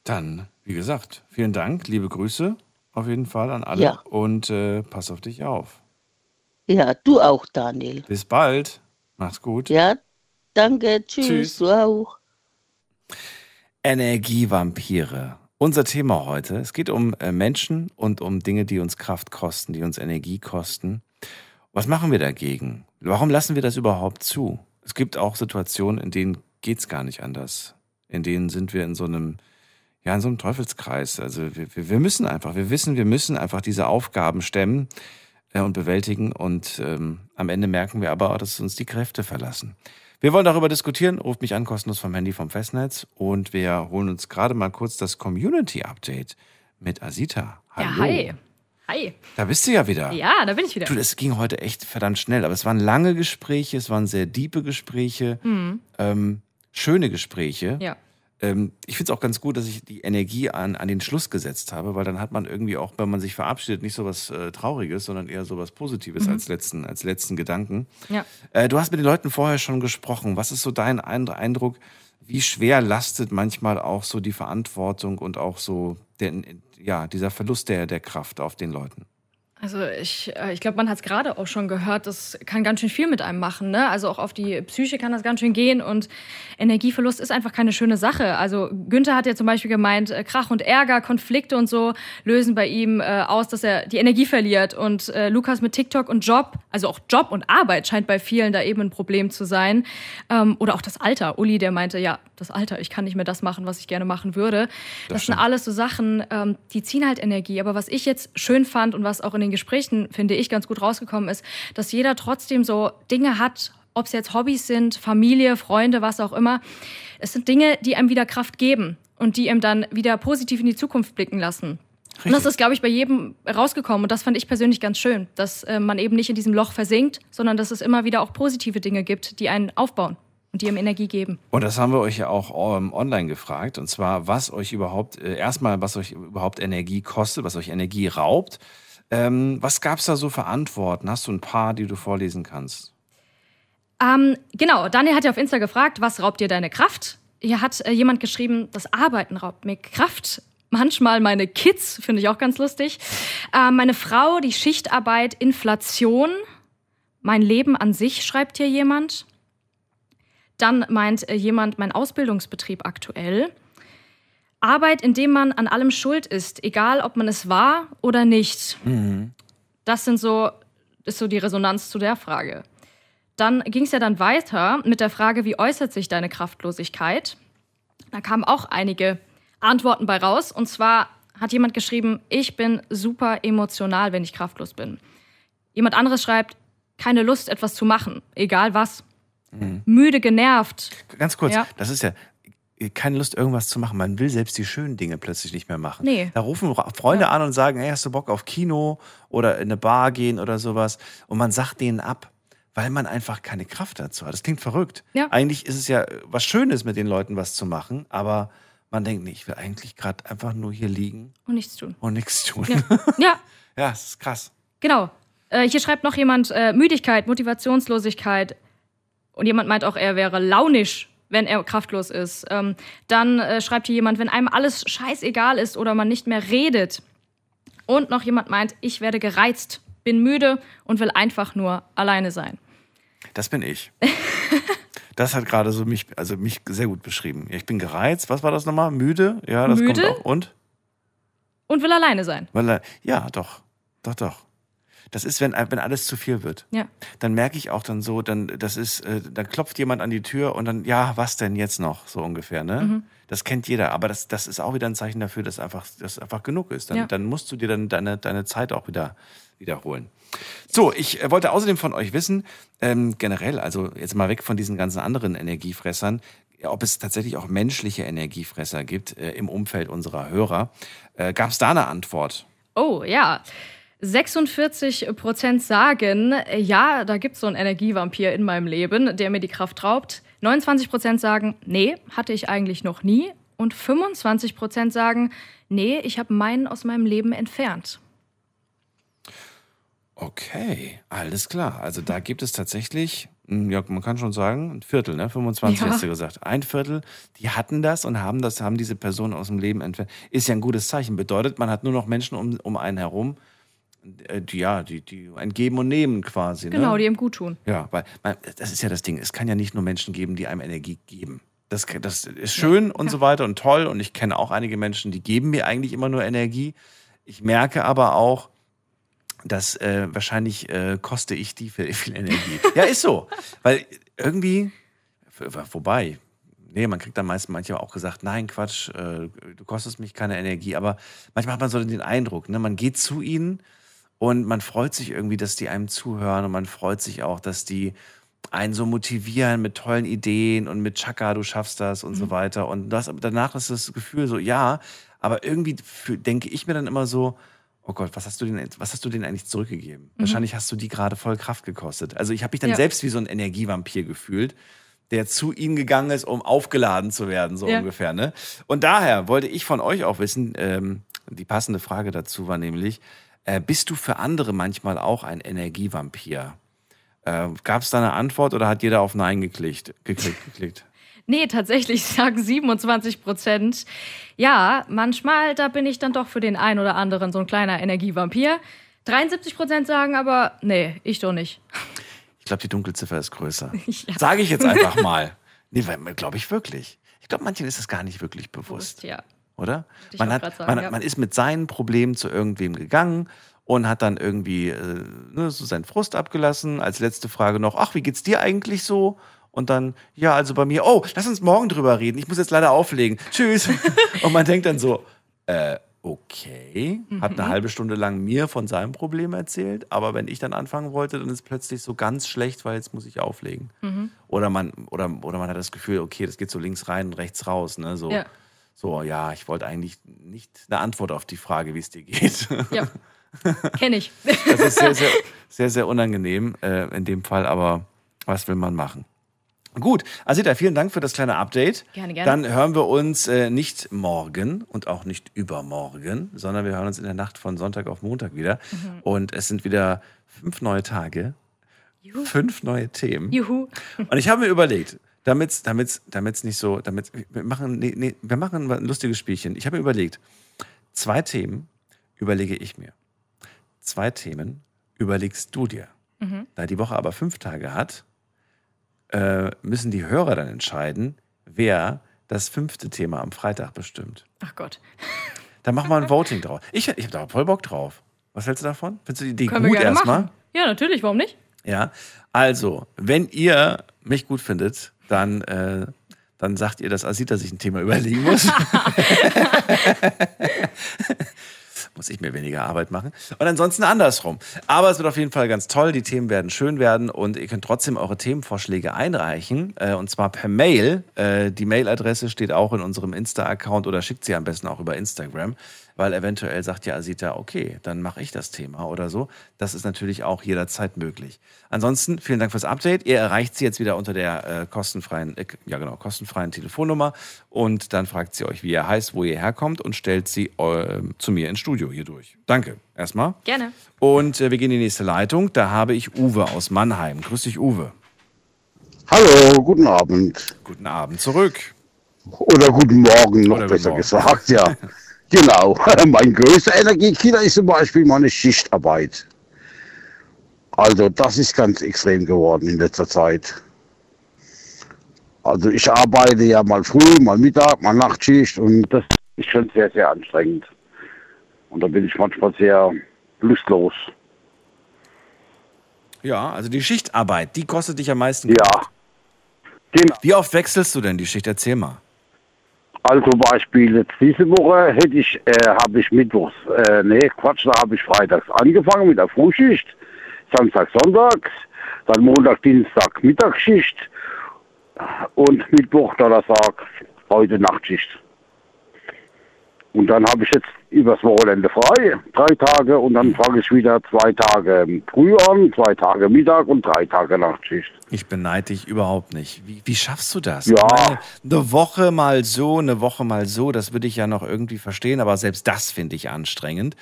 C: Dann, wie gesagt, vielen Dank, liebe Grüße auf jeden Fall an alle
L: Ja.
C: und äh, pass auf dich auf.
L: Ja, du auch, Daniel.
C: Bis bald. Mach's gut.
L: Ja, danke. Tschüss,
C: Tschüss.
L: du auch.
C: Energievampire. Unser Thema heute. Es geht um äh, Menschen und um Dinge, die uns Kraft kosten, die uns Energie kosten. Was machen wir dagegen? Warum lassen wir das überhaupt zu? Es gibt auch Situationen, in denen geht's gar nicht anders. In denen sind wir in so einem, ja, in so einem Teufelskreis. Also wir, wir müssen einfach, wir wissen, wir müssen einfach diese Aufgaben stemmen äh, und bewältigen. Und ähm, am Ende merken wir aber, dass uns die Kräfte verlassen. Wir wollen darüber diskutieren. Ruft mich an, kostenlos vom Handy vom Festnetz. Und wir holen uns gerade mal kurz das Community-Update mit Asita. Hallo.
D: Ja, hi. Hi.
C: Da bist du ja wieder.
D: Ja, da bin ich wieder.
C: Du, das ging heute echt verdammt schnell. Aber es waren lange Gespräche, es waren sehr diepe Gespräche,
D: Mhm.
C: ähm, schöne Gespräche.
D: Ja.
C: Ähm, ich finde es auch ganz gut, dass ich die Energie an, an den Schluss gesetzt habe, weil dann hat man irgendwie auch, wenn man sich verabschiedet, nicht so was äh, Trauriges, sondern eher so was Positives
D: Mhm.
C: als, letzten, als letzten Gedanken.
D: Ja.
C: Äh, du hast mit den Leuten vorher schon gesprochen. Was ist so dein Ein- Eindruck? Wie schwer lastet manchmal auch so die Verantwortung und auch so der, ja, dieser Verlust der, der Kraft auf den Leuten?
D: Also ich, äh, ich glaube, man hat es gerade auch schon gehört, das kann ganz schön viel mit einem machen. Ne? Also auch auf die Psyche kann das ganz schön gehen und Energieverlust ist einfach keine schöne Sache. Also Günther hat ja zum Beispiel gemeint, äh, Krach und Ärger, Konflikte und so lösen bei ihm äh, aus, dass er die Energie verliert. Und äh, Lukas mit TikTok und Job, also auch Job und Arbeit scheint bei vielen da eben ein Problem zu sein. Ähm, oder auch das Alter. Uli, der meinte, ja, das Alter, ich kann nicht mehr das machen, was ich gerne machen würde. Das, das sind alles so Sachen, ähm, die ziehen halt Energie. Aber was ich jetzt schön fand und was auch in den Gesprächen, finde ich, ganz gut rausgekommen ist, dass jeder trotzdem so Dinge hat, ob es jetzt Hobbys sind, Familie, Freunde, was auch immer. Es sind Dinge, die einem wieder Kraft geben und die einem dann wieder positiv in die Zukunft blicken lassen. Richtig. Und das ist, glaube ich, bei jedem rausgekommen. Und das fand ich persönlich ganz schön, dass äh, man eben nicht in diesem Loch versinkt, sondern dass es immer wieder auch positive Dinge gibt, die einen aufbauen und die ihm Energie geben.
C: Und das haben wir euch ja auch ähm, online gefragt. Und zwar, was euch überhaupt, äh, erstmal, was euch überhaupt Energie kostet, was euch Energie raubt. Ähm, was gab es da so für Antworten? Hast du ein paar, die du vorlesen kannst?
D: Ähm, genau, Daniel hat ja auf Insta gefragt, was raubt dir deine Kraft? Hier hat äh, jemand geschrieben, das Arbeiten raubt mir Kraft. Manchmal meine Kids, finde ich auch ganz lustig. Äh, meine Frau, die Schichtarbeit, Inflation. Mein Leben an sich, schreibt hier jemand. Dann meint äh, jemand, mein Ausbildungsbetrieb aktuell. Arbeit, in dem man an allem schuld ist, egal ob man es war oder nicht. Mhm. Das sind so, ist so die Resonanz zu der Frage. Dann ging es ja dann weiter mit der Frage, wie äußert sich deine Kraftlosigkeit? Da kamen auch einige Antworten bei raus. Und zwar hat jemand geschrieben, ich bin super emotional, wenn ich kraftlos bin. Jemand anderes schreibt, keine Lust, etwas zu machen, egal was. Mhm. Müde, genervt.
C: Ganz kurz, ja. das ist ja keine Lust, irgendwas zu machen. Man will selbst die schönen Dinge plötzlich nicht mehr machen.
D: Nee.
C: Da rufen Freunde ja. an und sagen, hey, hast du Bock auf Kino oder in eine Bar gehen oder sowas? Und man sagt denen ab, weil man einfach keine Kraft dazu hat. Das klingt verrückt.
D: Ja.
C: Eigentlich ist es ja was Schönes, mit den Leuten was zu machen, aber man denkt, nee, ich will eigentlich gerade einfach nur hier liegen.
D: Und nichts tun.
C: Und nichts tun.
D: Ja, ja.
C: ja das ist krass.
D: Genau. Äh, hier schreibt noch jemand äh, Müdigkeit, Motivationslosigkeit, und jemand meint auch, er wäre launisch, wenn er kraftlos ist. Ähm, dann äh, schreibt hier jemand, wenn einem alles scheißegal ist oder man nicht mehr redet. Und noch jemand meint, ich werde gereizt, bin müde und will einfach nur alleine sein.
C: Das bin ich. das hat gerade so mich, also mich sehr gut beschrieben. Ich bin gereizt. Was war das nochmal? Müde? Ja, das
D: müde
C: kommt auch. Und?
D: Und will alleine sein.
C: Weil, ja, doch. Doch, doch. Das ist, wenn, wenn alles zu viel wird.
D: Ja.
C: Dann merke ich auch dann so, dann, das ist, äh, dann klopft jemand an die Tür und dann, ja, was denn jetzt noch, so ungefähr, ne? Mhm. Das kennt jeder. Aber das, das ist auch wieder ein Zeichen dafür, dass einfach, dass einfach genug ist. Dann,
D: ja.
C: dann musst du dir dann deine, deine Zeit auch wieder wiederholen. So, ich äh, wollte außerdem von euch wissen, ähm, generell, also jetzt mal weg von diesen ganzen anderen Energiefressern, ob es tatsächlich auch menschliche Energiefresser gibt äh, im Umfeld unserer Hörer. Äh, Gab es da eine Antwort?
D: Oh ja. 46 Prozent sagen, ja, da gibt es so einen Energievampir in meinem Leben, der mir die Kraft raubt. 29 Prozent sagen, nee, hatte ich eigentlich noch nie. Und 25 Prozent sagen, nee, ich habe meinen aus meinem Leben entfernt.
C: Okay, alles klar. Also da gibt es tatsächlich, hm, ja, man kann schon sagen, ein Viertel, ne? 25 ja. hast du gesagt. Ein Viertel, die hatten das und haben das, haben diese Person aus dem Leben entfernt. Ist ja ein gutes Zeichen. Bedeutet, man hat nur noch Menschen um, um einen herum, die, ja, die, die ein Geben und Nehmen quasi.
D: Genau,
C: ne?
D: die ihm gut tun.
C: Ja, weil man, das ist ja das Ding. Es kann ja nicht nur Menschen geben, die einem Energie geben. Das, das ist schön ja. und so weiter und toll. Und ich kenne auch einige Menschen, die geben mir eigentlich immer nur Energie. Ich merke aber auch, dass äh, wahrscheinlich äh, koste ich die viel, viel Energie. ja, ist so. Weil irgendwie, wobei, nee, man kriegt dann meist manchmal auch gesagt, nein, Quatsch, äh, du kostest mich keine Energie. Aber manchmal hat man so den Eindruck, ne, man geht zu ihnen und man freut sich irgendwie, dass die einem zuhören und man freut sich auch, dass die einen so motivieren mit tollen Ideen und mit Chaka, du schaffst das und mhm. so weiter. Und das, danach ist das Gefühl so, ja, aber irgendwie für, denke ich mir dann immer so, oh Gott, was hast du denn, was hast du denen eigentlich zurückgegeben? Mhm. Wahrscheinlich hast du die gerade voll Kraft gekostet. Also ich habe mich dann ja. selbst wie so ein Energievampir gefühlt, der zu ihnen gegangen ist, um aufgeladen zu werden, so ja. ungefähr. Ne? Und daher wollte ich von euch auch wissen, ähm, die passende Frage dazu war nämlich, äh, bist du für andere manchmal auch ein Energievampir? Äh, Gab es da eine Antwort oder hat jeder auf Nein geklickt? geklickt, geklickt?
D: Nee, tatsächlich sagen 27 Prozent. Ja, manchmal, da bin ich dann doch für den einen oder anderen so ein kleiner Energievampir. 73 Prozent sagen aber, nee, ich doch nicht.
C: Ich glaube, die Dunkelziffer ist größer.
D: Ja.
C: Sage ich jetzt einfach mal. Nee, glaube ich wirklich. Ich glaube, manchen ist es gar nicht wirklich bewusst.
D: Ja.
C: Oder? Man, hat,
D: sagen,
C: man,
D: ja.
C: man ist mit seinen Problemen zu irgendwem gegangen und hat dann irgendwie äh, ne, so seinen Frust abgelassen. Als letzte Frage noch, ach, wie geht's dir eigentlich so? Und dann, ja, also bei mir, oh, lass uns morgen drüber reden. Ich muss jetzt leider auflegen. Tschüss. und man denkt dann so, äh, okay, hat eine
D: Mhm.
C: halbe Stunde lang mir von seinem Problem erzählt, aber wenn ich dann anfangen wollte, dann ist plötzlich so ganz schlecht, weil jetzt muss ich auflegen.
D: Mhm.
C: Oder man, oder, oder man hat das Gefühl, okay, das geht so links rein und rechts raus. Ne? So,
D: Ja.
C: So, ja, ich wollte eigentlich nicht eine Antwort auf die Frage, wie es dir geht.
D: Ja. Kenne ich.
C: Das ist sehr, sehr, sehr, sehr unangenehm äh, in dem Fall, aber was will man machen? Gut, Asita, vielen Dank für das kleine Update.
D: Gerne, gerne.
C: Dann hören wir uns äh, nicht morgen und auch nicht übermorgen, sondern wir hören uns in der Nacht von Sonntag auf Montag wieder.
D: Mhm.
C: Und es sind wieder fünf neue Tage, fünf neue Themen.
D: Juhu.
C: Und ich habe mir überlegt, damit damit's, damit's nicht so, damit wir machen, nee, nee, wir machen ein lustiges Spielchen. Ich habe mir überlegt, zwei Themen überlege ich mir. Zwei Themen überlegst du dir.
D: Mhm.
C: Da die Woche aber fünf Tage hat, äh, müssen die Hörer dann entscheiden, wer das fünfte Thema am Freitag bestimmt.
D: Ach Gott.
C: Da machen wir ein Voting drauf. Ich, ich habe da voll Bock drauf. Was hältst du davon? Findest du die Idee
D: Können
C: gut erstmal?
D: Ja, natürlich, warum nicht?
C: Ja, also, wenn ihr mich gut findet, dann, äh, dann sagt ihr, dass Asita sich ein Thema überlegen muss. muss ich mir weniger Arbeit machen. Und ansonsten andersrum. Aber es wird auf jeden Fall ganz toll. Die Themen werden schön werden und ihr könnt trotzdem eure Themenvorschläge einreichen. Äh, und zwar per Mail. Äh, die Mailadresse steht auch in unserem Insta-Account oder schickt sie am besten auch über Instagram. Weil eventuell sagt ja Asita, okay, dann mache ich das Thema oder so. Das ist natürlich auch jederzeit möglich. Ansonsten vielen Dank fürs Update. Ihr erreicht sie jetzt wieder unter der äh, kostenfreien, äh, ja genau, kostenfreien Telefonnummer und dann fragt sie euch, wie ihr heißt, wo ihr herkommt und stellt sie äh, zu mir ins Studio hier durch. Danke erstmal.
D: Gerne.
C: Und äh, wir gehen in die nächste Leitung. Da habe ich Uwe aus Mannheim. Grüß dich, Uwe.
M: Hallo, guten Abend.
C: Guten Abend zurück.
M: Oder guten Morgen, noch
C: Oder
M: besser
C: Morgen.
M: gesagt, ja. genau. Mein größter Energiekiller ist zum Beispiel meine Schichtarbeit. Also das ist ganz extrem geworden in letzter Zeit. Also ich arbeite ja mal früh, mal Mittag, mal Nachtschicht und das ist schon sehr, sehr anstrengend. Und da bin ich manchmal sehr lustlos.
C: Ja, also die Schichtarbeit, die kostet dich am meisten.
M: Ja. Genau.
C: Wie oft wechselst du denn die Schicht? Erzähl mal.
M: Also Beispiel jetzt diese Woche hätte ich, äh, habe ich mittwochs, äh, nee, Quatsch, da habe ich freitags angefangen mit der Frühschicht, Samstag, Sonntags, dann Montag, Dienstag Mittagsschicht und Mittwoch, Donnerstag, heute Nachtschicht. Und dann habe ich jetzt übers Wochenende frei, drei Tage, und dann fange ich wieder zwei Tage früh an, zwei Tage Mittag und drei Tage Nachtschicht.
C: Ich beneide dich überhaupt nicht. Wie, wie schaffst du das?
M: Ja.
C: Meine, eine Woche mal so, eine Woche mal so, das würde ich ja noch irgendwie verstehen, aber selbst das finde ich anstrengend.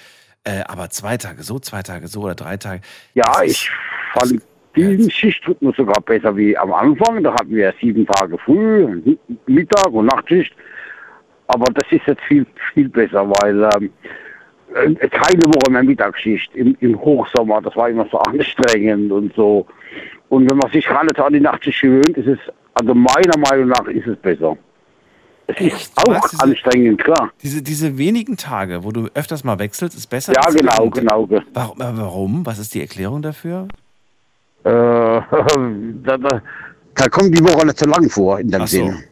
C: Äh, aber zwei Tage so, zwei Tage so oder drei Tage.
M: Ja, ich fand diesen Schichtrhythmus sogar besser wie am Anfang. Da hatten wir sieben Tage früh, Mittag und Nachtschicht. Aber das ist jetzt viel, viel besser, weil ähm, äh, keine Woche mehr Mittagsschicht im, im Hochsommer, das war immer so anstrengend und so. Und wenn man sich gerade an die Nachtschicht gewöhnt, ist es, also meiner Meinung nach, ist es besser. Es ist auch
C: diese-
M: anstrengend, klar.
C: Diese, diese wenigen Tage, wo du öfters mal wechselst, ist besser.
M: Ja, genau, genau. ge-
C: Warum, aber warum? Was ist die Erklärung dafür?
M: Äh, da, da, da kommt die Woche nicht so lang vor in dem
C: Ach so.
M: Sinne.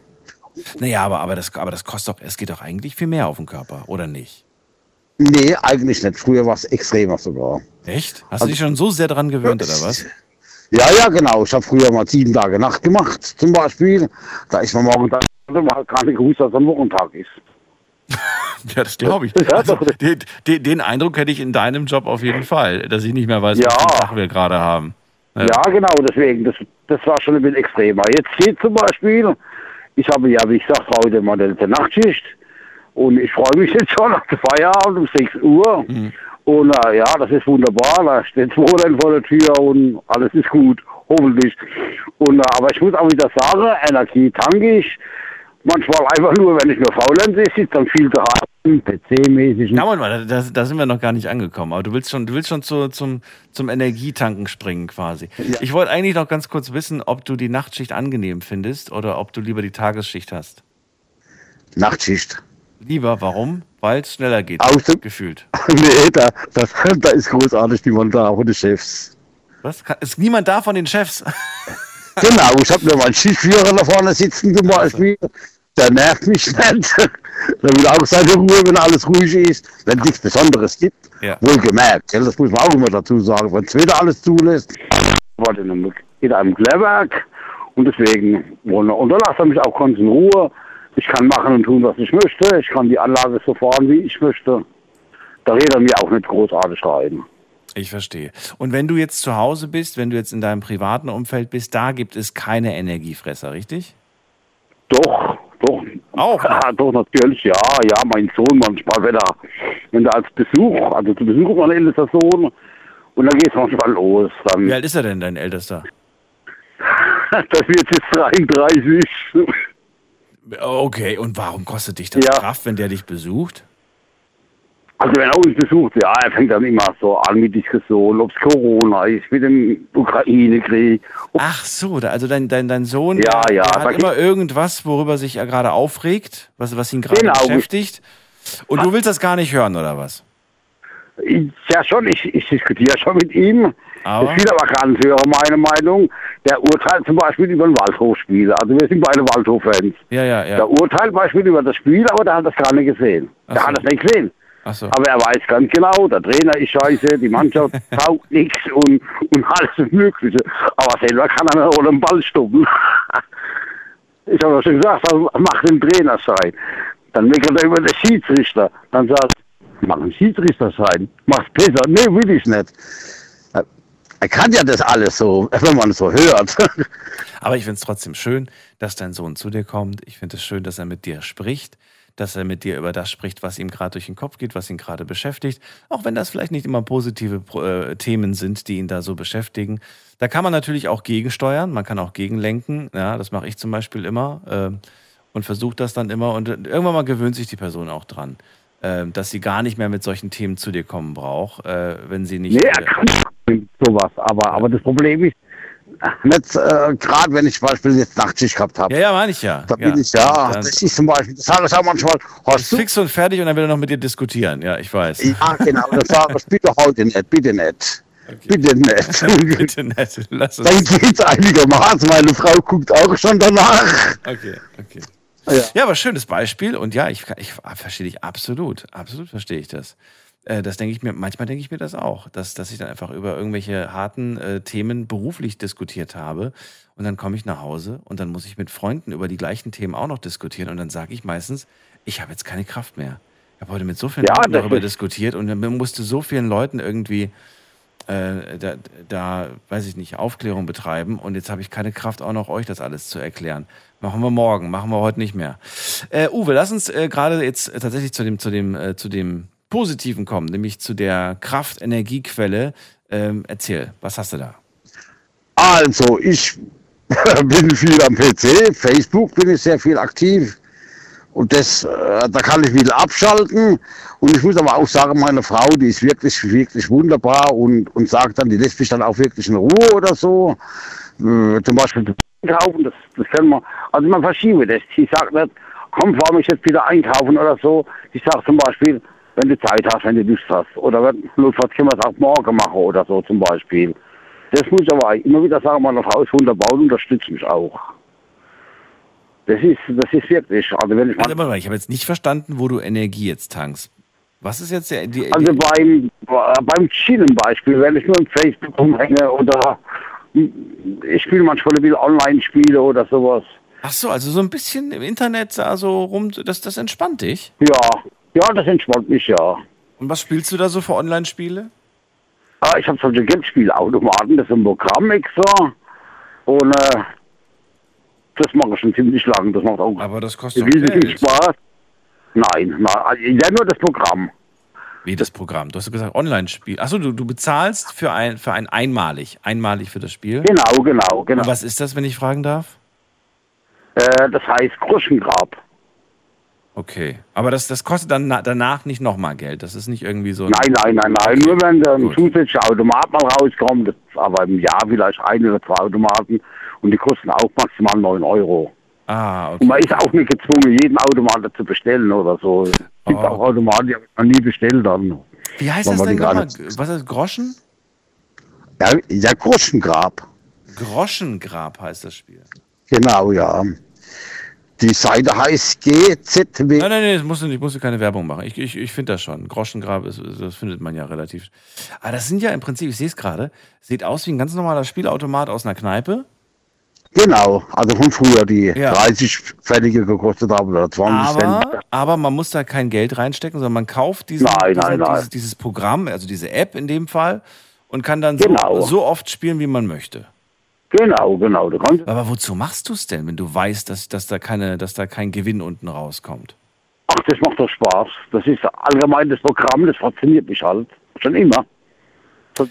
C: Naja, aber, aber, das, aber das kostet doch, es geht doch eigentlich viel mehr auf den Körper, oder nicht?
M: Nee, eigentlich nicht. Früher war es extremer sogar.
C: Echt? Hast du dich schon so sehr dran gewöhnt, oder was?
M: Ja, ja, genau. Ich habe früher mal sieben Tage Nacht gemacht, zum Beispiel. Da ist man morgen da, man hat gar nicht gewusst, dass es ein Wochentag ist.
C: Ja, das glaube ich.
M: Ja,
C: Also, den, den, den Eindruck hätte ich in deinem Job auf jeden Fall, dass ich nicht mehr weiß,
M: Ja.
C: welchen Tag wir gerade haben.
M: Ja, genau, deswegen. Das, das war schon ein bisschen extremer. Jetzt geht zum Beispiel, ich habe ja, wie gesagt, heute mal die Nachtschicht. Und ich freue mich jetzt schon auf den Feierabend um 6 Uhr. Und äh, ja, das ist wunderbar. Da steht Wochenende vor der Tür und alles ist gut, hoffentlich. Und, äh, aber ich muss auch wieder sagen, Energie tanke ich. Manchmal einfach nur, wenn ich nur faulenze, ich sitze dann viel daheim PC-mäßig.
C: Na, Moment mal, da, da sind wir noch gar nicht angekommen. Aber du willst schon, du willst schon zu, zum, zum Energietanken springen quasi. Ich wollte eigentlich noch ganz kurz wissen, ob du die Nachtschicht angenehm findest oder ob du lieber die Tagesschicht hast.
M: Nachtschicht.
C: Lieber, warum? Weil es schneller geht,
M: Aus dem-
C: gefühlt.
M: nee, da, das, da ist großartig niemand da von den Chefs.
C: Was? Kann- Ist niemand da von den Chefs?
M: Genau, ich habe mir meinen Schichtführer da vorne sitzen gemacht. Der nervt mich nicht. Der will auch seine Ruhe, wenn alles ruhig ist. Wenn nichts Besonderes gibt.
C: Ja.
M: Wohlgemerkt, das muss man auch immer dazu sagen. Wenn es wieder alles zulässt. Ich war in einem, in einem Klärwerk und deswegen wohne. Und da lasst er mich auch ganz in Ruhe. Ich kann machen und tun, was ich möchte. Ich kann die Anlage so fahren, wie ich möchte. Da redet er mir auch nicht großartig rein.
C: Ich verstehe. Und wenn du jetzt zu Hause bist, wenn du jetzt in deinem privaten Umfeld bist, da gibt es keine Energiefresser, richtig?
M: Doch, doch.
C: Auch?
M: Ja, doch, natürlich, ja, ja, mein Sohn manchmal, wenn er, wenn er als Besuch, also zu Besuch mein ältester Sohn, und dann geht's manchmal los. Dann,
C: Wie alt ist er denn, dein Ältester?
M: das wird jetzt 33.
C: Okay, und warum kostet dich das
M: Ja.
C: Kraft, wenn der dich besucht?
M: Also wenn er uns besucht, ja, er fängt dann immer so an mit Diskussionen, ob's Corona ist, mit dem Ukraine-Krieg.
C: Ach so, also dein, dein, dein Sohn
M: Ja, ja,
C: hat immer irgendwas, worüber sich er gerade aufregt, was, was ihn gerade
M: Genau.
C: beschäftigt. Und du willst das gar nicht hören, oder was?
M: Ich, ja schon, ich, ich diskutiere schon mit ihm.
C: Aber?
M: Das will aber gar nicht hören, meine Meinung. Der urteilt zum Beispiel über ein Waldhofspiel. Also wir sind beide Waldhof-Fans.
C: Ja, ja, ja.
M: Der urteilt zum Beispiel über das Spiel, aber der hat das gar nicht gesehen.
C: Ach
M: Der
C: so.
M: hat das nicht gesehen.
C: So.
M: Aber er weiß ganz genau, der Trainer ist scheiße, die Mannschaft taugt nichts und, und alles Mögliche. Aber selber kann er oder einen Ball stoppen. Ich habe ja schon gesagt, mach den Trainer sein. Dann meckert er über den Schiedsrichter. Dann sagt er, mach einen Schiedsrichter sein. Mach's besser. Nee, will ich nicht. Er kann ja das alles so, wenn man es so hört.
C: Aber ich finde es trotzdem schön, dass dein Sohn zu dir kommt. Ich finde es schön, dass er mit dir spricht, dass er mit dir über das spricht, was ihm gerade durch den Kopf geht, was ihn gerade beschäftigt. Auch wenn das vielleicht nicht immer positive äh, Themen sind, die ihn da so beschäftigen. Da kann man natürlich auch gegensteuern, man kann auch gegenlenken. Ja, das mache ich zum Beispiel immer ähm, und versuche das dann immer. Und äh, irgendwann mal gewöhnt sich die Person auch dran, äh, dass sie gar nicht mehr mit solchen Themen zu dir kommen braucht, äh, wenn sie nicht.
M: Nee,
C: äh,
M: er kann sowas. Aber, aber das Problem ist, nicht äh, gerade wenn ich zum Beispiel jetzt Nachtschicht gehabt habe.
C: ja, ja, meine ich ja.
M: Da bin ich ja.
C: Dann-
M: Das ist zum Beispiel, das sage ich auch manchmal, hast du.
C: Fix und fertig und dann will er noch mit dir diskutieren. Ja, ich weiß.
M: Ja, genau, das sage ich, bitte heute nicht, bitte nicht. Bitte nicht.
C: Bitte nicht. Lass
M: Dann
C: uns.
M: geht's einigermaßen. Meine Frau guckt auch schon danach.
C: Okay, okay.
M: Ja.
C: Ja, aber schönes Beispiel und ja, ich, ich verstehe dich absolut. Absolut verstehe ich das. Äh, Das denke ich mir, manchmal denke ich mir das auch, dass, dass ich dann einfach über irgendwelche harten äh, Themen beruflich diskutiert habe und dann komme ich nach Hause und dann muss ich mit Freunden über die gleichen Themen auch noch diskutieren und dann sage ich meistens, ich habe jetzt keine Kraft mehr. Ich habe heute mit so vielen
M: Ja,
C: Leuten darüber
M: ist-
C: diskutiert und dann musste so vielen Leuten irgendwie äh, da, da, weiß ich nicht, Aufklärung betreiben und jetzt habe ich keine Kraft, auch noch euch das alles zu erklären. Machen wir morgen, machen wir heute nicht mehr. Äh, Uwe, lass uns äh, gerade jetzt tatsächlich zu dem, zu dem, äh, zu dem Positiven kommen, nämlich zu der Kraft-Energiequelle. Ähm, erzähl, was hast du da?
M: Also, ich bin viel am PC, Facebook bin ich sehr viel aktiv. Und das, äh, da kann ich wieder abschalten. Und ich muss aber auch sagen, meine Frau, die ist wirklich, wirklich wunderbar und, und sagt dann, die lässt mich dann auch wirklich in Ruhe oder so. Äh, zum Beispiel einkaufen, das, das können wir, also man verschiebe das. Sie sagt nicht, komm, fahr mich jetzt wieder einkaufen oder so. Sie sagt zum Beispiel, wenn du Zeit hast, wenn du Lust hast. Oder wenn, notfalls können wir es auch morgen machen oder so zum Beispiel. Das muss ich aber immer wieder sagen, meine Frau ist wunderbar und unterstützt mich auch. Das ist, das ist wirklich, also wenn ich
C: warte mal, ich habe jetzt nicht verstanden, wo du Energie jetzt tankst. Was ist jetzt der, die,
M: Also beim, beim Chillen Beispiel, wenn ich nur im Facebook rumhänge oder ich spiele manchmal ein bisschen Online-Spiele oder sowas.
C: Ach so, also so ein bisschen im Internet da so rum, das, das entspannt dich.
M: Ja, ja, das entspannt mich ja.
C: Und was spielst du da so für Online-Spiele?
M: Ah, ich habe solche Geldspielautomaten, das ist ein Programm extra. Und äh, das mache ich schon ziemlich lang. Das macht auch
C: Aber das kostet
M: riesig viel. Spaß. Nein, nein, ja nur das Programm.
C: Wie das Programm? Du hast gesagt Online-Spiel. Achso, du, du bezahlst für ein, für ein einmalig, einmalig für das Spiel.
M: Genau, genau, genau.
C: Und was ist das, wenn ich fragen darf?
M: Äh, das heißt Groschengrab.
C: Okay. Aber das, das kostet dann na- danach nicht nochmal Geld. Das ist nicht irgendwie so. ein-
M: Nein, nein, nein, nein. Nur wenn dann ein zusätzlicher Automat mal rauskommt, das aber im Jahr vielleicht ein oder zwei Automaten und die kosten auch maximal 9 Euro.
C: Ah, okay.
M: Und man ist auch nicht gezwungen, jeden Automaten zu bestellen oder so. Es gibt auch Automaten, die habe ich noch nie bestellt dann.
C: Wie heißt das denn nochmal? Was ist das? Groschen?
M: Ja, ja, Groschengrab.
C: Groschengrab heißt das Spiel.
M: Genau, ja. Die Seite heißt GZW.
C: Nein, nein, nein, das musst du nicht, musst du keine Werbung machen. Ich, ich, ich finde das schon. Groschengrab, ist, das findet man ja relativ. Aber das sind ja im Prinzip, ich sehe es gerade, sieht aus wie ein ganz normaler Spielautomat aus einer Kneipe.
M: Genau, also von früher, die
C: Ja.
M: 30 Pfennige gekostet haben oder 20 Cent.
C: Aber, aber man muss da kein Geld reinstecken, sondern man kauft diesen,
M: Nein,
C: diesen,
M: nein, nein.
C: Dieses, dieses Programm, also diese App in dem Fall, und kann dann so,
M: Genau.
C: so oft spielen, wie man möchte.
M: Genau, genau.
C: Aber wozu machst du es denn, wenn du weißt, dass, dass, da keine, dass da kein Gewinn unten rauskommt?
M: ach, das macht doch Spaß. Das ist allgemein das Programm, das fasziniert mich halt. Schon immer.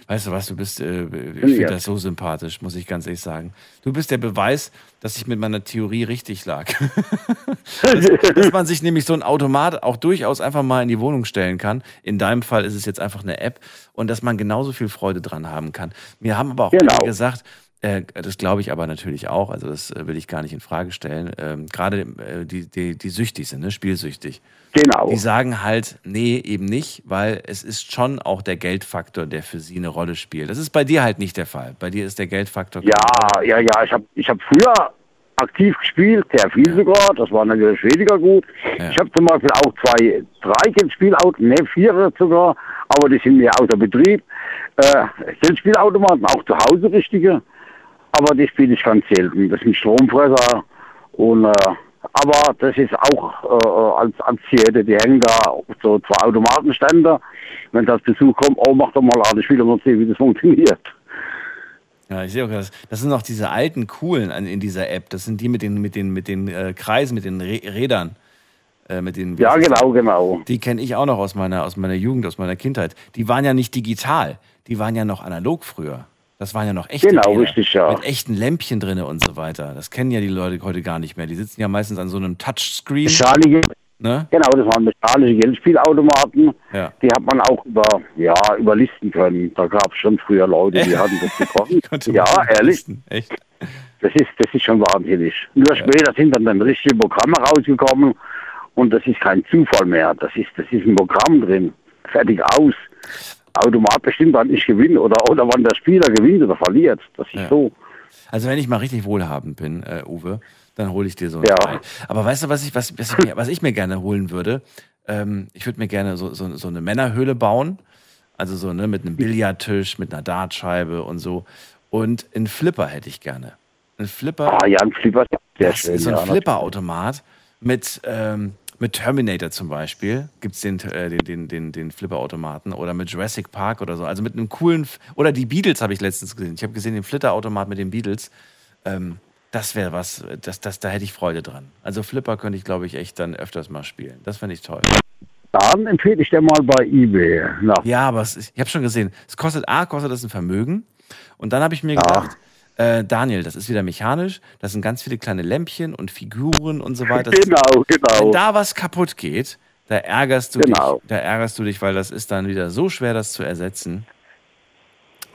C: Weißt du was, du bist, äh, ich finde das so sympathisch, muss ich ganz ehrlich sagen. Du bist der Beweis, dass ich mit meiner Theorie richtig lag. dass, dass man sich nämlich so ein Automat auch durchaus einfach mal in die Wohnung stellen kann. In deinem Fall ist es jetzt einfach eine App und dass man genauso viel Freude dran haben kann. Mir haben aber auch
M: Genau.
C: gesagt, äh, das glaube ich aber natürlich auch, also das äh, will ich gar nicht in Frage stellen. Ähm, Gerade äh, die, die, die süchtig sind, ne? spielsüchtig.
M: Genau.
C: Die sagen halt, nee, eben nicht, weil es ist schon auch der Geldfaktor, der für sie eine Rolle spielt. Das ist bei dir halt nicht der Fall. Bei dir ist der Geldfaktor.
M: Ja, ja, ja. Ich habe ich hab früher aktiv gespielt, sehr viel sogar. Das war natürlich weniger gut. Ich habe zum Beispiel auch zwei, drei Geldspielautomaten, ne, vier sogar, aber die sind mir außer Betrieb. Äh, Geldspielautomaten, auch zu Hause richtige, aber die spiele ich ganz selten. Das sind Stromfresser und äh, aber das ist auch äh, als, Zierde, die hängen da so zwei Automatenständer. Wenn das Besuch kommt, oh, mach doch mal an, ich will mal sehen, wie das funktioniert.
C: Ja, ich sehe auch das. Das sind auch diese alten coolen in dieser App. Das sind die mit den, mit den, mit den äh, Kreisen, mit den Re Rädern. Äh, mit den,
M: Ja,
C: das?
M: genau, genau.
C: Die kenne ich auch noch aus meiner, aus meiner Jugend, aus meiner Kindheit. Die waren ja nicht digital. Die waren ja noch analog früher. Das waren ja noch echte
M: Genau,
C: Räder,
M: richtig, ja.
C: Mit echten Lämpchen drin und so weiter. Das kennen ja die Leute heute gar nicht mehr. Die sitzen ja meistens an so einem Touchscreen.
M: Mechanische,
C: Ne?
M: genau, das waren mechanische Geldspielautomaten.
C: Ja.
M: Die hat man auch über, ja, überlisten können. Da gab es schon früher Leute, die hatten das bekommen. ja, ehrlich.
C: Echt?
M: Das ist, das ist schon wahnsinnig. Nur später sind dann, dann richtige Programme rausgekommen und das ist kein Zufall mehr. Das ist, das ist ein Programm drin. Fertig aus. Automat bestimmt, wann ich gewinne oder, oder wann der Spieler gewinnt oder verliert. Das ist
C: Ja.
M: so.
C: Also wenn ich mal richtig wohlhabend bin, äh, Uwe, dann hole ich dir so ein
M: Ja.
C: Teil. Aber weißt du, was ich, was, was, ich, mir, was ich mir gerne holen würde? Ähm, ich würde mir gerne so, so, so eine Männerhöhle bauen. Also so ne, mit einem Billardtisch, mit einer Dartscheibe und so. Und einen Flipper hätte ich gerne. Ein Flipper.
M: Ah ja, ein Flipper. Sehr
C: das
M: schön,
C: ist so ein
M: ja,
C: Flipper-Automat mit, ähm, mit Terminator zum Beispiel. Gibt es den, äh, den, den, den, den Flipper-Automaten oder mit Jurassic Park oder so. Also mit einem coolen. F oder die Beatles habe ich letztens gesehen. Ich habe gesehen den Flipper-Automat mit den Beatles. Ähm, das wäre was, das, das, da hätte ich Freude dran. Also Flipper könnte ich, glaube ich, echt dann öfters mal spielen. Das fände ich toll.
M: Dann empfehle ich dir mal bei eBay. Nach
C: Ja, aber es ich habe schon gesehen, es kostet A, kostet das ein Vermögen. Und dann habe ich mir gedacht, äh, Daniel, das ist wieder mechanisch, das sind ganz viele kleine Lämpchen und Figuren und so weiter.
M: Genau, genau.
C: Wenn da was kaputt geht, da ärgerst du
M: Genau.
C: dich, da ärgerst du dich, weil das ist dann wieder so schwer, das zu ersetzen.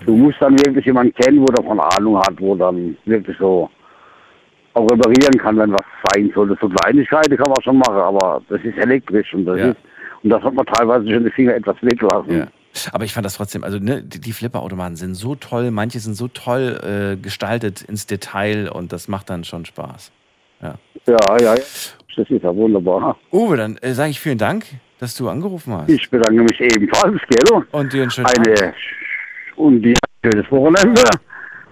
M: Du musst dann wirklich jemanden kennen, wo davon Ahnung hat, wo dann wirklich so auch reparieren kann, wenn was sein sollte. So Kleinigkeiten kann man schon machen, aber das ist elektrisch und das
C: Ja.
M: ist und das hat man teilweise schon die Finger etwas weglassen.
C: Ja. Aber ich fand das trotzdem, also ne, die, die Flipperautomaten sind so toll, manche sind so toll äh, gestaltet ins Detail und das macht dann schon Spaß. Ja.
M: ja, ja, ja. Das ist ja wunderbar.
C: Uwe, dann äh, sage ich vielen Dank, dass du angerufen hast.
M: Ich bedanke mich ebenfalls, gell?
C: Und dir einen schönen
M: Eine
C: Tag.
M: und dir ein schönes Wochenende.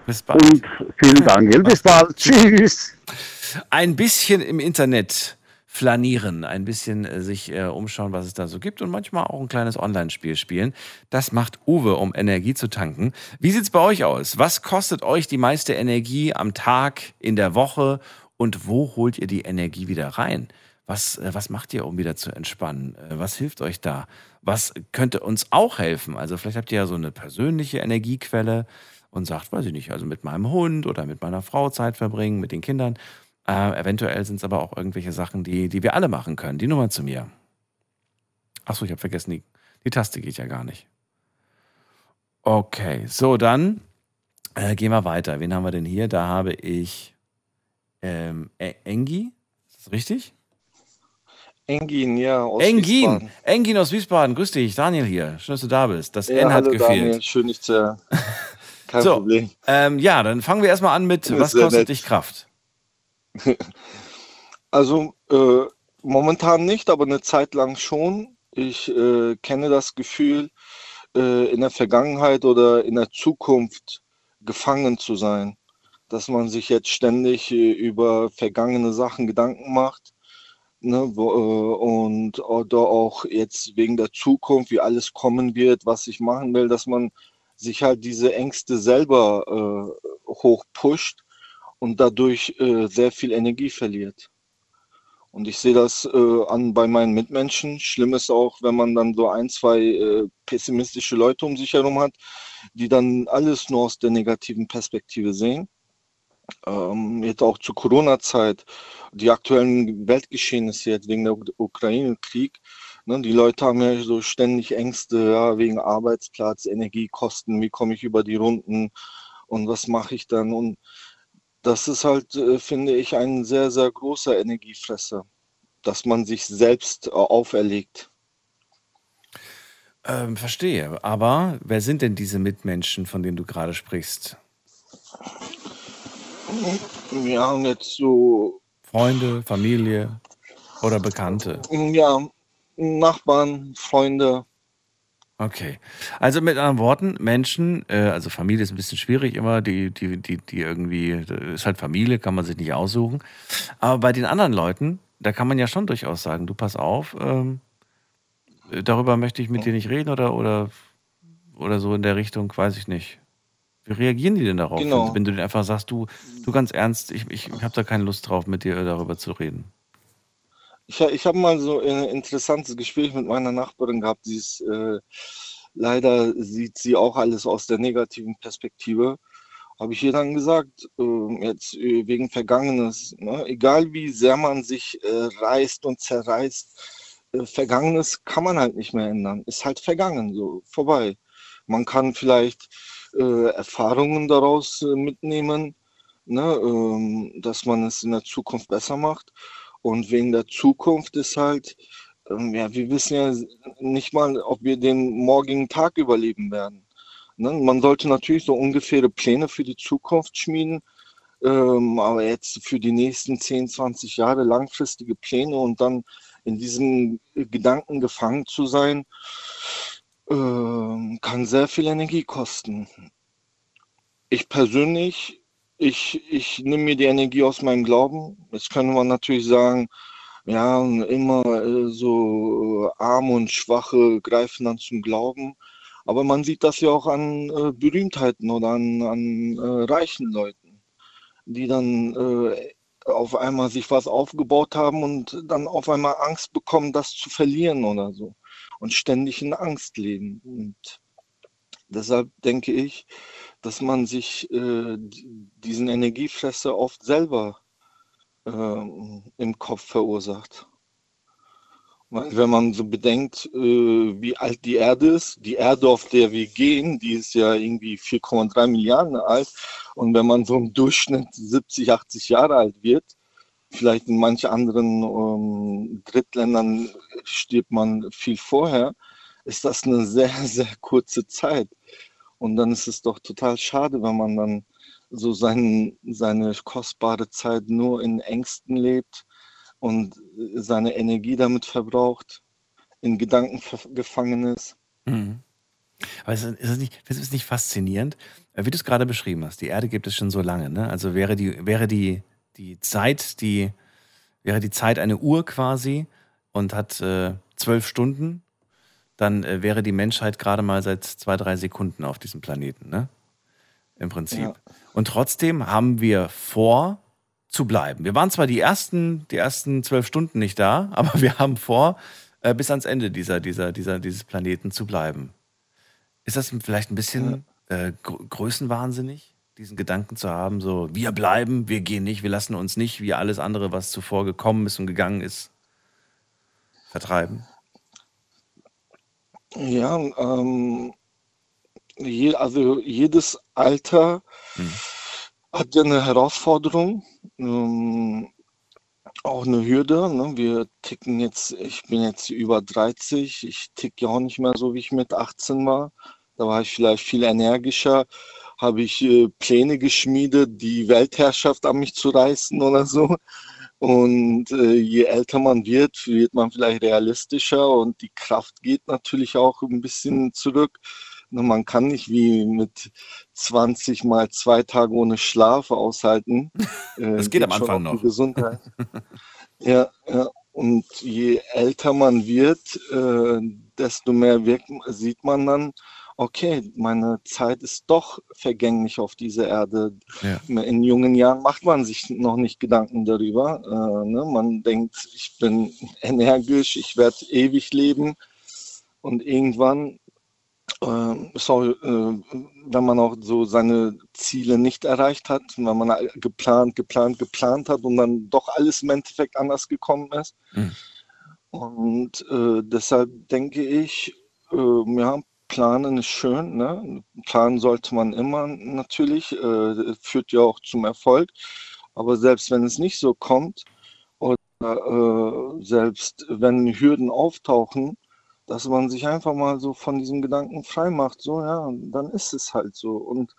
C: Bis bald.
M: Und vielen Dank, gell? Bis bald. Tschüss.
C: Ein bisschen im Internet flanieren, ein bisschen äh, sich äh, umschauen, was es da so gibt und manchmal auch ein kleines Online-Spiel spielen. Das macht Uwe, um Energie zu tanken. Wie sieht's bei euch aus? Was kostet euch die meiste Energie am Tag, in der Woche und wo holt ihr die Energie wieder rein? Was, äh, was macht ihr, um wieder zu entspannen? Äh, Was hilft euch da? Was könnte uns auch helfen? Also vielleicht habt ihr ja so eine persönliche Energiequelle und sagt, weiß ich nicht, also mit meinem Hund oder mit meiner Frau Zeit verbringen, mit den Kindern. Äh, eventuell sind es aber auch irgendwelche Sachen, die, die wir alle machen können. Die Nummer zu mir. Achso, ich habe vergessen, die, die Taste geht ja gar nicht. Okay, so dann äh, gehen wir weiter. Wen haben wir denn hier? Da habe ich ähm, Engi. Ist das richtig?
N: Engin, ja, aus
C: Engin.
N: Wiesbaden.
C: Engin aus Wiesbaden. Grüß dich. Daniel hier. Schön, dass du da bist. Das
N: Ja,
C: N hat
N: hallo
C: gefehlt.
N: Daniel, schön dich zu. Kein
C: so,
N: Problem.
C: Ähm, ja, dann fangen wir erstmal an mit,
N: Das
C: was kostet
N: nett.
C: dich Kraft?
N: Also äh, momentan nicht, aber eine Zeit lang schon. Ich äh, kenne das Gefühl, äh, in der Vergangenheit oder in der Zukunft gefangen zu sein. Dass man sich jetzt ständig äh, über vergangene Sachen Gedanken macht. Ne, wo, äh, und oder auch jetzt wegen der Zukunft, wie alles kommen wird, was ich machen will, dass man sich halt diese Ängste selber äh, hochpusht und dadurch äh, sehr viel Energie verliert. Und ich sehe das äh, an bei meinen Mitmenschen. Schlimm ist auch, wenn man dann so ein, zwei äh, pessimistische Leute um sich herum hat, die dann alles nur aus der negativen Perspektive sehen. Ähm, jetzt auch zur Corona-Zeit, die aktuellen Weltgeschehnisse jetzt wegen der Uk- Ukraine-Krieg. Ne, die Leute haben ja so ständig Ängste ja, wegen Arbeitsplatz, Energiekosten, wie komme ich über die Runden und was mache ich dann? Und das ist halt, äh, finde ich, ein sehr, sehr großer Energiefresser, dass man sich selbst äh, auferlegt.
C: Ähm, verstehe. Aber wer sind denn diese Mitmenschen, von denen du gerade sprichst?
N: Ja, jetzt so,
C: Freunde, Familie oder Bekannte?
N: ja, Nachbarn, Freunde.
C: Okay. Also mit anderen Worten, Menschen, äh, also Familie ist ein bisschen schwierig immer, die, die, die, die irgendwie, ist halt Familie, kann man sich nicht aussuchen. Aber bei den anderen Leuten, da kann man ja schon durchaus sagen, du pass auf, ähm, darüber möchte ich mit dir nicht reden oder, oder, oder so in der Richtung, weiß ich nicht. Wie reagieren die denn darauf,
N: Genau.
C: wenn, wenn du denen einfach sagst, du, du ganz ernst, ich, ich habe da keine Lust drauf, mit dir darüber zu reden?
N: Ich, ich habe mal so ein interessantes Gespräch mit meiner Nachbarin gehabt. Sie ist, äh, leider sieht sie auch alles aus der negativen Perspektive. Habe ich ihr dann gesagt, äh, jetzt wegen Vergangenes, ne? egal wie sehr man sich äh, reißt und zerreißt, äh, Vergangenes kann man halt nicht mehr ändern. Ist halt vergangen, so vorbei. Man kann vielleicht äh, Erfahrungen daraus äh, mitnehmen, ne? ähm, dass man es in der Zukunft besser macht. Und wegen der Zukunft ist halt, ähm, ja, wir wissen ja nicht mal, ob wir den morgigen Tag überleben werden. Ne? Man sollte natürlich so ungefähre Pläne für die Zukunft schmieden, ähm, aber jetzt für die nächsten 10, 20 Jahre langfristige Pläne und dann in diesem Gedanken gefangen zu sein, ähm, kann sehr viel Energie kosten. Ich persönlich, ich, ich nehme mir die Energie aus meinem Glauben. Jetzt könnte man natürlich sagen, ja, immer äh, so äh, Arme und Schwache greifen dann zum Glauben. Aber man sieht das ja auch an äh, Berühmtheiten oder an, an äh, reichen Leuten, die dann äh, auf einmal sich was aufgebaut haben und dann auf einmal Angst bekommen, das zu verlieren oder so. Und ständig in Angst leben. Und deshalb denke ich, dass man sich äh, diesen Energiefresser oft selber ähm, im Kopf verursacht. Weil wenn man so bedenkt, äh, wie alt die Erde ist, die Erde, auf der wir gehen, die ist ja irgendwie 4,3 Milliarden alt. Und wenn man so im Durchschnitt 70, 80 Jahre alt wird, vielleicht in manchen anderen ähm, Drittländern stirbt man viel vorher, ist das eine sehr, sehr kurze Zeit. Und dann ist es doch total schade, wenn man dann so sein, seine kostbare Zeit nur in Ängsten lebt und seine Energie damit verbraucht, in Gedanken gefangen ist.
C: Mhm. Aber ist es, nicht, ist es nicht faszinierend, wie du es gerade beschrieben hast? Die Erde gibt es schon so lange, ne? Also wäre die, wäre die, die Zeit, die, wäre die Zeit eine Uhr quasi und hat äh, zwölf Stunden, dann äh, wäre die Menschheit gerade mal seit zwei, drei Sekunden auf diesem Planeten, ne? Im Prinzip.
N: Ja.
C: Und trotzdem haben wir vor, zu bleiben. Wir waren zwar die ersten, die ersten zwölf Stunden nicht da, aber wir haben vor, äh, bis ans Ende dieser, dieser, dieser, dieses Planeten zu bleiben. Ist das vielleicht ein bisschen äh, gr- größenwahnsinnig? diesen Gedanken zu haben, so wir bleiben, wir gehen nicht, wir lassen uns nicht wie alles andere, was zuvor gekommen ist und gegangen ist, vertreiben?
N: Ja, ähm, je, also jedes Alter hat ja eine Herausforderung, ähm, auch eine Hürde. Ne? Wir ticken jetzt, ich bin jetzt über 30, ich ticke ja auch nicht mehr so, wie ich mit 18 war. Da war ich vielleicht viel energischer, habe ich äh, Pläne geschmiedet, die Weltherrschaft an mich zu reißen oder so. Und äh, je älter man wird, wird man vielleicht realistischer und die Kraft geht natürlich auch ein bisschen zurück. Man kann nicht wie mit 20 mal zwei Tage ohne Schlaf aushalten. Äh,
C: Das geht am
N: schon
C: Anfang noch.
N: Gesundheit. Ja, ja. Und je älter man wird, äh, desto mehr wirkt, sieht man dann, okay, meine Zeit ist doch vergänglich auf dieser Erde.
C: Ja.
N: In jungen Jahren macht man sich noch nicht Gedanken darüber. Äh, ne? Man denkt, ich bin energisch, ich werde ewig leben. Und irgendwann, äh, auch, äh, wenn man auch so seine Ziele nicht erreicht hat, wenn man geplant, geplant, geplant hat und dann doch alles im Endeffekt anders gekommen ist.
C: Mhm.
N: Und äh, deshalb denke ich, äh, ja, planen ist schön. Ne? Planen sollte man immer natürlich, äh, führt ja auch zum Erfolg. Aber selbst wenn es nicht so kommt oder äh, selbst wenn Hürden auftauchen, dass man sich einfach mal so von diesem Gedanken frei macht, so ja, dann ist es halt so. Und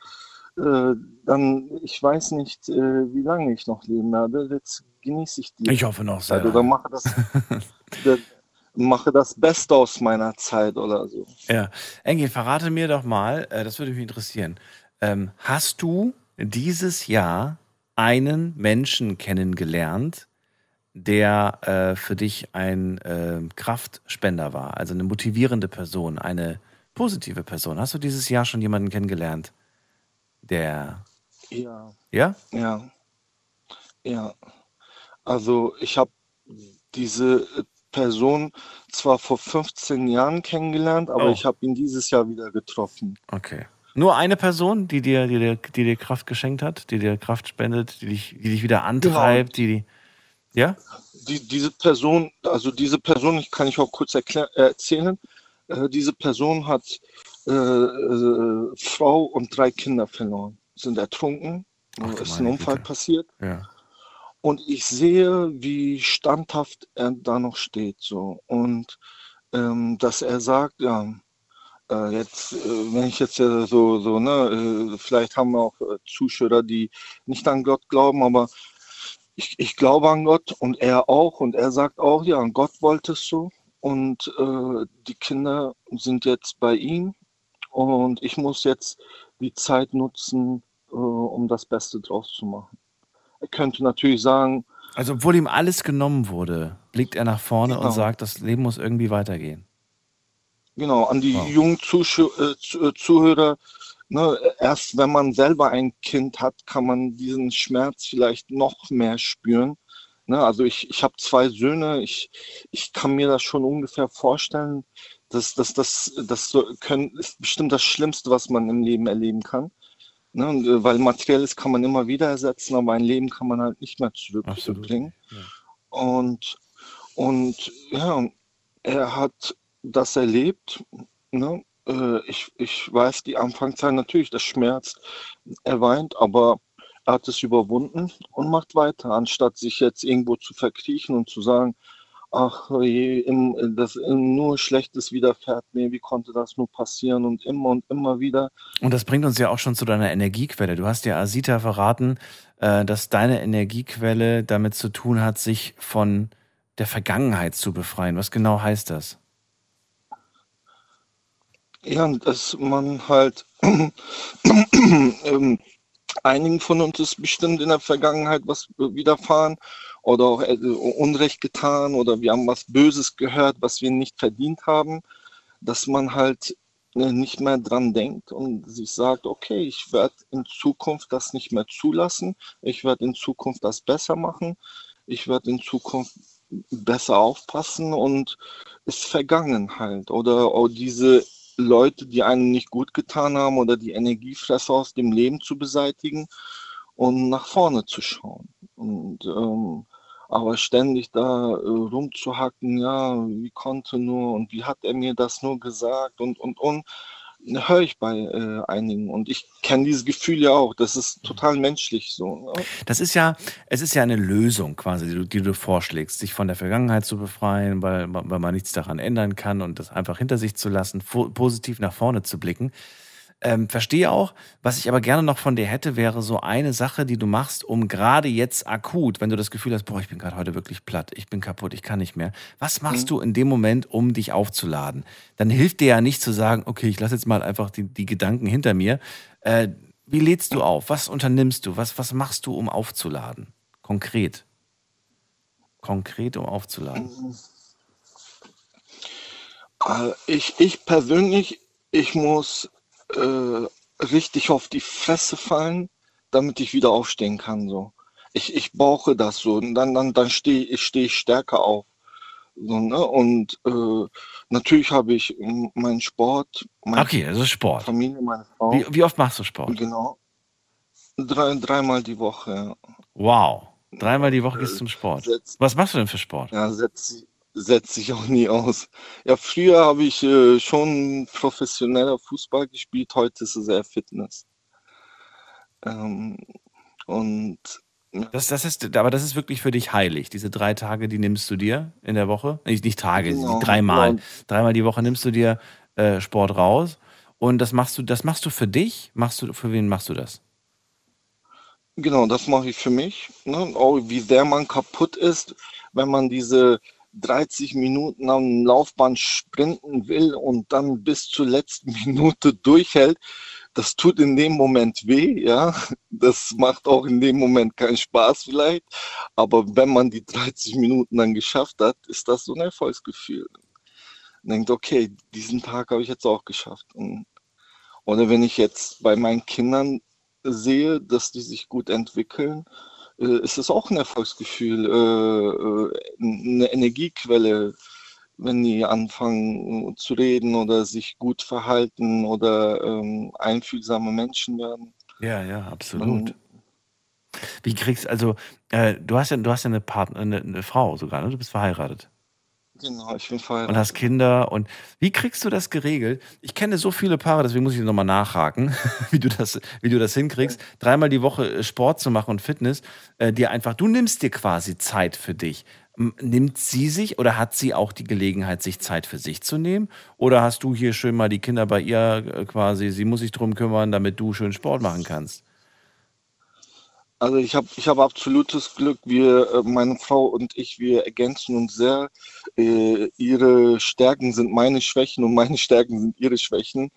N: äh, dann, ich weiß nicht, äh, wie lange ich noch leben werde. Jetzt genieße ich die
C: Ich hoffe noch sehr
N: oder
C: lange.
N: mache das, mache das Beste aus meiner Zeit oder so.
C: Ja, Engel, verrate mir doch mal, äh, das würde mich interessieren. Ähm, hast du dieses Jahr einen Menschen kennengelernt, der äh, für dich ein äh, Kraftspender war, also eine motivierende Person, eine positive Person? Hast du dieses Jahr schon jemanden kennengelernt, der,
N: Ja.
C: ja?
N: Ja, ja. Also ich habe diese Person zwar vor 15 Jahren kennengelernt, aber
C: Oh.
N: ich habe ihn dieses Jahr wieder getroffen.
C: Okay. Nur eine Person, die dir, die dir, die dir Kraft geschenkt hat, die dir Kraft spendet, die dich, die dich wieder antreibt, die, die, ja?
N: Die, diese Person, also diese Person, ich kann ich auch kurz erklär, äh, erzählen, äh, diese Person hat äh, äh, Frau und drei Kinder verloren, sind ertrunken,
C: Ach,
N: ist ein Unfall
C: Güte.
N: passiert.
C: Ja.
N: Und ich sehe, wie standhaft er da noch steht, so. Und ähm, dass er sagt, ja, äh, jetzt, äh, wenn ich jetzt äh, so, so, ne, äh, vielleicht haben wir auch äh, Zuschauer, die nicht an Gott glauben, aber ich, ich glaube an Gott und er auch. Und er sagt auch, ja, Gott wollte es so. Und äh, die Kinder sind jetzt bei ihm. Und ich muss jetzt die Zeit nutzen, um das Beste draus zu machen. Er könnte natürlich sagen,
C: Also, obwohl ihm alles genommen wurde, blickt er nach vorne und
N: Genau.
C: sagt, das Leben muss irgendwie weitergehen.
N: Genau, an die
C: Wow.
N: jungen Zuschau äh, äh, Zuhörer, ne, erst wenn man selber ein Kind hat, kann man diesen Schmerz vielleicht noch mehr spüren. Ne, also ich, ich habe zwei Söhne, ich, ich kann mir das schon ungefähr vorstellen, dass das, das, das so können, ist bestimmt das Schlimmste, was man im Leben erleben kann. Ne, äh, weil Materielles kann man immer wieder ersetzen, aber ein Leben kann man halt nicht mehr zurückbringen. Und, und ja, er hat das erlebt. Ne? Äh, Ich, ich weiß, die Anfangszeit natürlich, das schmerzt. Er weint, aber er hat es überwunden und macht weiter, anstatt sich jetzt irgendwo zu verkriechen und zu sagen, ach je, im, das, nur Schlechtes widerfährt mir, wie konnte das nur passieren und immer und immer wieder.
C: Und das bringt uns ja auch schon zu deiner Energiequelle. Du hast ja Asita verraten, äh, dass deine Energiequelle damit zu tun hat, sich von der Vergangenheit zu befreien. Was genau heißt das?
N: Ja, dass man halt ähm, einigen von uns ist bestimmt in der Vergangenheit was widerfahren oder auch äh, Unrecht getan oder wir haben was Böses gehört, was wir nicht verdient haben, dass man halt äh, nicht mehr dran denkt und sich sagt, okay, ich werde in Zukunft das nicht mehr zulassen, ich werde in Zukunft das besser machen, ich werde in Zukunft besser aufpassen und ist vergangen halt oder auch diese Leute, die einem nicht gut getan haben oder die Energiefresser aus dem Leben zu beseitigen und nach vorne zu schauen. Und ähm, aber ständig da äh, rumzuhacken, ja, wie konnte nur und wie hat er mir das nur gesagt und und und, höre ich bei äh, einigen. Und ich kenne dieses Gefühl ja auch. Das ist total menschlich so. Ne?
C: Das ist ja, es ist ja eine Lösung quasi, die du, die du vorschlägst, sich von der Vergangenheit zu befreien, weil, weil man nichts daran ändern kann und das einfach hinter sich zu lassen, positiv nach vorne zu blicken. Ähm, verstehe auch. Was ich aber gerne noch von dir hätte, wäre so eine Sache, die du machst, um gerade jetzt akut, wenn du das Gefühl hast, boah, ich bin gerade heute wirklich platt, ich bin kaputt, ich kann nicht mehr. Was machst mhm. du in dem Moment, um dich aufzuladen? Dann hilft dir ja nicht zu sagen, okay, ich lasse jetzt mal einfach die, die Gedanken hinter mir. Äh, wie lädst du auf? Was unternimmst du? Was, was machst du, um aufzuladen? Konkret. Konkret, um aufzuladen.
N: Äh, ich, ich persönlich, ich muss äh, richtig auf die Fresse fallen, damit ich wieder aufstehen kann. So. Ich, ich brauche das so. Und dann, dann, dann stehe ich, steh stärker auf. So, ne? Und äh, natürlich habe ich meinen Sport. Mein
C: okay, also Sport.
N: Familie, meine Frau.
C: Wie, wie oft machst du Sport?
N: Genau. Drei, dreimal die Woche.
C: Wow. Dreimal die Woche gehst du zum Sport. Setz,
N: Was machst du denn für Sport? Ja, setze setzt sich auch nie aus. Ja, früher habe ich äh, schon professioneller Fußball gespielt, heute ist es eher Fitness. Ähm, und
C: das, das ist, aber das ist wirklich für dich heilig. Diese drei Tage, die nimmst du dir in der Woche. Nicht, nicht Tage, genau, dreimal. Genau. Dreimal die Woche nimmst du dir äh, Sport raus. Und das machst du, das machst du für dich? Machst du, für wen machst du das?
N: Genau, das mache ich für mich. Ne? Auch wie sehr man kaputt ist, wenn man diese 30 Minuten am Laufband sprinten will und dann bis zur letzten Minute durchhält, das tut in dem Moment weh, ja. Das macht auch in dem Moment keinen Spaß vielleicht. Aber wenn man die 30 Minuten dann geschafft hat, ist das so ein Erfolgsgefühl. Man denkt, okay, diesen Tag habe ich jetzt auch geschafft. Und, oder wenn ich jetzt bei meinen Kindern sehe, dass die sich gut entwickeln, äh, ist es auch ein Erfolgsgefühl, äh, äh, eine Energiequelle, wenn die anfangen zu reden oder sich gut verhalten oder ähm, einfühlsame Menschen werden.
C: Ja, ja, absolut. Und, Wie kriegst also äh, du hast ja du hast ja eine Partner eine, eine Frau sogar, ne? Du bist verheiratet.
N: Genau, ich bin verheiratet.
C: Und hast Kinder. Und wie kriegst du das geregelt? Ich kenne so viele Paare, deswegen muss ich nochmal nachhaken, wie du, das, wie du das hinkriegst, dreimal die Woche äh, Sport zu machen und Fitness. Äh, dir einfach, du nimmst dir quasi Zeit für dich. Nimmt sie sich oder hat sie auch die Gelegenheit, sich Zeit für sich zu nehmen? Oder hast du hier schön mal die Kinder bei ihr äh, quasi, sie muss sich drum kümmern, damit du schön Sport machen kannst?
N: Also ich habe ich hab absolutes Glück. Wir, äh, meine Frau und ich, wir ergänzen uns sehr. Äh, ihre Stärken sind meine Schwächen und meine Stärken sind ihre Schwächen.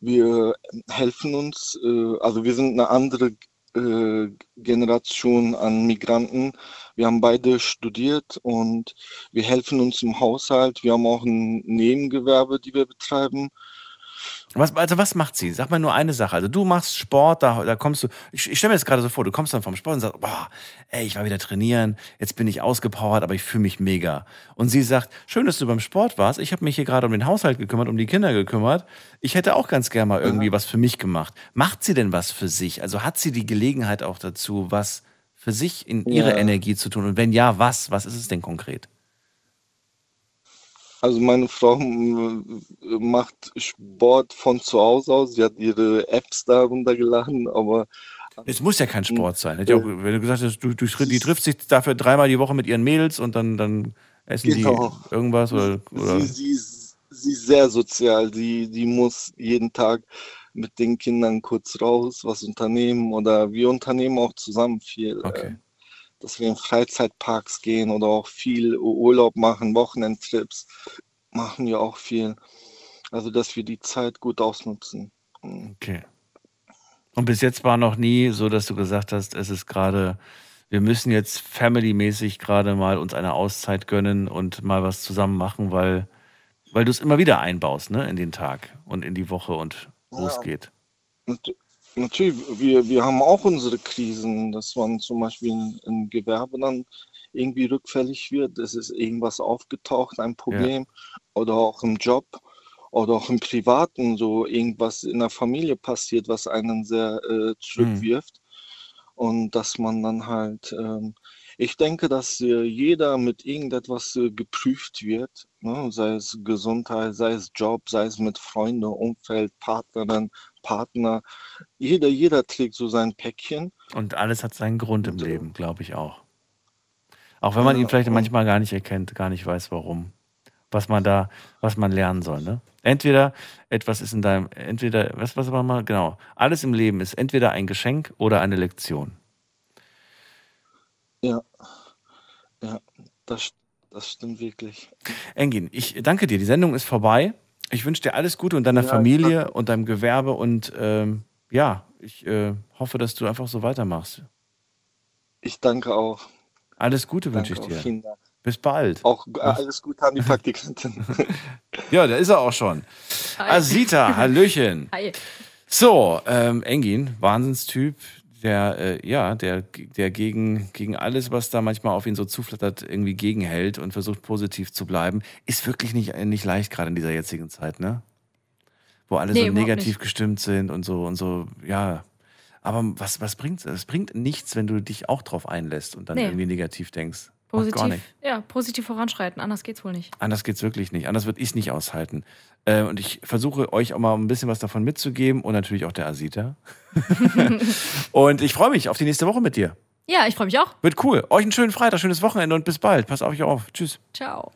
N: Wir helfen uns. Äh, also wir sind eine andere äh, Generation an Migranten. Wir haben beide studiert und wir helfen uns im Haushalt. Wir haben auch ein Nebengewerbe, die wir betreiben.
C: Was, also was macht sie? Sag mal nur eine Sache. Also du machst Sport, da, da kommst du, ich, ich stelle mir das gerade so vor, du kommst dann vom Sport und sagst, boah, ey, ich war wieder trainieren, jetzt bin ich ausgepowert, aber ich fühle mich mega. Und sie sagt, schön, dass du beim Sport warst, ich habe mich hier gerade um den Haushalt gekümmert, um die Kinder gekümmert. Ich hätte auch ganz gerne mal irgendwie ja. was für mich gemacht. Macht sie denn was für sich? Also hat sie die Gelegenheit auch dazu, was für sich in ihre ja. Energie zu tun? Und wenn ja, was? Was ist es denn konkret?
N: Also meine Frau macht Sport von zu Hause aus. Sie hat ihre Apps da runtergeladen, aber
C: es muss ja kein Sport sein. Auch, wenn du gesagt hast, du, du, die trifft sich dafür dreimal die Woche mit ihren Mädels und dann, dann essen genau. die irgendwas oder. oder?
N: Sie, sie, sie ist sehr sozial. Die, die muss jeden Tag mit den Kindern kurz raus, was unternehmen oder wir unternehmen auch zusammen viel. Okay. Dass wir in Freizeitparks gehen oder auch viel Urlaub machen, Wochenendtrips machen wir auch viel. Also, dass wir die Zeit gut ausnutzen.
C: Mhm. Okay. Und bis jetzt war noch nie so, dass du gesagt hast, es ist gerade, wir müssen jetzt familymäßig gerade mal uns eine Auszeit gönnen und mal was zusammen machen, weil, weil du es immer wieder einbaust, ne, in den Tag und in die Woche und losgeht.
N: Ja. Natürlich, wir, wir haben auch unsere Krisen, dass man zum Beispiel im Gewerbe dann irgendwie rückfällig wird, es ist irgendwas aufgetaucht, ein Problem ja. oder auch im Job. oder auch im Privaten so irgendwas in der Familie passiert, was einen sehr äh, zurückwirft. Und dass man dann halt, ähm, ich denke, dass äh, jeder mit irgendetwas äh, geprüft wird, ne? sei es Gesundheit, sei es Job, sei es mit Freunden, Umfeld, Partnerin, Partner. Jeder, jeder trägt so sein Päckchen.
C: Und alles hat seinen Grund im Leben, glaube ich auch. Auch wenn man ihn vielleicht manchmal gar nicht erkennt, gar nicht weiß, warum. Was man da, was man lernen soll. Ne? Entweder etwas ist in deinem, entweder, was, was war mal, genau, alles im Leben ist entweder ein Geschenk oder eine Lektion.
N: Ja, ja, das, das stimmt wirklich.
C: Engin, ich danke dir. Die Sendung ist vorbei. Ich wünsche dir alles Gute und deiner
N: Ja,
C: Familie
N: danke.
C: und deinem Gewerbe und ähm, ja, ich äh, hoffe, dass du einfach so weitermachst.
N: Ich danke auch.
C: Alles Gute wünsche ich dir.
N: vielen Dank.
C: Bis bald.
N: Auch äh, alles Gute an die Praktikantin.
C: Ja, da ist er auch schon. Asita, Hallöchen.
D: Hi.
C: So, ähm, Engin, Wahnsinnstyp, der, äh, ja, der, der gegen, gegen alles, was da manchmal auf ihn so zuflattert, irgendwie gegenhält und versucht positiv zu bleiben, ist wirklich nicht, nicht leicht, gerade in dieser jetzigen Zeit, ne? Wo alle
D: Nee,
C: so negativ
D: nicht.
C: gestimmt sind und so und so, ja. Aber was, was bringt's? Es bringt nichts, wenn du dich auch drauf einlässt und dann
D: Nee.
C: irgendwie negativ denkst.
D: Positiv, ja, positiv voranschreiten, anders geht's wohl nicht.
C: Anders geht's wirklich nicht. Anders würde ich es nicht aushalten. Äh, und ich versuche euch auch mal ein bisschen was davon mitzugeben und natürlich auch der Asita. und ich freue mich auf die nächste Woche mit dir.
D: Ja, ich freue mich auch.
C: Wird cool. Euch einen schönen Freitag, schönes Wochenende und bis bald. Pass auf euch auf. Tschüss.
D: Ciao.